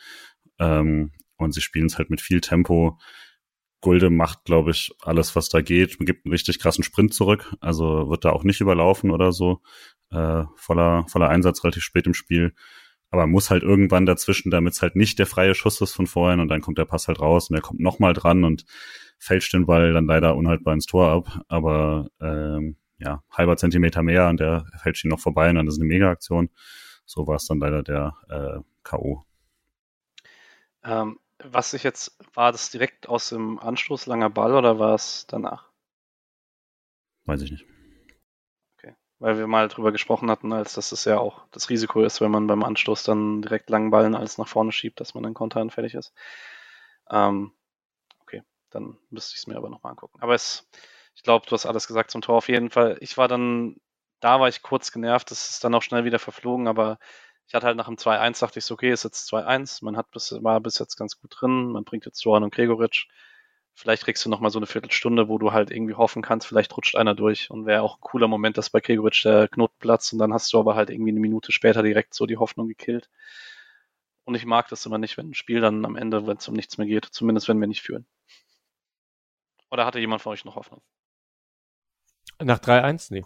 Ähm, und sie spielen es halt mit viel Tempo. Gulde macht, glaube ich, alles, was da geht. Man gibt einen richtig krassen Sprint zurück, also wird da auch nicht überlaufen oder so. Äh, voller, voller Einsatz relativ spät im Spiel. Aber muss halt irgendwann dazwischen, damit es halt nicht der freie Schuss ist von vorhin und dann kommt der Pass halt raus und er kommt nochmal dran und fälscht den Ball dann leider unhaltbar ins Tor ab. Aber ähm, ja, halber Zentimeter mehr und der fällt ihn noch vorbei und dann ist eine Mega-Aktion. So war es dann leider der äh, K.O. Ähm, was ich jetzt, war das direkt aus dem Anstoß langer Ball oder war es danach? Weiß ich nicht. Weil wir mal drüber gesprochen hatten, als dass es ja auch das Risiko ist, wenn man beim Anstoß dann direkt langen Ballen alles nach vorne schiebt, dass man dann konteranfällig ist. Ähm, okay, dann müsste ich es mir aber nochmal angucken. Aber es ich glaube, du hast alles gesagt zum Tor auf jeden Fall. Ich war dann, da war ich kurz genervt, das ist dann auch schnell wieder verflogen, aber ich hatte halt nach dem 2-1, dachte ich so, okay, ist jetzt 2-1, man hat bis, war bis jetzt ganz gut drin, man bringt jetzt Doran und Gregoritsch. Vielleicht kriegst du noch mal so eine Viertelstunde, wo du halt irgendwie hoffen kannst, vielleicht rutscht einer durch und wäre auch ein cooler Moment, dass bei Gregoritsch der Knoten platzt und dann hast du aber halt irgendwie eine Minute später direkt so die Hoffnung gekillt. Und ich mag das immer nicht, wenn ein Spiel dann am Ende, wenn es um nichts mehr geht, zumindest wenn wir nicht führen. Oder hatte jemand von euch noch Hoffnung? Nach 3-1? Nee.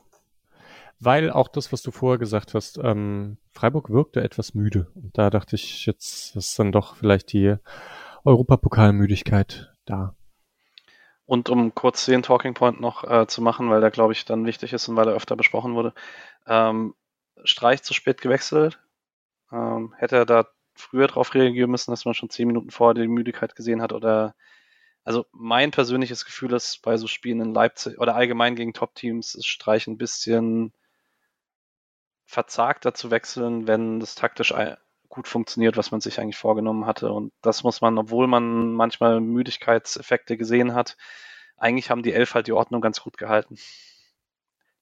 Weil auch das, was du vorher gesagt hast, ähm, Freiburg wirkte etwas müde. Und da dachte ich, jetzt ist dann doch vielleicht die Europapokalmüdigkeit da. Und um kurz den Talking Point noch äh, zu machen, weil der, glaube ich, dann wichtig ist und weil er öfter besprochen wurde. Ähm, Streich zu spät gewechselt. Ähm, hätte er da früher drauf reagieren müssen, dass man schon zehn Minuten vorher die Müdigkeit gesehen hat oder also mein persönliches Gefühl ist bei so Spielen in Leipzig oder allgemein gegen Top-Teams ist Streich ein bisschen verzagter zu wechseln, wenn das taktisch gut funktioniert, was man sich eigentlich vorgenommen hatte. Und das muss man, obwohl man manchmal Müdigkeitseffekte gesehen hat, eigentlich haben die Elf halt die Ordnung ganz gut gehalten.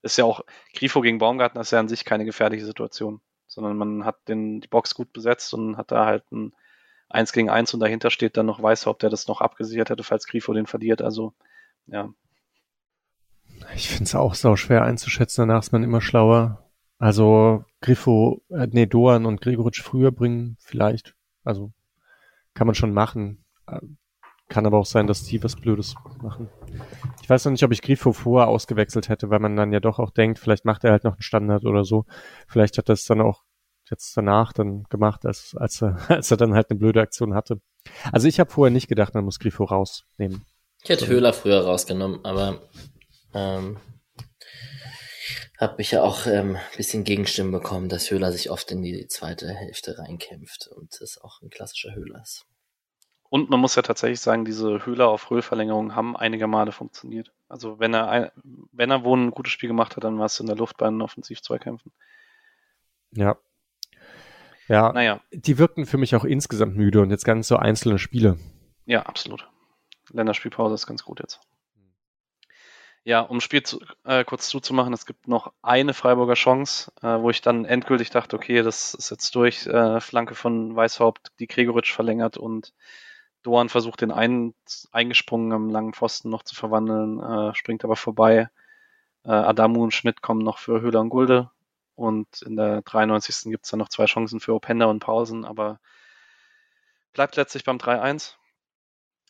Ist ja auch, Grifo gegen Baumgartner ist ja an sich keine gefährliche Situation, sondern man hat den, die Box gut besetzt und hat da halt einen eins gegen eins und dahinter steht dann noch Weißhaupt, der das noch abgesichert hätte, falls Grifo den verliert. Also, ja. Ich finde es auch sau schwer einzuschätzen, danach ist man immer schlauer. Also Grifo, äh, nee, Doan und Gregoritsch früher bringen, vielleicht. Also kann man schon machen. Äh, kann aber auch sein, dass die was Blödes machen. Ich weiß noch nicht, ob ich Grifo vorher ausgewechselt hätte, weil man dann ja doch auch denkt, vielleicht macht er halt noch einen Standard oder so. Vielleicht hat das dann auch jetzt danach dann gemacht, als, als, er, [laughs] als er dann halt eine blöde Aktion hatte. Also ich habe vorher nicht gedacht, man muss Grifo rausnehmen. Ich hätte Höhler früher rausgenommen, aber ähm, habe mich ja auch ähm, bisschen Gegenstimmen bekommen, dass Höhler sich oft in die zweite Hälfte reinkämpft und das auch ein klassischer Höhler ist. Und man muss ja tatsächlich sagen, diese Höhler auf Röhlverlängerungen haben einige Male funktioniert. Also wenn er ein, wenn er wohl ein gutes Spiel gemacht hat, dann war es in der Luft bei den Offensiv-Zweikämpfen. Ja. Ja, naja. die wirkten für mich auch insgesamt müde und jetzt ganz so einzelne Spiele. Ja, absolut. Länderspielpause ist ganz gut jetzt. Ja, um Spiel zu, äh, kurz zuzumachen, es gibt noch eine Freiburger Chance, äh, wo ich dann endgültig dachte, okay, das ist jetzt durch. Äh, Flanke von Weißhaupt, die Gregoritsch verlängert und Doan versucht den einen eingesprungen am langen Pfosten noch zu verwandeln, äh, springt aber vorbei. Äh, Adamu und Schmidt kommen noch für Höhler und Gulde. Und in der 93. gibt es dann noch zwei Chancen für Openda und Pausen, aber bleibt letztlich beim 3-1.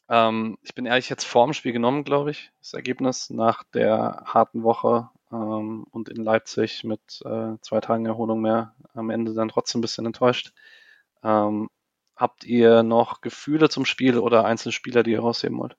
Ähm, ich bin ehrlich jetzt vorm Spiel genommen, glaube ich, das Ergebnis nach der harten Woche ähm, und in Leipzig mit äh, zwei Tagen Erholung mehr am Ende dann trotzdem ein bisschen enttäuscht. Ähm, habt ihr noch Gefühle zum Spiel oder einzelne Spieler, die ihr rausheben wollt?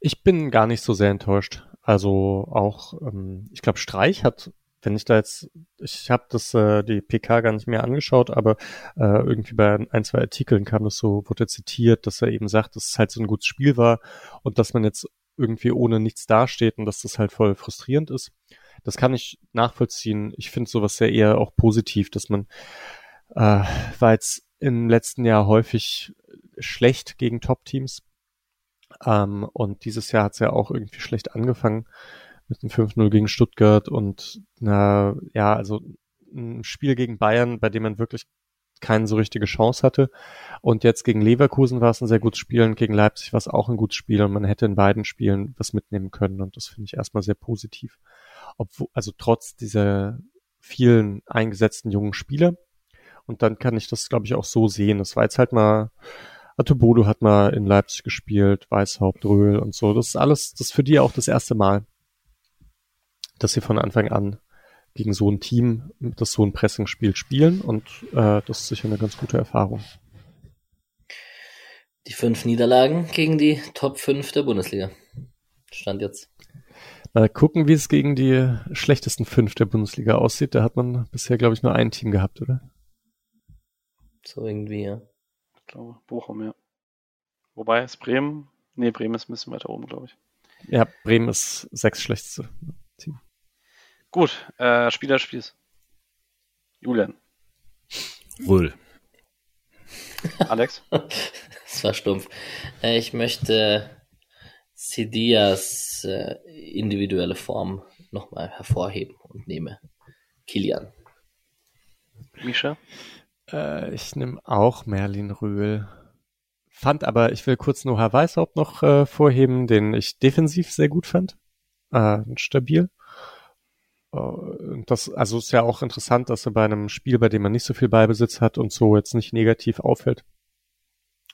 Ich bin gar nicht so sehr enttäuscht. Also auch, ähm, ich glaube, Streich hat wenn ich da jetzt, ich habe das äh, die PK gar nicht mehr angeschaut, aber äh, irgendwie bei ein, zwei Artikeln kam das so, wurde zitiert, dass er eben sagt, dass es halt so ein gutes Spiel war und dass man jetzt irgendwie ohne nichts dasteht und dass das halt voll frustrierend ist. Das kann ich nachvollziehen. Ich finde sowas sehr eher auch positiv, dass man äh, war jetzt im letzten Jahr häufig schlecht gegen Top-Teams. Ähm, und dieses Jahr hat es ja auch irgendwie schlecht angefangen mit dem 5-0 gegen Stuttgart und na, ja, also ein Spiel gegen Bayern, bei dem man wirklich keine so richtige Chance hatte. Und jetzt gegen Leverkusen war es ein sehr gutes Spiel und gegen Leipzig war es auch ein gutes Spiel und man hätte in beiden Spielen was mitnehmen können und das finde ich erstmal sehr positiv. Obwohl, also trotz dieser vielen eingesetzten jungen Spieler. Und dann kann ich das, glaube ich, auch so sehen. Das war jetzt halt mal, Atobodo hat mal in Leipzig gespielt, Weißhaupt, Röhl und so. Das ist alles, das ist für die auch das erste Mal dass sie von Anfang an gegen so ein Team, das so ein Pressingspiel spielen und äh, das ist sicher eine ganz gute Erfahrung. Die fünf Niederlagen gegen die Top 5 der Bundesliga. Stand jetzt. Mal gucken, wie es gegen die schlechtesten fünf der Bundesliga aussieht. Da hat man bisher, glaube ich, nur ein Team gehabt, oder? So irgendwie, ja. Ich glaube, Bochum, ja. Wobei ist Bremen, nee, Bremen ist ein bisschen weiter oben, glaube ich. Ja, Bremen ist sechs schlechteste Team. Gut, äh, Spieler Spiels. Julian. Wohl. [laughs] Alex? das war stumpf. Äh, ich möchte Sidias äh, individuelle Form nochmal hervorheben und nehme Kilian. Misha? Äh, ich nehme auch Merlin Röhl. Fand aber, ich will kurz Noah Weißhaupt noch äh, vorheben, den ich defensiv sehr gut fand. Äh, stabil. Äh, das, also ist ja auch interessant, dass er bei einem Spiel, bei dem man nicht so viel Beibesitz hat und so jetzt nicht negativ auffällt.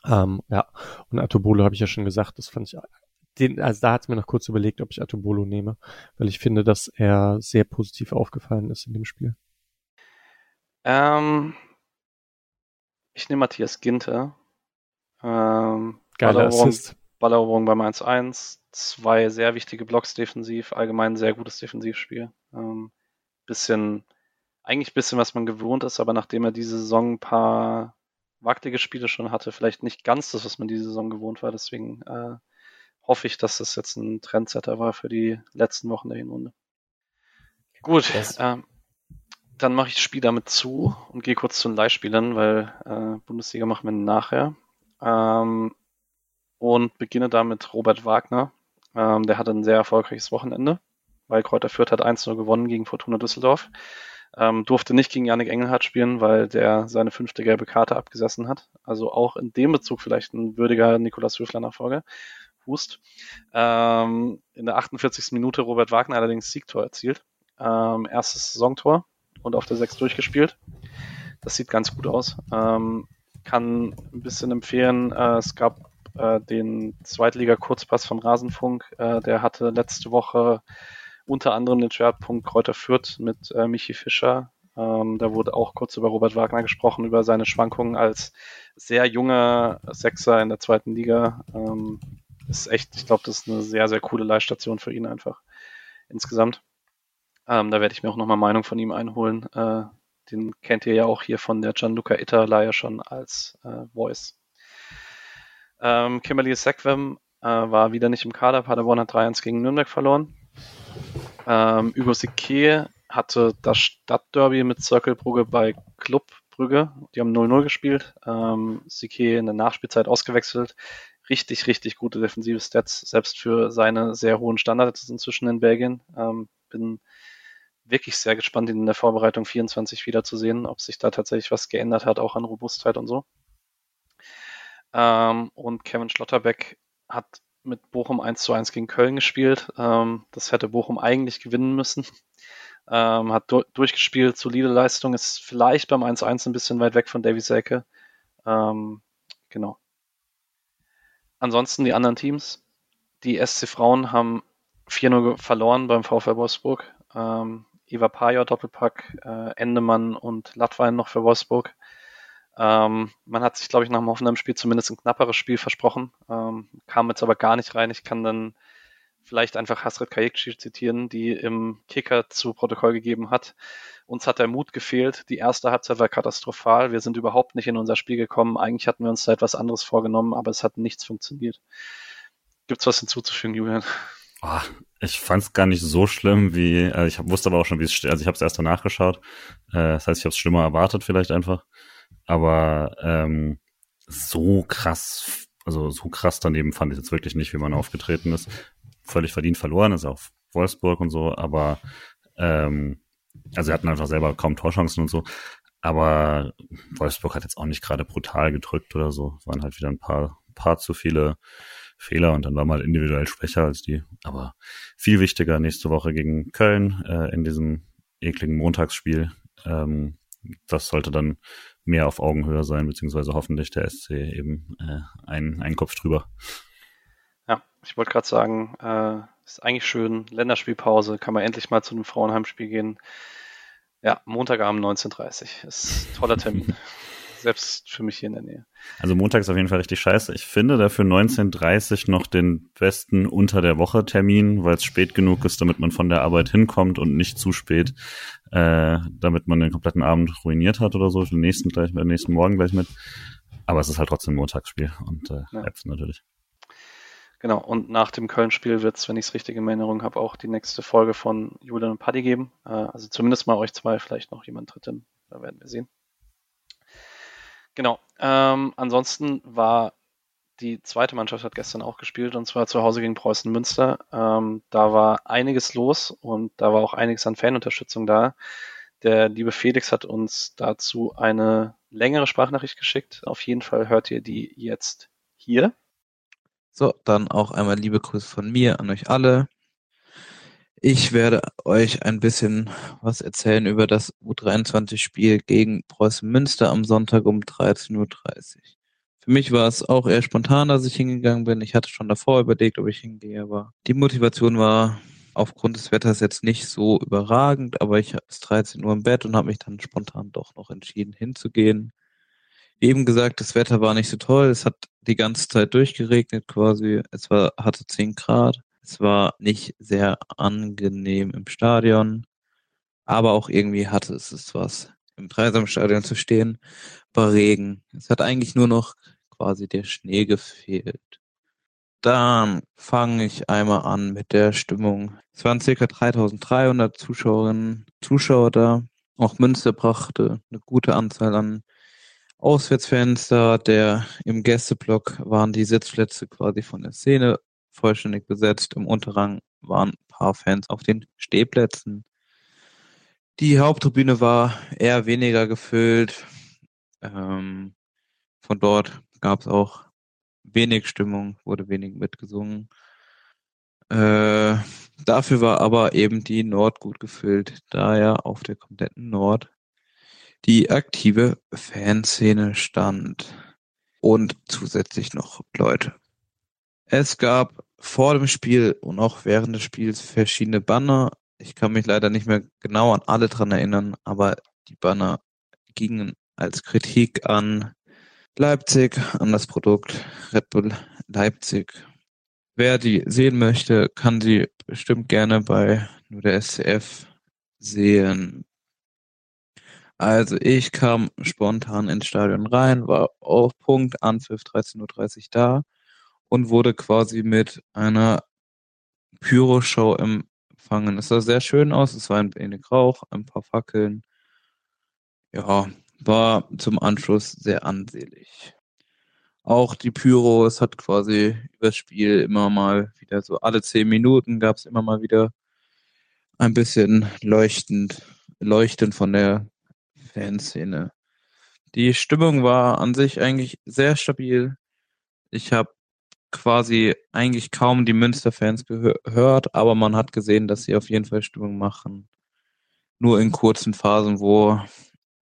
Ähm, ja, und Atobolo habe ich ja schon gesagt, das fand ich, den, also da hat es mir noch kurz überlegt, ob ich Atobolo nehme, weil ich finde, dass er sehr positiv aufgefallen ist in dem Spiel. Ähm, ich nehme Matthias Ginter. Ähm, Geiler Assist. Balleroberung beim 1-1, zwei sehr wichtige Blocks defensiv, allgemein sehr gutes Defensivspiel. Ähm, bisschen, eigentlich bisschen, was man gewohnt ist, aber nachdem er diese Saison ein paar wackelige Spiele schon hatte, vielleicht nicht ganz das, was man diese Saison gewohnt war. Deswegen äh, hoffe ich, dass das jetzt ein Trendsetter war für die letzten Wochen der Hinrunde. Gut, yes. ähm, dann mache ich das Spiel damit zu und gehe kurz zu den Leihspielern, weil äh, Bundesliga machen wir nachher. Ähm, und beginne damit Robert Wagner. Ähm, der hatte ein sehr erfolgreiches Wochenende, weil Kräuter Fürth hat 1-0 gewonnen gegen Fortuna Düsseldorf. Ähm, durfte nicht gegen Yannick Engelhardt spielen, weil der seine fünfte gelbe Karte abgesessen hat. Also auch in dem Bezug vielleicht ein würdiger Nikolaus Höfler-Nachfolger. Hust. Ähm, in der 48. Minute Robert Wagner allerdings Siegtor erzielt. Ähm, erstes Saisontor und auf der 6 durchgespielt. Das sieht ganz gut aus. Ähm, kann ein bisschen empfehlen. Äh, es gab äh, den Zweitliga-Kurzpass vom Rasenfunk. Äh, der hatte letzte Woche unter anderem den Schwerpunkt Kräuter Fürth mit äh, Michi Fischer. Ähm, da wurde auch kurz über Robert Wagner gesprochen, über seine Schwankungen als sehr junger Sechser in der zweiten Liga. Ähm, ist echt, ich glaube, das ist eine sehr, sehr coole Leihstation für ihn einfach insgesamt. Ähm, da werde ich mir auch nochmal Meinung von ihm einholen. Äh, den kennt ihr ja auch hier von der Gianluca Itter-Leihe schon als äh, Voice. Ähm, Kimberly Sequem äh, war wieder nicht im Kader. Paderborn hat 3-1 gegen Nürnberg verloren. Ähm, Hugo Sique hatte das Stadtderby mit Circle Brugge bei Club Brügge. Die haben 0-0 gespielt. Ähm, Sique in der Nachspielzeit ausgewechselt. Richtig, richtig gute defensive Stats, selbst für seine sehr hohen Standards inzwischen in Belgien. Ähm, bin wirklich sehr gespannt, ihn in der Vorbereitung 24 wiederzusehen, ob sich da tatsächlich was geändert hat, auch an Robustheit und so. Ähm, und Kevin Schlotterbeck hat mit Bochum 1 zu 1 gegen Köln gespielt. Ähm, das hätte Bochum eigentlich gewinnen müssen. Ähm, hat du durchgespielt, solide Leistung, ist vielleicht beim 1-1 ein bisschen weit weg von Davy Selke. Ähm, genau. Ansonsten die anderen Teams. Die SC Frauen haben 4-0 verloren beim VfL Wolfsburg. Ähm, Eva Pajor Doppelpack, äh, Endemann und Latwein noch für Wolfsburg. Ähm, man hat sich, glaube ich, nach dem Hoffenheim-Spiel zumindest ein knapperes Spiel versprochen, ähm, kam jetzt aber gar nicht rein. Ich kann dann vielleicht einfach Hasret Kayekci zitieren, die im Kicker zu Protokoll gegeben hat. Uns hat der Mut gefehlt. Die erste Halbzeit war katastrophal. Wir sind überhaupt nicht in unser Spiel gekommen. Eigentlich hatten wir uns da etwas anderes vorgenommen, aber es hat nichts funktioniert. Gibt's was hinzuzufügen, Julian? Oh, ich fand es gar nicht so schlimm, wie äh, ich hab, wusste aber auch schon, wie es steht. Also ich habe es erst danach geschaut. Äh, das heißt, ich habe es schlimmer erwartet vielleicht einfach. Aber ähm, so krass, also so krass daneben fand ich jetzt wirklich nicht, wie man aufgetreten ist. Völlig verdient verloren, ist auch Wolfsburg und so, aber ähm, also sie hatten einfach selber kaum Torchancen und so. Aber Wolfsburg hat jetzt auch nicht gerade brutal gedrückt oder so. Es waren halt wieder ein paar, paar zu viele Fehler und dann war mal individuell schwächer als die. Aber viel wichtiger nächste Woche gegen Köln äh, in diesem ekligen Montagsspiel. Ähm, das sollte dann mehr auf Augenhöhe sein, beziehungsweise hoffentlich der SC eben äh, einen, einen Kopf drüber. Ja, ich wollte gerade sagen, äh, ist eigentlich schön, Länderspielpause, kann man endlich mal zu einem Frauenheimspiel gehen. Ja, Montagabend 19.30 ist ein toller Termin. [laughs] Selbst für mich hier in der Nähe. Also Montag ist auf jeden Fall richtig scheiße. Ich finde dafür 19.30 noch den besten unter der Woche Termin, weil es spät genug ist, damit man von der Arbeit hinkommt und nicht zu spät, äh, damit man den kompletten Abend ruiniert hat oder so. Den nächsten gleich, den nächsten Morgen gleich mit. Aber es ist halt trotzdem Montagsspiel und äh, ja. natürlich. Genau, und nach dem Köln-Spiel wird es, wenn ich es richtig in Erinnerung habe, auch die nächste Folge von Julian und Paddy geben. Äh, also zumindest mal euch zwei, vielleicht noch jemand dritten. Da werden wir sehen. Genau. Ähm, ansonsten war die zweite Mannschaft hat gestern auch gespielt und zwar zu Hause gegen Preußen Münster. Ähm, da war einiges los und da war auch einiges an Fanunterstützung da. Der liebe Felix hat uns dazu eine längere Sprachnachricht geschickt. Auf jeden Fall hört ihr die jetzt hier. So, dann auch einmal liebe Grüße von mir an euch alle. Ich werde euch ein bisschen was erzählen über das U23-Spiel gegen Preußen Münster am Sonntag um 13.30 Uhr. Für mich war es auch eher spontan, dass ich hingegangen bin. Ich hatte schon davor überlegt, ob ich hingehe, aber die Motivation war aufgrund des Wetters jetzt nicht so überragend, aber ich ist 13 Uhr im Bett und habe mich dann spontan doch noch entschieden hinzugehen. Wie eben gesagt, das Wetter war nicht so toll. Es hat die ganze Zeit durchgeregnet quasi. Es war, hatte 10 Grad. Es war nicht sehr angenehm im Stadion, aber auch irgendwie hatte es es was, im Dreisamstadion zu stehen bei Regen. Es hat eigentlich nur noch quasi der Schnee gefehlt. Dann fange ich einmal an mit der Stimmung. Es waren circa 3300 Zuschauerinnen, Zuschauer da. Auch Münster brachte eine gute Anzahl an Auswärtsfans da. Der im Gästeblock waren die Sitzplätze quasi von der Szene vollständig besetzt. Im Unterrang waren ein paar Fans auf den Stehplätzen. Die Haupttribüne war eher weniger gefüllt. Ähm, von dort gab es auch wenig Stimmung, wurde wenig mitgesungen. Äh, dafür war aber eben die Nord gut gefüllt, da ja auf der kompletten Nord die aktive Fanszene stand. Und zusätzlich noch Leute es gab vor dem Spiel und auch während des Spiels verschiedene Banner. Ich kann mich leider nicht mehr genau an alle dran erinnern, aber die Banner gingen als Kritik an Leipzig, an das Produkt Red Bull Leipzig. wer die sehen möchte, kann sie bestimmt gerne bei nur der SCF sehen. Also ich kam spontan ins Stadion rein, war auf Punkt Anpfiff 13.30 Uhr da und wurde quasi mit einer Pyro-Show empfangen. Es sah sehr schön aus, es war ein wenig Rauch, ein paar Fackeln. Ja, war zum Anschluss sehr ansehlich. Auch die Pyro, es hat quasi übers Spiel immer mal wieder so alle zehn Minuten gab es immer mal wieder ein bisschen leuchtend, leuchtend von der Fanszene. Die Stimmung war an sich eigentlich sehr stabil. Ich habe quasi eigentlich kaum die Münster-Fans gehört, aber man hat gesehen, dass sie auf jeden Fall Stimmung machen. Nur in kurzen Phasen, wo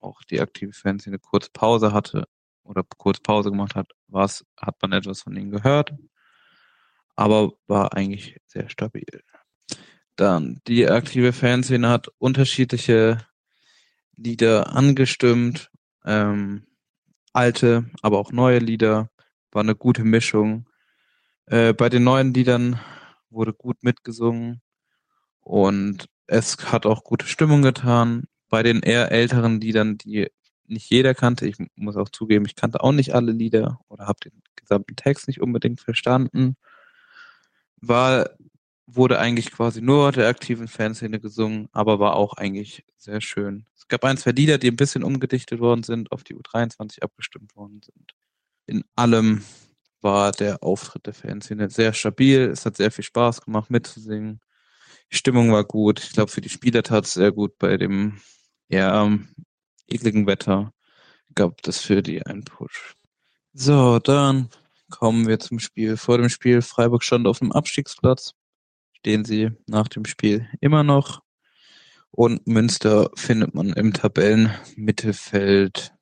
auch die aktive Fanszene kurz Pause hatte oder kurz Pause gemacht hat, was hat man etwas von ihnen gehört, aber war eigentlich sehr stabil. Dann die aktive Fanszene hat unterschiedliche Lieder angestimmt, ähm, alte, aber auch neue Lieder, war eine gute Mischung. Äh, bei den neuen Liedern wurde gut mitgesungen und es hat auch gute Stimmung getan. Bei den eher älteren Liedern, die nicht jeder kannte, ich muss auch zugeben, ich kannte auch nicht alle Lieder oder habe den gesamten Text nicht unbedingt verstanden, war wurde eigentlich quasi nur der aktiven Fanszene gesungen, aber war auch eigentlich sehr schön. Es gab ein, zwei Lieder, die ein bisschen umgedichtet worden sind, auf die U23 abgestimmt worden sind. In allem war der Auftritt der Fanszene sehr stabil. Es hat sehr viel Spaß gemacht mitzusingen. Die Stimmung war gut. Ich glaube, für die Spieler tat es sehr gut bei dem eher ähm, ekligen Wetter. Gab das für die einen Push. So, dann kommen wir zum Spiel. Vor dem Spiel Freiburg stand auf dem Abstiegsplatz stehen sie nach dem Spiel immer noch. Und Münster findet man im Tabellenmittelfeld.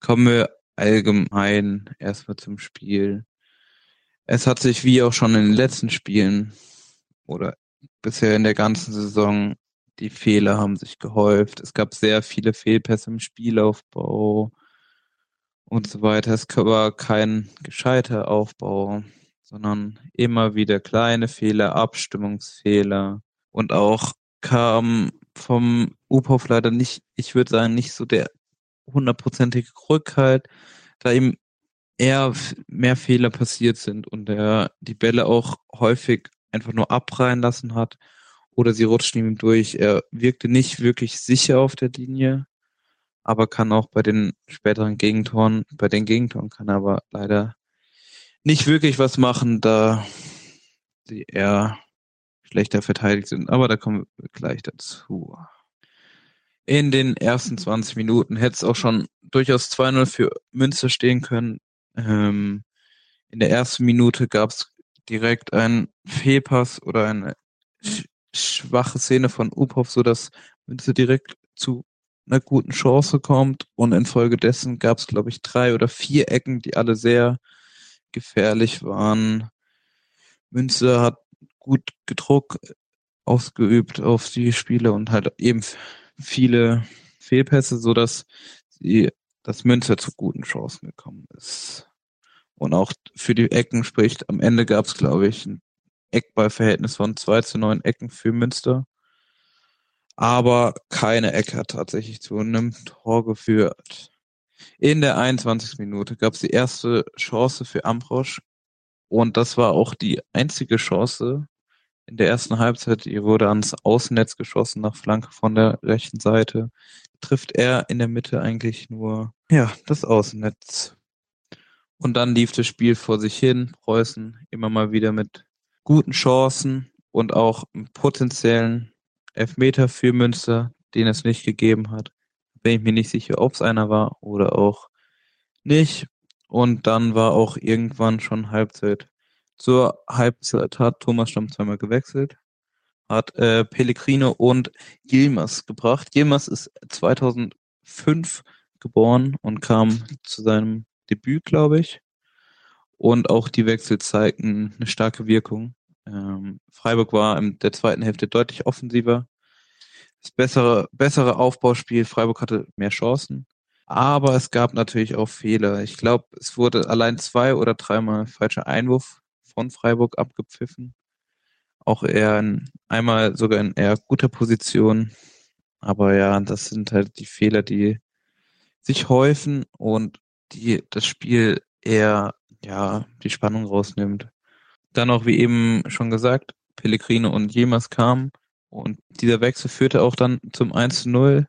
Kommen wir allgemein erstmal zum Spiel. Es hat sich wie auch schon in den letzten Spielen oder bisher in der ganzen Saison die Fehler haben sich gehäuft. Es gab sehr viele Fehlpässe im Spielaufbau und so weiter. Es war kein gescheiter Aufbau sondern immer wieder kleine Fehler, Abstimmungsfehler und auch kam vom UPOF leider nicht, ich würde sagen, nicht so der hundertprozentige Rückhalt, da ihm eher mehr Fehler passiert sind und er die Bälle auch häufig einfach nur abreihen lassen hat oder sie rutschten ihm durch. Er wirkte nicht wirklich sicher auf der Linie, aber kann auch bei den späteren Gegentoren, bei den Gegentoren kann er aber leider nicht wirklich was machen, da sie eher schlechter verteidigt sind. Aber da kommen wir gleich dazu. In den ersten 20 Minuten hätte es auch schon durchaus 2-0 für Münster stehen können. Ähm, in der ersten Minute gab es direkt einen Fehlpass oder eine sch schwache Szene von Uphoff, sodass Münster direkt zu einer guten Chance kommt. Und infolgedessen gab es, glaube ich, drei oder vier Ecken, die alle sehr gefährlich waren. Münster hat gut Gedruck ausgeübt auf die Spiele und halt eben viele Fehlpässe, so dass sie, dass Münster zu guten Chancen gekommen ist. Und auch für die Ecken spricht, am Ende gab es, glaube ich, ein Eckballverhältnis von 2 zu 9 Ecken für Münster. Aber keine Ecke hat tatsächlich zu einem Tor geführt. In der 21. Minute gab es die erste Chance für Ambrosch und das war auch die einzige Chance in der ersten Halbzeit. Ihr wurde ans Außennetz geschossen nach Flanke von der rechten Seite. Trifft er in der Mitte eigentlich nur ja das Außennetz. Und dann lief das Spiel vor sich hin. Preußen immer mal wieder mit guten Chancen und auch potenziellen Elfmeter für Münster, den es nicht gegeben hat bin ich mir nicht sicher, ob es einer war oder auch nicht. Und dann war auch irgendwann schon Halbzeit. Zur Halbzeit hat Thomas Stamm zweimal gewechselt, hat äh, Pellegrino und Gilmas gebracht. Gilmas ist 2005 geboren und kam zu seinem Debüt, glaube ich. Und auch die Wechsel zeigten eine starke Wirkung. Ähm, Freiburg war in der zweiten Hälfte deutlich offensiver, das bessere, bessere Aufbauspiel. Freiburg hatte mehr Chancen. Aber es gab natürlich auch Fehler. Ich glaube, es wurde allein zwei oder dreimal falscher Einwurf von Freiburg abgepfiffen. Auch eher in, einmal sogar in eher guter Position. Aber ja, das sind halt die Fehler, die sich häufen und die das Spiel eher, ja, die Spannung rausnimmt. Dann auch, wie eben schon gesagt, Pellegrino und Jemas kamen und dieser Wechsel führte auch dann zum 1 zu 0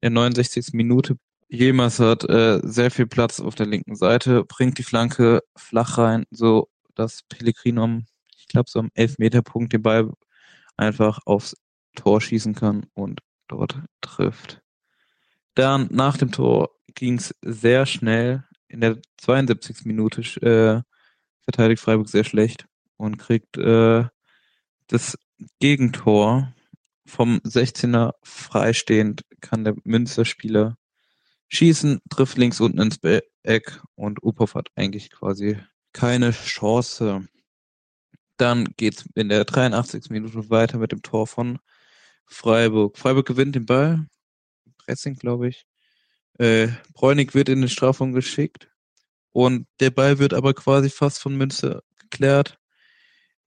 in der 69. Minute. Jemas hat äh, sehr viel Platz auf der linken Seite, bringt die Flanke flach rein, so dass Pellegrino ich glaube, so am 11-Meter-Punkt den Ball einfach aufs Tor schießen kann und dort trifft. Dann nach dem Tor ging es sehr schnell. In der 72. Minute äh, verteidigt Freiburg sehr schlecht und kriegt äh, das Gegentor vom 16er freistehend kann der Münsterspieler schießen, trifft links unten ins Eck und Upov hat eigentlich quasi keine Chance. Dann geht's in der 83. Minute weiter mit dem Tor von Freiburg. Freiburg gewinnt den Ball. Pressing, glaube ich. Äh, Bräunig wird in den Strafraum geschickt und der Ball wird aber quasi fast von Münster geklärt.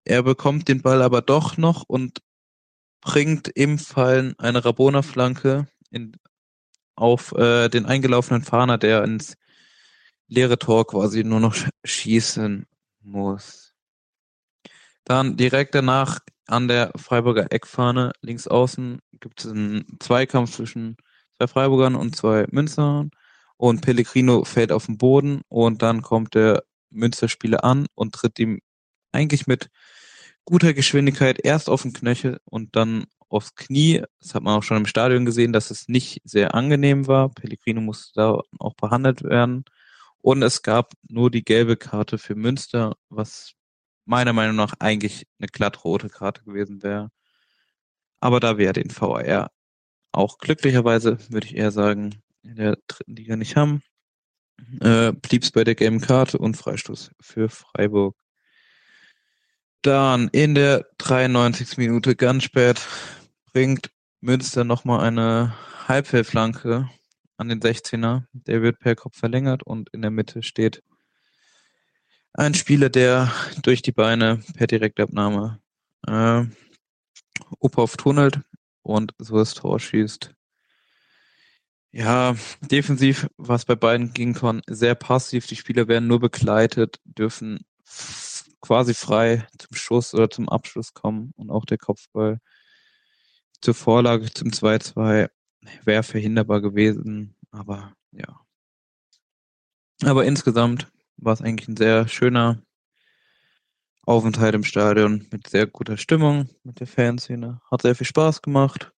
Er bekommt den Ball aber doch noch und bringt im Fallen eine Rabona-Flanke auf äh, den eingelaufenen Fahner, der ins leere Tor quasi nur noch [laughs] schießen muss. Dann direkt danach an der Freiburger Eckfahne links außen gibt es einen Zweikampf zwischen zwei Freiburgern und zwei Münstern und Pellegrino fällt auf den Boden und dann kommt der Münsterspieler an und tritt ihm eigentlich mit guter Geschwindigkeit erst auf den Knöchel und dann aufs Knie. Das hat man auch schon im Stadion gesehen, dass es nicht sehr angenehm war. Pellegrino musste da auch behandelt werden. Und es gab nur die gelbe Karte für Münster, was meiner Meinung nach eigentlich eine glatt rote Karte gewesen wäre. Aber da wir den VAR auch glücklicherweise, würde ich eher sagen, in der dritten Liga nicht haben, äh, blieb es bei der gelben Karte und Freistoß für Freiburg. Dann in der 93. Minute ganz spät bringt Münster nochmal eine Halbfeldflanke an den 16er. Der wird per Kopf verlängert und in der Mitte steht ein Spieler, der durch die Beine per Direktabnahme äh, Uphoff tunnelt und so das Tor schießt. Ja, defensiv war es bei beiden Gegnern sehr passiv. Die Spieler werden nur begleitet, dürfen quasi frei zum Schuss oder zum Abschluss kommen und auch der Kopfball zur Vorlage zum 2-2 wäre verhinderbar gewesen, aber ja. Aber insgesamt war es eigentlich ein sehr schöner Aufenthalt im Stadion mit sehr guter Stimmung, mit der Fanszene. Hat sehr viel Spaß gemacht.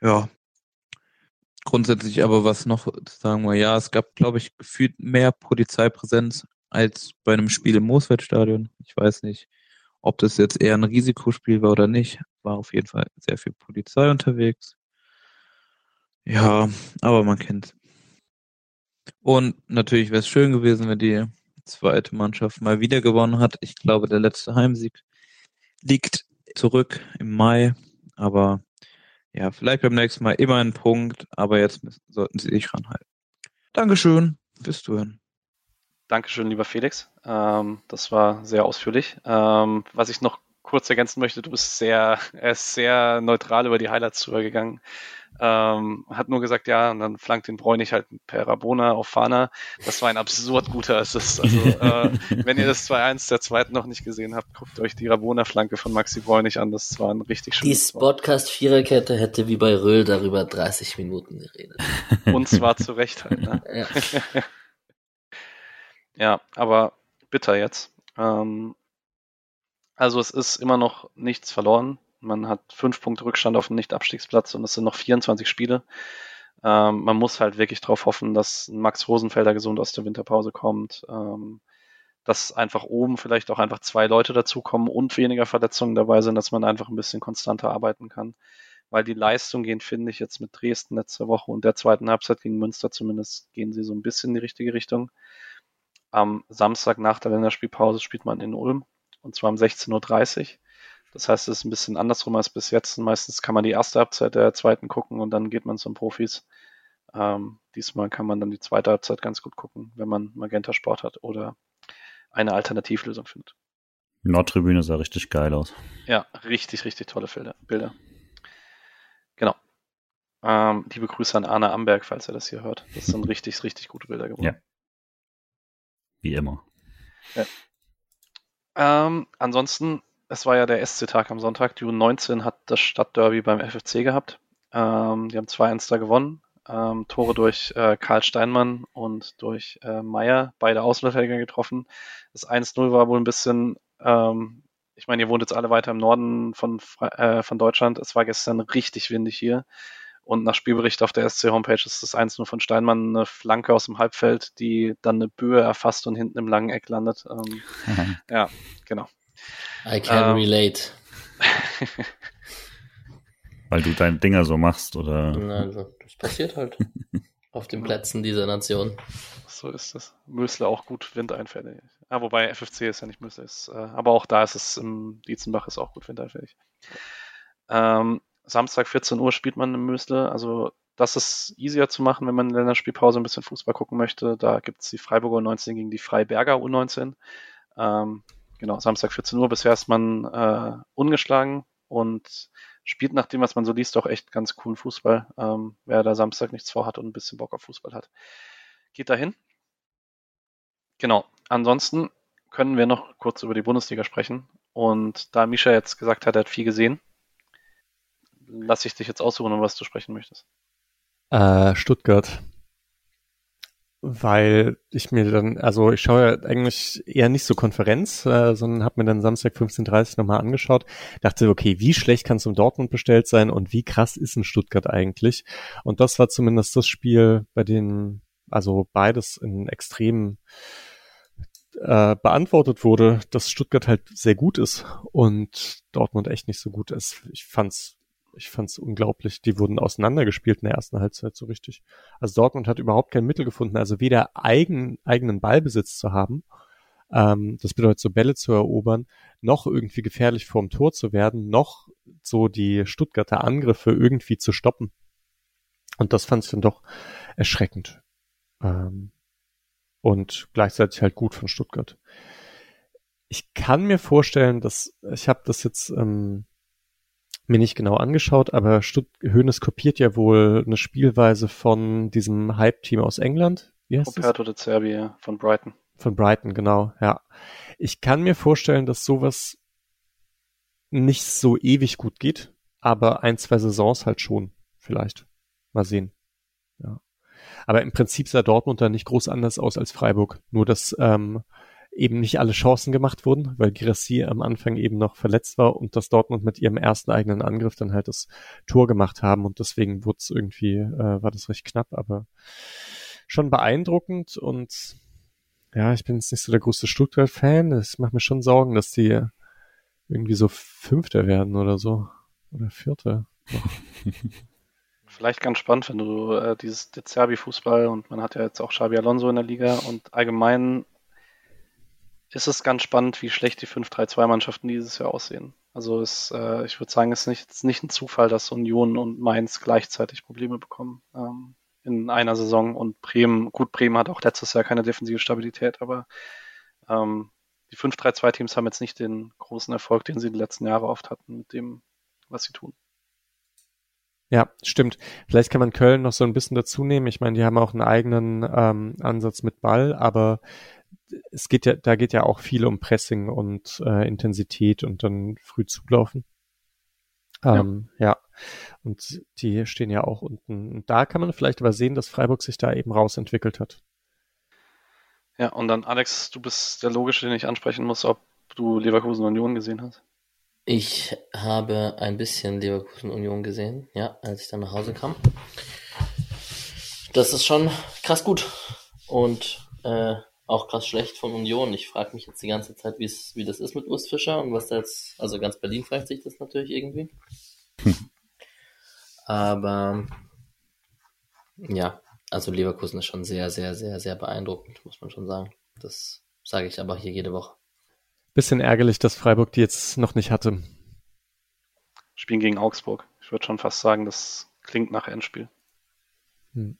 Ja. Grundsätzlich aber was noch sagen wir, ja, es gab, glaube ich, gefühlt mehr Polizeipräsenz als bei einem Spiel im Moosfeldstadion. Ich weiß nicht, ob das jetzt eher ein Risikospiel war oder nicht. War auf jeden Fall sehr viel Polizei unterwegs. Ja, aber man kennt. Und natürlich wäre es schön gewesen, wenn die zweite Mannschaft mal wieder gewonnen hat. Ich glaube, der letzte Heimsieg liegt zurück im Mai. Aber ja, vielleicht beim nächsten Mal immer ein Punkt. Aber jetzt müssen, sollten sie sich ranhalten. Dankeschön. Bis dahin. Dankeschön, lieber Felix. Ähm, das war sehr ausführlich. Ähm, was ich noch kurz ergänzen möchte, du bist sehr, [laughs] er ist sehr neutral über die Highlights drüber gegangen. Ähm, hat nur gesagt, ja, und dann flankt den Bräunig halt per Rabona auf Fana. Das war ein absurd guter Assist. Also, [laughs] äh, wenn ihr das 2-1 der zweiten noch nicht gesehen habt, guckt euch die Rabona-Flanke von Maxi Bräunig an. Das war ein richtig schönes Die Podcast-Viererkette hätte wie bei Röhl darüber 30 Minuten geredet. [laughs] Und zwar zu Recht halt, ne? ja. Ja, aber bitter jetzt. Ähm, also es ist immer noch nichts verloren. Man hat fünf Punkte Rückstand auf dem Nicht-Abstiegsplatz und es sind noch 24 Spiele. Ähm, man muss halt wirklich darauf hoffen, dass Max Rosenfelder gesund aus der Winterpause kommt, ähm, dass einfach oben vielleicht auch einfach zwei Leute dazukommen und weniger Verletzungen dabei sind, dass man einfach ein bisschen konstanter arbeiten kann. Weil die Leistung gehen, finde ich, jetzt mit Dresden letzte Woche und der zweiten Halbzeit gegen Münster zumindest gehen sie so ein bisschen in die richtige Richtung. Am Samstag nach der Länderspielpause spielt man in Ulm und zwar um 16.30 Uhr. Das heißt, es ist ein bisschen andersrum als bis jetzt. Meistens kann man die erste Halbzeit der zweiten gucken und dann geht man zum Profis. Ähm, diesmal kann man dann die zweite Halbzeit ganz gut gucken, wenn man Magenta Sport hat oder eine Alternativlösung findet. Nordtribüne sah richtig geil aus. Ja, richtig, richtig tolle Bilder. Genau. Ähm, liebe Grüße an Arne Amberg, falls er das hier hört. Das sind [laughs] richtig, richtig gute Bilder geworden. Ja. Wie immer. Ja. Ähm, ansonsten, es war ja der SC-Tag am Sonntag. Die U19 hat das Stadtderby beim FFC gehabt. Ähm, die haben 2-1 da gewonnen. Ähm, Tore durch äh, Karl Steinmann und durch äh, Meier, beide Außenverteidiger getroffen. Das 1-0 war wohl ein bisschen, ähm, ich meine, ihr wohnt jetzt alle weiter im Norden von, äh, von Deutschland. Es war gestern richtig windig hier. Und nach Spielbericht auf der SC-Homepage ist das 1-0 von Steinmann eine Flanke aus dem Halbfeld, die dann eine Böe erfasst und hinten im langen Eck landet. Ähm, [laughs] ja, genau. I can ähm, relate. [laughs] Weil du deine Dinger so machst, oder? Nein, das passiert halt. [laughs] auf den Plätzen dieser Nation. So ist es. Mösle auch gut windeinfällig. Ah, wobei FFC ist ja nicht Mösle, ist, äh, aber auch da ist es im Dietzenbach ist auch gut windeinfällig. Ähm, Samstag 14 Uhr spielt man im Mösle. Also das ist easier zu machen, wenn man in der Länderspielpause ein bisschen Fußball gucken möchte. Da gibt es die Freiburger U19 gegen die Freiberger U19. Ähm, genau, Samstag 14 Uhr. Bisher ist man äh, ungeschlagen und spielt nach dem, was man so liest, auch echt ganz coolen Fußball. Ähm, wer da Samstag nichts vorhat und ein bisschen Bock auf Fußball hat, geht dahin. Genau. Ansonsten können wir noch kurz über die Bundesliga sprechen. Und da Misha jetzt gesagt hat, er hat viel gesehen, lasse ich dich jetzt aussuchen, um was du sprechen möchtest. Äh, Stuttgart. Weil ich mir dann, also ich schaue ja eigentlich eher nicht so Konferenz, äh, sondern habe mir dann Samstag 15.30 nochmal angeschaut, dachte, okay, wie schlecht kann es um Dortmund bestellt sein und wie krass ist in Stuttgart eigentlich? Und das war zumindest das Spiel, bei dem also beides in extremen äh, beantwortet wurde, dass Stuttgart halt sehr gut ist und Dortmund echt nicht so gut ist. Ich fand's ich fand es unglaublich. Die wurden auseinandergespielt in der ersten Halbzeit so richtig. Also Dortmund hat überhaupt kein Mittel gefunden, also weder eigen, eigenen Ballbesitz zu haben, ähm, das bedeutet so Bälle zu erobern, noch irgendwie gefährlich vorm Tor zu werden, noch so die Stuttgarter Angriffe irgendwie zu stoppen. Und das fand ich dann doch erschreckend. Ähm, und gleichzeitig halt gut von Stuttgart. Ich kann mir vorstellen, dass ich habe das jetzt ähm, mir nicht genau angeschaut, aber Stutt Hoeneß kopiert ja wohl eine Spielweise von diesem Hype-Team aus England. Wie heißt Roberto de Cerbi von Brighton. Von Brighton, genau, ja. Ich kann mir vorstellen, dass sowas nicht so ewig gut geht, aber ein, zwei Saisons halt schon, vielleicht. Mal sehen. Ja. Aber im Prinzip sah Dortmund da nicht groß anders aus als Freiburg. Nur, dass ähm, eben nicht alle Chancen gemacht wurden, weil Girassi am Anfang eben noch verletzt war und dass Dortmund mit ihrem ersten eigenen Angriff dann halt das Tor gemacht haben und deswegen wurde es irgendwie, äh, war das recht knapp, aber schon beeindruckend und ja, ich bin jetzt nicht so der größte Stuttgart-Fan. Es macht mir schon Sorgen, dass die irgendwie so Fünfter werden oder so. Oder Vierter. Vielleicht ganz spannend, wenn du äh, dieses Dezerbi-Fußball und man hat ja jetzt auch Xabi Alonso in der Liga und allgemein ist es ganz spannend, wie schlecht die 5-3-2-Mannschaften dieses Jahr aussehen. Also es, äh, ich würde sagen, es ist nicht, es ist nicht ein Zufall, dass Union und Mainz gleichzeitig Probleme bekommen ähm, in einer Saison und Bremen, gut, Bremen hat auch letztes Jahr keine defensive Stabilität, aber ähm, die 5-3-2-Teams haben jetzt nicht den großen Erfolg, den sie die letzten Jahre oft hatten mit dem, was sie tun. Ja, stimmt. Vielleicht kann man Köln noch so ein bisschen dazu nehmen. Ich meine, die haben auch einen eigenen ähm, Ansatz mit Ball, aber es geht ja, da geht ja auch viel um Pressing und äh, Intensität und dann früh zulaufen. Ähm, ja. ja. Und die stehen ja auch unten. Und da kann man vielleicht aber sehen, dass Freiburg sich da eben rausentwickelt hat. Ja, und dann Alex, du bist der Logische, den ich ansprechen muss, ob du Leverkusen Union gesehen hast. Ich habe ein bisschen Leverkusen Union gesehen, ja, als ich dann nach Hause kam. Das ist schon krass gut. Und äh, auch krass schlecht von Union. Ich frage mich jetzt die ganze Zeit, wie es, wie das ist mit Urs Fischer und was da jetzt, also ganz Berlin fragt sich das natürlich irgendwie. Aber ja, also Leverkusen ist schon sehr, sehr, sehr, sehr beeindruckend, muss man schon sagen. Das sage ich aber hier jede Woche. Bisschen ärgerlich, dass Freiburg die jetzt noch nicht hatte. Spielen gegen Augsburg. Ich würde schon fast sagen, das klingt nach Endspiel. Hm.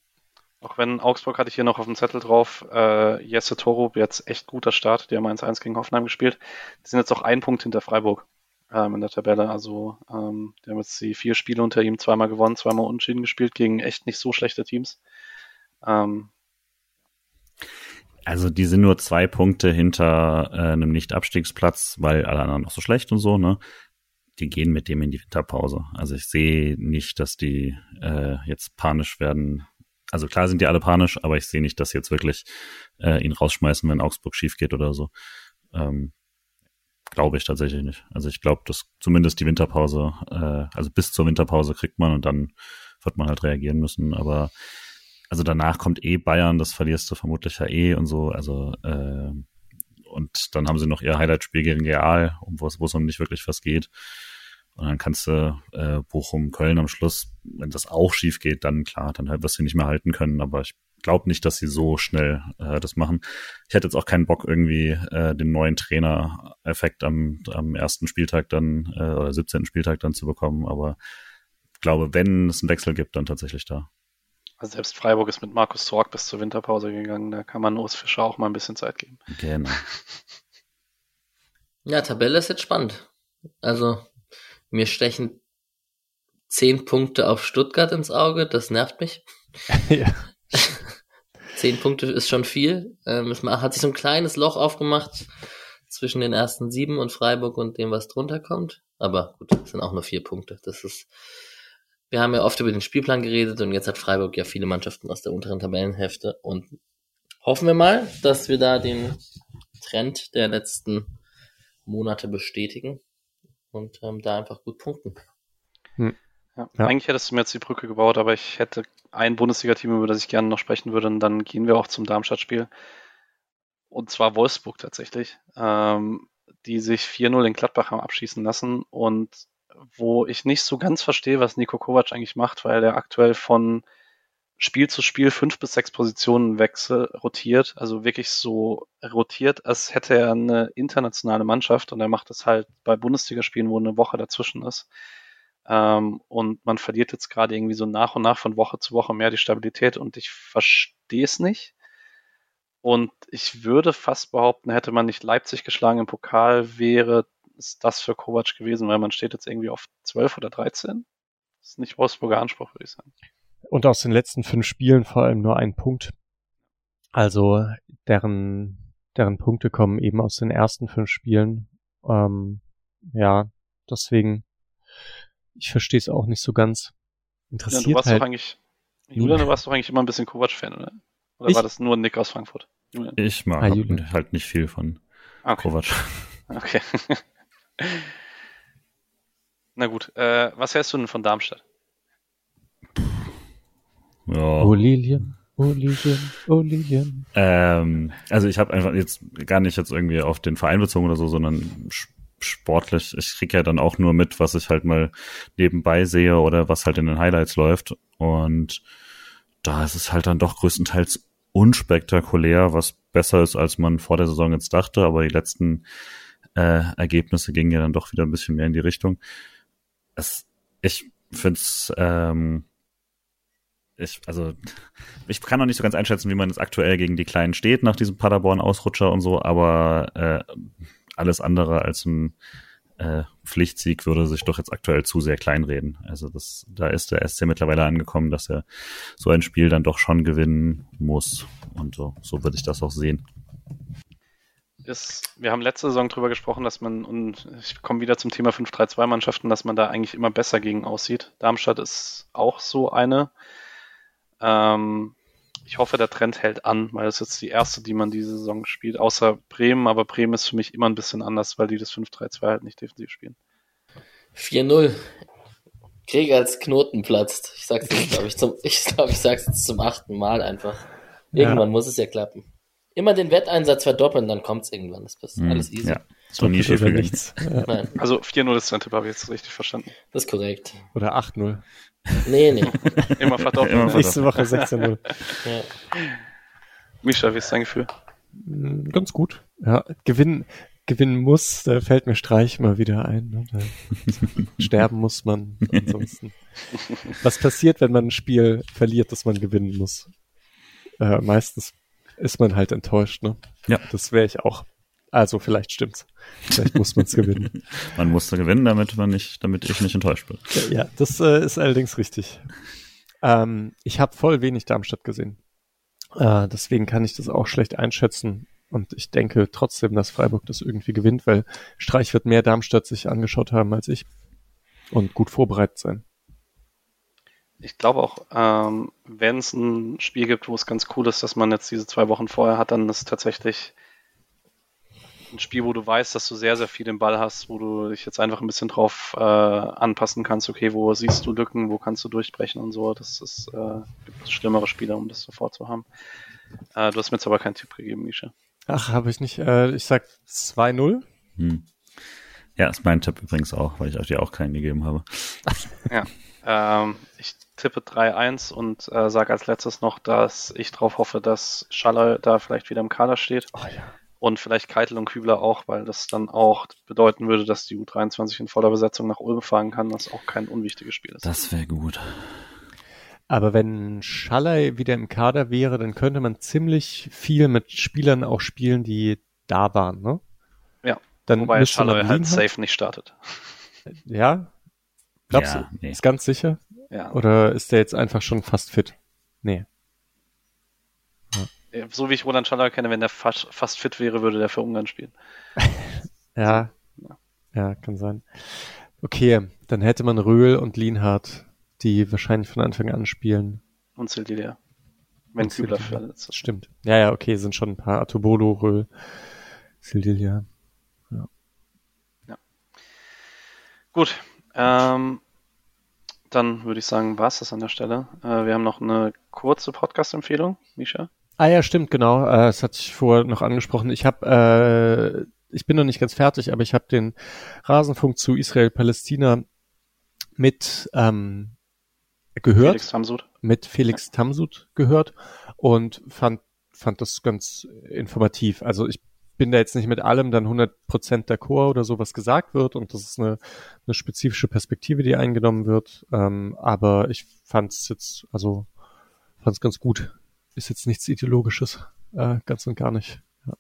Auch wenn Augsburg hatte ich hier noch auf dem Zettel drauf, äh, Jesse Torup, jetzt echt guter Start, die haben 1-1 gegen Hoffenheim gespielt. Die sind jetzt auch ein Punkt hinter Freiburg ähm, in der Tabelle. Also ähm, die haben jetzt die vier Spiele unter ihm zweimal gewonnen, zweimal unentschieden gespielt gegen echt nicht so schlechte Teams. Ähm, also die sind nur zwei Punkte hinter äh, einem Nicht-Abstiegsplatz, weil alle anderen noch so schlecht und so, ne? Die gehen mit dem in die Winterpause. Also ich sehe nicht, dass die äh, jetzt panisch werden. Also klar sind die alle panisch, aber ich sehe nicht, dass sie jetzt wirklich äh, ihn rausschmeißen, wenn Augsburg schief geht oder so. Ähm, glaube ich tatsächlich nicht. Also ich glaube, dass zumindest die Winterpause, äh, also bis zur Winterpause kriegt man und dann wird man halt reagieren müssen. Aber also danach kommt eh Bayern, das verlierst du vermutlich ja eh und so. Also äh, und dann haben sie noch ihr Highlight-Spiel gegen Real, wo es, um nicht wirklich was geht. Und dann kannst du äh, Bochum, Köln am Schluss, wenn das auch schief geht, dann klar, dann halt wirst du nicht mehr halten können. Aber ich glaube nicht, dass sie so schnell äh, das machen. Ich hätte jetzt auch keinen Bock, irgendwie äh, den neuen Trainer-Effekt am, am ersten Spieltag dann äh, oder 17. Spieltag dann zu bekommen. Aber ich glaube, wenn es einen Wechsel gibt, dann tatsächlich da. Also selbst Freiburg ist mit Markus Sorg bis zur Winterpause gegangen. Da kann man Urs Fischer auch mal ein bisschen Zeit geben. Genau. [laughs] Ja, Tabelle ist jetzt spannend. Also mir stechen zehn Punkte auf Stuttgart ins Auge. Das nervt mich. [laughs] ja. [laughs] Zehn Punkte ist schon viel. Ähm, es hat sich so ein kleines Loch aufgemacht zwischen den ersten sieben und Freiburg und dem, was drunter kommt. Aber gut, das sind auch nur vier Punkte. Das ist wir haben ja oft über den Spielplan geredet und jetzt hat Freiburg ja viele Mannschaften aus der unteren Tabellenhälfte und hoffen wir mal, dass wir da den Trend der letzten Monate bestätigen und ähm, da einfach gut punkten. Hm. Ja, ja. Eigentlich hättest du mir jetzt die Brücke gebaut, aber ich hätte ein Bundesliga-Team, über das ich gerne noch sprechen würde, und dann gehen wir auch zum Darmstadt-Spiel. Und zwar Wolfsburg tatsächlich, ähm, die sich 4-0 in Gladbach haben abschießen lassen und wo ich nicht so ganz verstehe, was Nico Kovac eigentlich macht, weil er aktuell von Spiel zu Spiel fünf bis sechs Positionen wechsel, rotiert, also wirklich so rotiert, als hätte er eine internationale Mannschaft und er macht das halt bei Bundesligaspielen, wo eine Woche dazwischen ist. Ähm, und man verliert jetzt gerade irgendwie so nach und nach von Woche zu Woche mehr die Stabilität und ich verstehe es nicht. Und ich würde fast behaupten, hätte man nicht Leipzig geschlagen im Pokal, wäre ist das für Kovac gewesen, weil man steht jetzt irgendwie auf 12 oder 13. Das ist nicht Wolfsburger Anspruch, würde ich sagen. Und aus den letzten fünf Spielen vor allem nur ein Punkt. Also deren, deren Punkte kommen eben aus den ersten fünf Spielen. Ähm, ja, deswegen, ich verstehe es auch nicht so ganz. Interessiert ja, du warst halt doch eigentlich, Julian, du warst doch eigentlich immer ein bisschen Kovac-Fan, oder? Oder ich? war das nur Nick aus Frankfurt? Julian. Ich mag ah, halt nicht viel von okay. Kovac. Okay. [laughs] Na gut, äh, was hältst du denn von Darmstadt? Ja. Oh Lilien, oh Lilien, oh Lilien. Ähm, also ich habe einfach jetzt gar nicht jetzt irgendwie auf den Verein bezogen oder so, sondern sportlich. Ich krieg ja dann auch nur mit, was ich halt mal nebenbei sehe oder was halt in den Highlights läuft. Und da ist es halt dann doch größtenteils unspektakulär, was besser ist, als man vor der Saison jetzt dachte. Aber die letzten äh, Ergebnisse gingen ja dann doch wieder ein bisschen mehr in die Richtung. Es, ich finde es, ähm, ich, also, ich kann noch nicht so ganz einschätzen, wie man jetzt aktuell gegen die Kleinen steht nach diesem Paderborn-Ausrutscher und so, aber äh, alles andere als ein äh, Pflichtsieg würde sich doch jetzt aktuell zu sehr kleinreden. Also das, da ist der SC mittlerweile angekommen, dass er so ein Spiel dann doch schon gewinnen muss. Und so, so würde ich das auch sehen ist, wir haben letzte Saison drüber gesprochen, dass man, und ich komme wieder zum Thema 5-3-2-Mannschaften, dass man da eigentlich immer besser gegen aussieht. Darmstadt ist auch so eine. Ähm, ich hoffe, der Trend hält an, weil das ist jetzt die erste, die man diese Saison spielt, außer Bremen, aber Bremen ist für mich immer ein bisschen anders, weil die das 5-3-2 halt nicht defensiv spielen. 4-0. Krieg als Knoten platzt. Ich sag's jetzt, glaube ich, zum, ich glaube, ich sag's jetzt zum achten Mal einfach. Irgendwann ja. muss es ja klappen. Immer den Wetteinsatz verdoppeln, dann kommt's irgendwann. Das ist hm, alles easy. Ja, so nie schief nichts. Ja. Also 4-0 ist dein Tipp, habe ich jetzt richtig verstanden. Das ist korrekt. Oder 8-0. Nee, nee. [laughs] Immer verdoppeln. Immer Nächste Woche 16-0. Ja. Mischa, wie ist dein Gefühl? Hm, ganz gut. Ja, gewinnen, gewinnen muss, da fällt mir Streich mal wieder ein. Ne? [laughs] sterben muss man ansonsten. Was passiert, wenn man ein Spiel verliert, das man gewinnen muss? äh, meistens ist man halt enttäuscht, ne? Ja. Das wäre ich auch. Also vielleicht stimmt's. Vielleicht muss [laughs] man es gewinnen. Man musste gewinnen, damit man nicht, damit ich nicht enttäuscht bin. Ja, das äh, ist allerdings richtig. Ähm, ich habe voll wenig Darmstadt gesehen. Äh, deswegen kann ich das auch schlecht einschätzen. Und ich denke trotzdem, dass Freiburg das irgendwie gewinnt, weil Streich wird mehr Darmstadt sich angeschaut haben als ich und gut vorbereitet sein. Ich glaube auch, ähm, wenn es ein Spiel gibt, wo es ganz cool ist, dass man jetzt diese zwei Wochen vorher hat, dann ist tatsächlich ein Spiel, wo du weißt, dass du sehr, sehr viel den Ball hast, wo du dich jetzt einfach ein bisschen drauf äh, anpassen kannst, okay, wo siehst du Lücken, wo kannst du durchbrechen und so. Das ist äh, gibt schlimmere Spiele, um das sofort zu haben. Äh, du hast mir jetzt aber keinen Tipp gegeben, Misha. Ach, habe ich nicht. Äh, ich sag 2-0. Hm. Ja, ist mein Tipp übrigens auch, weil ich euch dir auch keinen gegeben habe. [laughs] ja. Ähm, ich tippe 3-1 und äh, sage als letztes noch, dass ich darauf hoffe, dass Schaller da vielleicht wieder im Kader steht. Oh, ja. Und vielleicht Keitel und Kübler auch, weil das dann auch bedeuten würde, dass die U23 in voller Besetzung nach Ulm fahren kann, was auch kein unwichtiges Spiel ist. Das wäre gut. Aber wenn Schaller wieder im Kader wäre, dann könnte man ziemlich viel mit Spielern auch spielen, die da waren, ne? Ja. Dann Wobei man halt safe nicht startet. Ja? Glaubst Ja, du? nee. Ist ganz sicher? Ja. Oder ist der jetzt einfach schon fast fit? Nee. So wie ich Roland Schaller kenne, wenn der fast, fast fit wäre, würde der für Ungarn spielen. Ja. [laughs] Ja. Ja, kann sein. Okay, dann hätte man Röhl und Lienhardt, die wahrscheinlich von Anfang an spielen. Und Sildilia. Wenn Und Kübler verletzt ist. stimmt. Ja, ja, okay, sind schon ein paar. Atobolo, Röhl, Sildilia. Gut. Ähm, dann würde ich sagen, war es das an der Stelle. Äh, wir haben noch eine kurze Podcast-Empfehlung, Misha. Ah ja, stimmt, genau. Äh, das hatte ich vorher noch angesprochen. Ich habe, äh, ich bin noch nicht ganz fertig, aber ich habe den Rasenfunk zu Israel-Palästina mit ähm, gehört. Felix Hamsud. mit Felix Tamsud gehört und fand, fand das ganz informativ. Also ich bin da jetzt nicht mit allem dann 100% d'accord oder so, was gesagt wird und das ist eine, eine spezifische Perspektive, die eingenommen wird, ähm, aber ich fand es jetzt, also fand es ganz gut. Ist jetzt nichts Ideologisches, äh, ganz und gar nicht. Ja.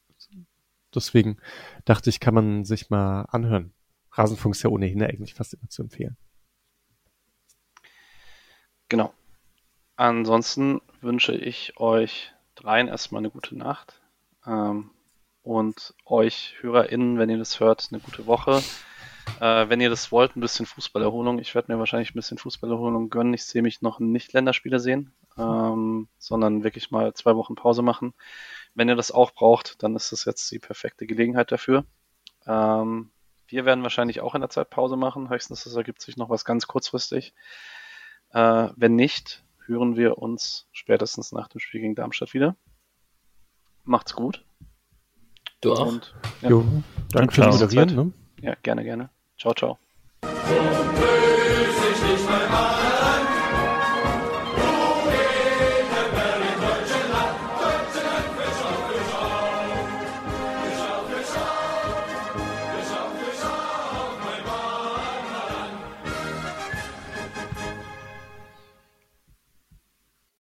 Deswegen dachte ich, kann man sich mal anhören. Rasenfunk ist ja ohnehin eigentlich fast immer zu empfehlen. Genau. Ansonsten wünsche ich euch dreien erstmal eine gute Nacht. Ähm, und euch HörerInnen, wenn ihr das hört, eine gute Woche. Äh, wenn ihr das wollt, ein bisschen Fußballerholung. Ich werde mir wahrscheinlich ein bisschen Fußballerholung gönnen. Ich sehe mich noch nicht Länderspiele sehen, ähm, sondern wirklich mal zwei Wochen Pause machen. Wenn ihr das auch braucht, dann ist das jetzt die perfekte Gelegenheit dafür. Ähm, wir werden wahrscheinlich auch in der Zeit Pause machen. Höchstens es ergibt sich noch was ganz kurzfristig. Äh, wenn nicht, hören wir uns spätestens nach dem Spiel gegen Darmstadt wieder. Macht's gut. Du auch? Und ja, Jo, danke fürs Moderieren. Ne? ja, gerne, gerne. Ciao, ciao.